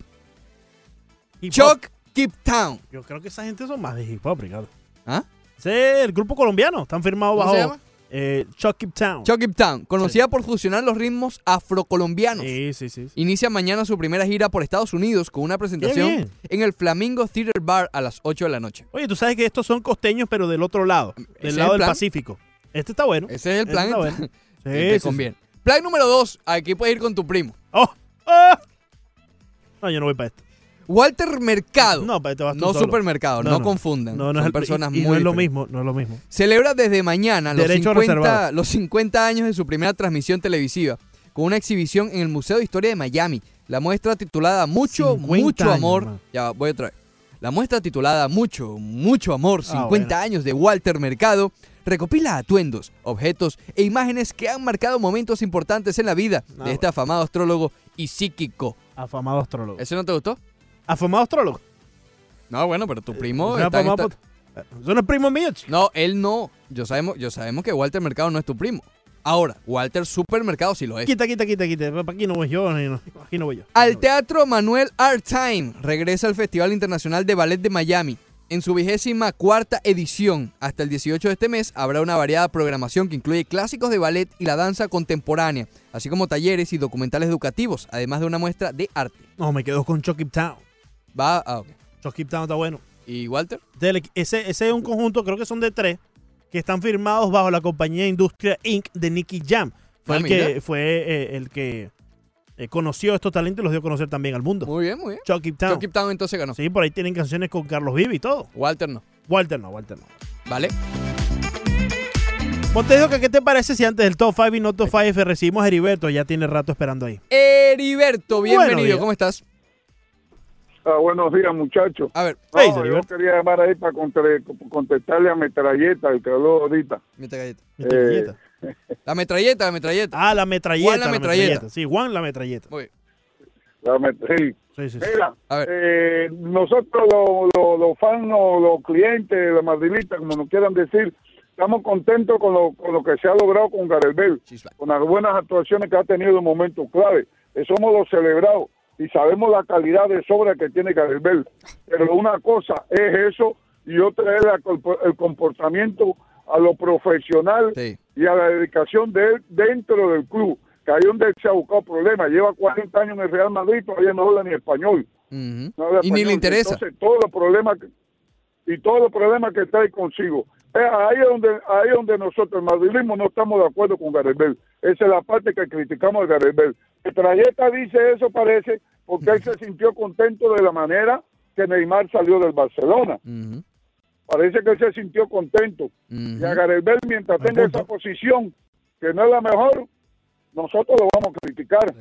Hip. Chuck Keep Town. Yo creo que esa gente son más de hip hop, Ricardo. ¿Ah? Es el grupo colombiano. Están firmados ¿Cómo bajo? Eh, Chuck Keep Town. Chuck Keep Town, conocida por fusionar los ritmos afrocolombianos. Sí, sí, sí. sí. Inicia mañana su primera gira por Estados Unidos con una presentación en el Flamingo Theater Bar a las 8 de la noche. Oye, tú sabes que estos son costeños, pero del otro lado. Del lado el del. Pacífico. Este está bueno. Ese es el Este plan. está bueno. Sí, te conviene. Plan número 2. Aquí puedes ir con tu primo. ¡Oh! ¡Ah! No, yo no voy para esto. Walter Mercado. No, para este vas tú No solo. supermercado, no, confundan. No, no Son es el- personas y- y muy no es lo diferentes. mismo, no es lo mismo. Celebra desde mañana los Derecho 50, reservado. los 50 años de su primera transmisión televisiva con una exhibición en el Museo de Historia de Miami. La muestra titulada Mucho, 50 mucho años, amor. man. Ya, voy otra vez. La muestra titulada Mucho, mucho amor, Ah, 50 bueno. años de Walter Mercado, recopila atuendos, objetos e imágenes que han marcado momentos importantes en la vida Ah, de este afamado astrólogo y psíquico. Afamado astrólogo. ¿Ese no te gustó? ¿Afamado astrólogo? No, bueno, pero tu primo ¿Es está en afamado esta- Eso no es primo mío. chico. No, él no. Yo sabemos, yo sabemos que Walter Mercado no es tu primo. Ahora, Walter Supermercado sí lo es. Quita, quita, quita, quita. Para aquí no voy yo. Aquí no voy yo. Al Teatro Manuel Art Time regresa al Festival Internacional de Ballet de Miami. En su vigésima cuarta edición, hasta el 18 de este mes, habrá una variada programación que incluye clásicos de ballet y la danza contemporánea, así como talleres y documentales educativos, además de una muestra de arte. No, me quedo con Chuck Keep Town. Va, ah, ok. Keep Town está bueno. ¿Y Walter? Ese, ese es un conjunto, creo que son de tres, que están firmados bajo la compañía Industria Inc. de Nicky Jam. Fue Ah, el que, fue, eh, el que eh, conoció estos talentos y los dio a conocer también al mundo. Muy bien, muy bien. Chuck Keep Town. Town entonces ganó. Sí, por ahí tienen canciones con Carlos Vive y todo. Walter no. Walter no, Walter no. ¿Vale? Montejo, ¿qué te parece si antes del top 5 y no top 5 recibimos a Heriberto? Ya tiene rato esperando ahí. Heriberto, bienvenido. Días. ¿Cómo estás? Ah, buenos días, muchachos. A ver. No, Hey, yo quería llamar ahí para contre- contestarle a Metralleta, el que habló ahorita. Metralleta. Eh, La metralleta, la metralleta. Ah, la metralleta. Juan la metralleta. Sí, Juan la metralleta. Muy bien. la met- sí. Sí, sí. Mira, A ver. eh, nosotros los los- los fans, o los clientes, los madrilistas, como nos quieran decir, estamos contentos con lo, con lo que se ha logrado con Gareth Bale, con las buenas actuaciones que ha tenido en momentos clave. Somos los celebrados y sabemos la calidad de sobra que tiene Bale. Pero una cosa es eso y otra es la el comportamiento a lo profesional y a la dedicación de él dentro del club, que ahí donde él se ha buscado problemas. Lleva 40 años en el Real Madrid, todavía no habla ni español. Ujú. No habla Y ni le interesa. Entonces, todos los problemas que- y todos los problemas que trae consigo. Eh, ahí es donde ahí es donde nosotros, el madridismo, no estamos de acuerdo con Gareth Bale. Esa es la parte que criticamos de Gareth Bale. El trayecta dice eso, parece, porque él se sintió contento de la manera que Neymar salió del Barcelona. Parece que él se sintió contento. Y a Gareth Bale, mientras tenga esa posición, que no es la mejor, nosotros lo vamos a criticar.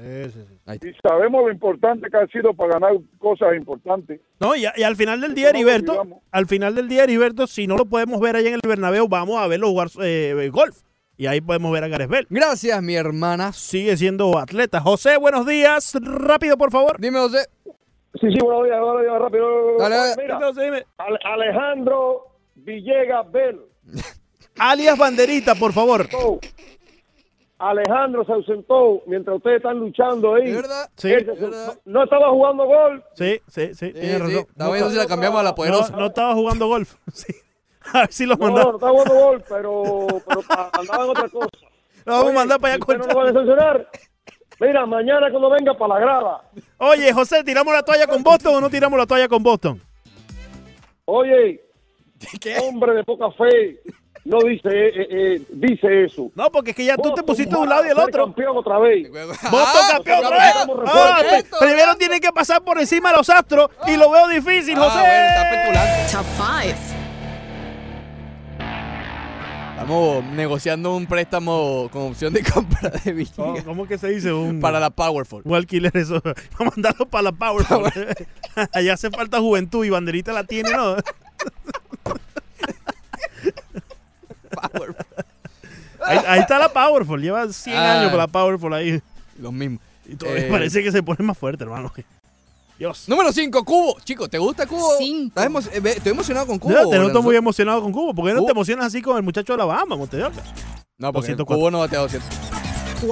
Y sabemos lo importante que ha sido para ganar cosas importantes. No, y, a- y al final del día, Heriberto, al final del día, Heriberto, si no lo podemos ver allá en el Bernabéu, vamos a verlo jugar eh, golf. Y ahí podemos ver a Gareth Bale. Gracias, mi hermana. Sigue siendo atleta. José, buenos días. Rápido, por favor. Dime, José. Sí, sí, buenos días, buenos días, rápido. Dale, dale. Mira, Ale- Alejandro Villegas Bell. Alias Banderita, por favor. Alejandro se ausentó mientras ustedes están luchando ahí. verdad? Sí. No, no estaba jugando gol. Sí, sí, sí, tiene sí. razón. Estaba viendo si la cambiamos a la poderosa. No, no estaba jugando golf. Sí. A ver si lo No, manda. no, está jugando gol, pero, pero pa- andaba en otra cosa. Lo vamos a mandar para allá ¿usted no lo va a decepcionar? Mira, mañana cuando venga para la grada. Oye, José, ¿tiramos la toalla con Boston o no tiramos la toalla con Boston? Oye, hombre de poca fe, no dice eh, eh, dice eso. No, porque es que ya tú te pusiste de un lado y del el otro. campeón otra vez. Boston campeón otra vez. Ah, pri- primero tienen que pasar por encima de los astros y lo veo difícil, Ah, José. bueno, está. Top 5. Estamos negociando un préstamo con opción de compra de Villegas. ¿Cómo que se dice? Un, Para la Powerful. Un alquiler, eso. Vamos a mandarlo para la Powerful. Allá hace falta juventud y banderita la tiene, ¿no? Ahí, ahí está la Powerful. Lleva 100 Ah. años con la Powerful ahí. Los mismos. Y Eh, parece que se pone más fuerte, hermano. Dios. Número 5, Cubo. Chico, ¿te gusta Cubo? ¿Estás emo- eh, ve- Estoy emocionado con Cubo. Ya, te noto Lorenzo. muy emocionado con Cubo. ¿Por qué no Cubo. te emocionas así con el muchacho de Alabama, Montevideo? No, porque 204. Cubo no batea 200.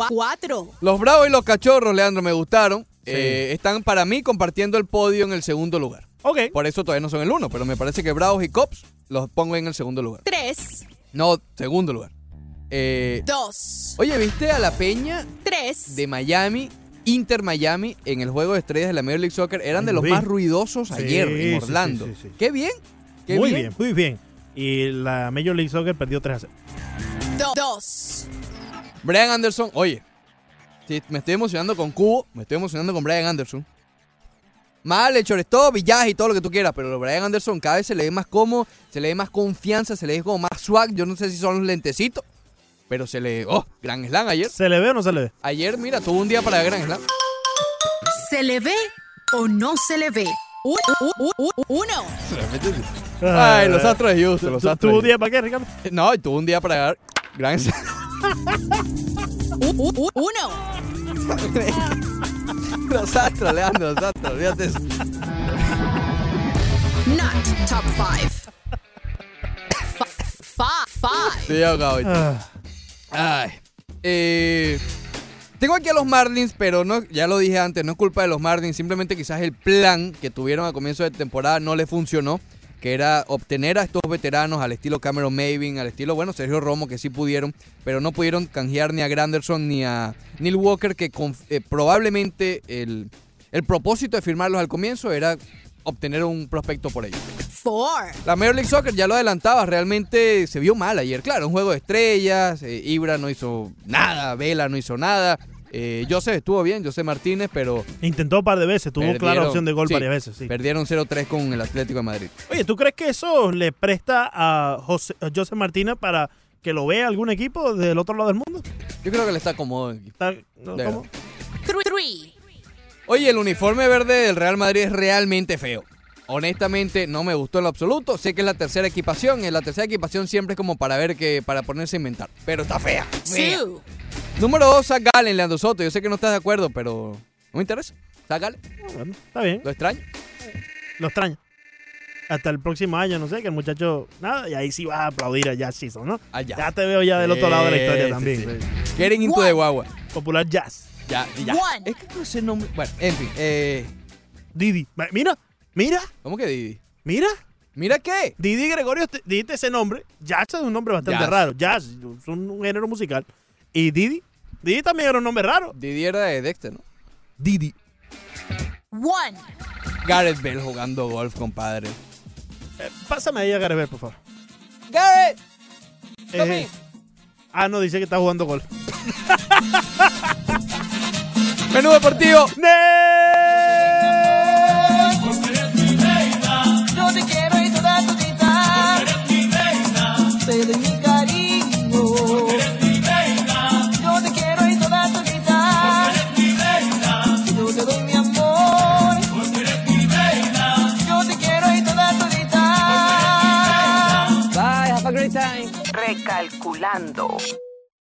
4. Los Bravos y los Cachorros, Leandro, me gustaron. Eh, están para mí compartiendo el podio en el segundo lugar. Ok. Por eso todavía no son el uno, pero me parece que Bravos y Cops los pongo en el segundo lugar. 3. No, segundo lugar. Eh, 2. oye, ¿viste a la Peña 3. de Miami, Inter Miami, en el juego de estrellas de la Major League Soccer? Eran de Lo los más ruidosos ayer sí, en sí, Orlando. sí, sí. Qué bien. Qué muy bien. bien. muy bien. Y la Major League Soccer perdió 3 a 0. 2. Brian Anderson, oye, me estoy emocionando con Cubo, me estoy emocionando con Brian Anderson. Mal, el shortstop, villaje y todo lo que tú quieras, pero Brian Anderson cada vez se le ve más cómodo, se le ve más confianza, se le ve como más swag. Yo no sé si son los lentecitos, pero se le. ¡Oh! Gran slam ayer. ¿Se le ve o no se le ve? Ayer, mira, tuvo un día para Gran slam. ¿Se le ve o no se le ve? Uno. Ay, los astros de Houston, los ¿Tu- astros. ¿Tuvo un día para qué, Ricardo? No, y tuvo un día para ganar Gran slam. Uno. los astros, Leandro, los astros, fíjate eso. Not top 5. 5. Estoy ahogado ahorita. Ay. Eh, tengo aquí a los Marlins, pero no, ya lo dije antes, no es culpa de los Marlins, simplemente quizás el plan que tuvieron a comienzo de temporada no le funcionó, que era obtener a estos veteranos al estilo Cameron Mavin, al estilo, bueno, Sergio Romo, que sí pudieron, pero no pudieron canjear ni a Granderson ni a Neil Walker, que eh, probablemente el, el propósito de firmarlos al comienzo era obtener un prospecto por ellos. 4. La Major League Soccer ya lo adelantaba, realmente se vio mal ayer. Claro, un juego de estrellas, eh, Ibra no hizo nada, Vela no hizo nada. Eh, Joseph estuvo bien, José Martínez, pero Intentó un par de veces, tuvo clara opción de gol sí, varias veces. Sí. Perdieron 0-3 con el Atlético de Madrid. Oye, ¿tú crees que eso le presta a José, a José Martínez para que lo vea algún equipo del otro lado del mundo? Yo creo que le está cómodo. en el equipo. Está- no, ¿cómo? 3. Oye, el uniforme verde del Real Madrid es realmente feo. Honestamente, no me gustó en lo absoluto. Sé que es la tercera equipación. En la tercera equipación siempre es como para ver que, para ponerse a inventar. Pero está fea. fea. 2. Número 2, Zach Gallen, Leandro Soto. Yo sé que no estás de acuerdo, pero no me interesa. Zach Gallen. Bueno, está bien. Lo extraño. Lo extraño. Hasta el próximo año, no sé, que el muchacho. Nada, y ahí sí vas a aplaudir a Jazz Season, ¿no? Ya te veo ya del otro lado de la historia Sí, también. sí, sí. Getting into the guagua. Popular Jazz. Ya, ya. One. Es que no sé el nombre. Bueno, en fin. Eh, Didi. Ma- Mira, mira, ¿Cómo que Didi? mira. ¿Mira qué? Didi Gregorio, te- dijiste ese nombre. Jazz es un nombre bastante Jazz. raro. Jazz es un, un género musical. Y Didi, Didi también era un nombre raro. Didi era de Dexter, ¿no? Didi. 1. Gareth Bell jugando golf, compadre. Eh, pásame ahí a Garibel, por favor. ¡Gareth! Eh, ah, no, dice que está jugando golf. Menú deportivo. Yo te quiero y toda todita. Te doy mi cariño. Yo te quiero y toda todita. Yo te doy mi amor. Yo te quiero y toda todita. Bye, have a great time. Recalculando.